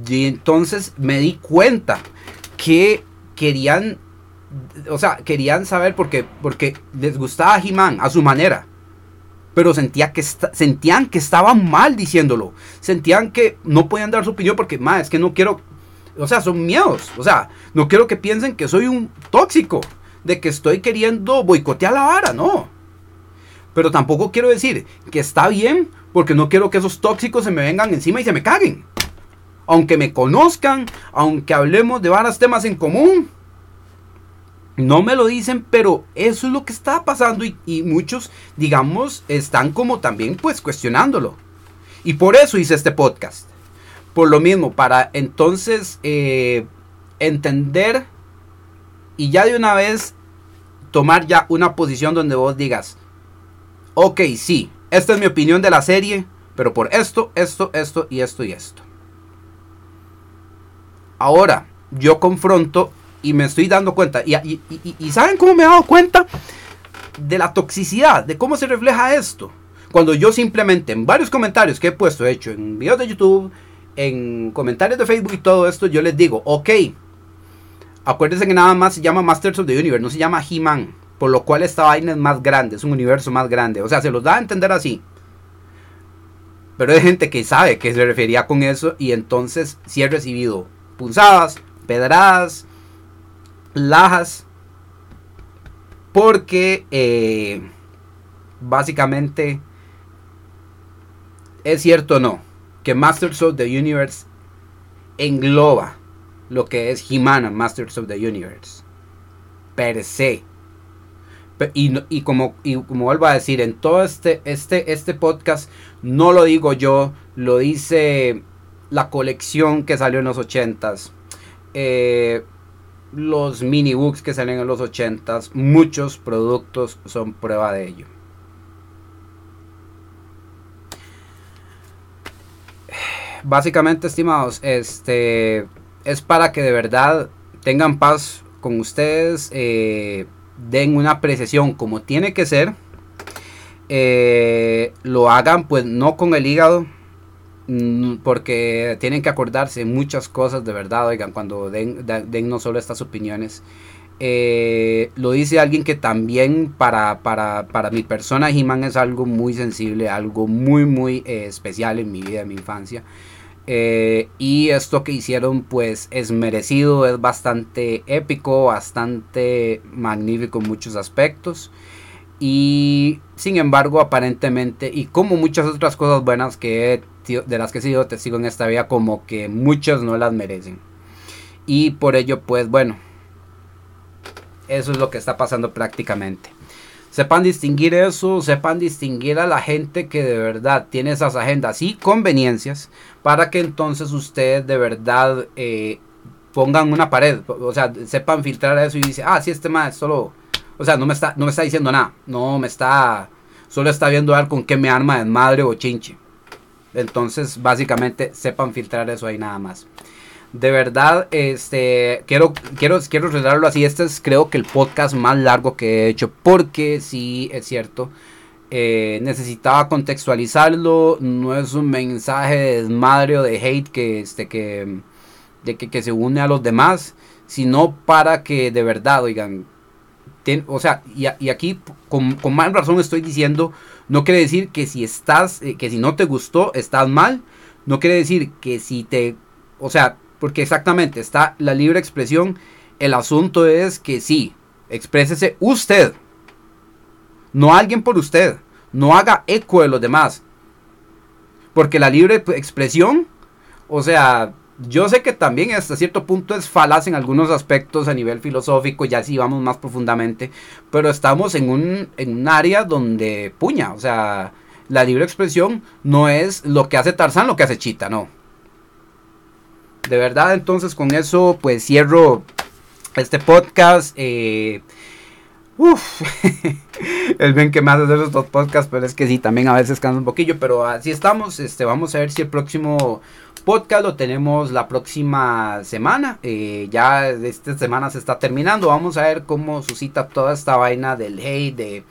Y entonces me di cuenta que querían, o sea, querían saber porque, porque les gustaba He-Man a su manera pero sentía que sentían que estaban mal diciéndolo. Sentían que no podían dar su opinión porque, más es que no quiero, o sea, son miedos. O sea, no quiero que piensen que soy un tóxico, de que estoy queriendo boicotear la vara, no. Pero tampoco quiero decir que está bien porque no quiero que esos tóxicos se me vengan encima y se me caguen. Aunque me conozcan, aunque hablemos de varios temas en común, no me lo dicen, pero eso es lo que está pasando y, muchos, digamos, están como también pues cuestionándolo. Y por eso hice este podcast. Por lo mismo, para entonces eh, entender y ya de una vez tomar ya una posición donde vos digas, ok, sí, esta es mi opinión de la serie, pero por esto, esto, esto y esto y esto. Ahora, yo confronto y me estoy dando cuenta. Y, ¿saben cómo me he dado cuenta? De la toxicidad, de cómo se refleja esto. Cuando yo simplemente en varios comentarios que he puesto, he hecho en videos de YouTube, en comentarios de Facebook y todo esto, yo les digo, ok, acuérdense que nada más se llama Masters of the Universe, no se llama He-Man. Por lo cual esta vaina es más grande, es un universo más grande. O sea, se los da a entender así. Pero hay gente que sabe que se refería con eso y entonces sí he recibido punzadas, pedradas, lajas porque eh, básicamente es cierto o no que Masters of the Universe engloba lo que es He-Man Masters of the Universe per se y, como, vuelvo a decir en todo este, este, este podcast no lo digo yo lo dice la colección que salió en los 80s eh, los mini books que salen en los 80s, muchos productos son prueba de ello. Básicamente, estimados, este es para que de verdad tengan paz con ustedes, eh, den una apreciación como tiene que ser, eh, lo hagan pues no con el hígado, Mm, porque tienen que acordarse muchas cosas de verdad, oigan, cuando den, no solo estas opiniones. Eh, lo dice alguien que también para, para, mi persona He-Man es algo muy sensible, algo muy, muy eh, especial en mi vida, en mi infancia. Eh, y esto que hicieron pues es merecido, es bastante épico, bastante magnífico en muchos aspectos. Y sin embargo, aparentemente, y como muchas otras cosas buenas que de las que he sido testigo en esta vida, como que muchos no las merecen. Y por ello, pues bueno, eso es lo que está pasando prácticamente. Sepan distinguir eso, sepan distinguir a la gente que de verdad tiene esas agendas y conveniencias para que entonces ustedes de verdad eh, pongan una pared, o sea, sepan filtrar eso y dice, ah, sí, este más solo o sea, no me está, no me está diciendo nada. No me está. Solo está viendo a ver con qué me arma de madre o chinche. Entonces, básicamente, sepan filtrar eso ahí nada más. De verdad, este, quiero, quiero, quiero revelarlo así. Este es creo que el podcast más largo que he hecho. Porque sí, es cierto. Eh, necesitaba contextualizarlo. No es un mensaje de desmadre o de hate que, este, que, de que, que se une a los demás. Sino para que de verdad, oigan, o sea, y, aquí con, más razón estoy diciendo, no quiere decir que si estás, eh, que si no te gustó, estás mal. No quiere decir que si te, o sea, porque exactamente está la libre expresión. El asunto es que sí, exprésese usted, no alguien por usted. No haga eco de los demás. Porque la libre expresión, o sea, yo sé que también hasta cierto punto es falaz en algunos aspectos a nivel filosófico, ya si vamos más profundamente, pero estamos en un, en un área donde puña, o sea, la libre expresión no es lo que hace Tarzán, lo que hace Chita, no. De verdad, entonces con eso pues cierro este podcast. Eh, Uf, el bien que hace hacer estos podcasts, pero es que sí, también a veces cansa un poquillo, pero así estamos, este, vamos a ver si el próximo podcast lo tenemos la próxima semana, eh, ya esta semana se está terminando, vamos a ver cómo suscita toda esta vaina del hate, de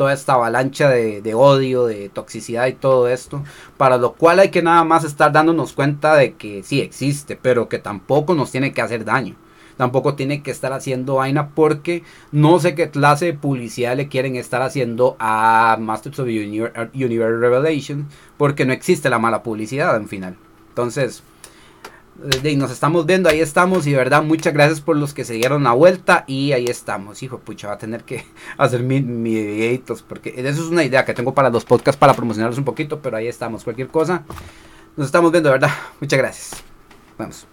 toda esta avalancha de, de odio, de toxicidad y todo esto, para lo cual hay que nada más estar dándonos cuenta de que sí existe, pero que tampoco nos tiene que hacer daño tampoco tiene que estar haciendo vaina porque no sé qué clase de publicidad le quieren estar haciendo a Masters of Universe, Revelation porque no existe la mala publicidad en final. Entonces, y nos estamos viendo, ahí estamos y de verdad muchas gracias por los que se dieron la vuelta y ahí estamos, hijo, pucha, va a tener que hacer mi, mi videitos porque eso es una idea que tengo para los podcasts para promocionarlos un poquito, pero ahí estamos, cualquier cosa, nos estamos viendo, de verdad, muchas gracias. Vamos.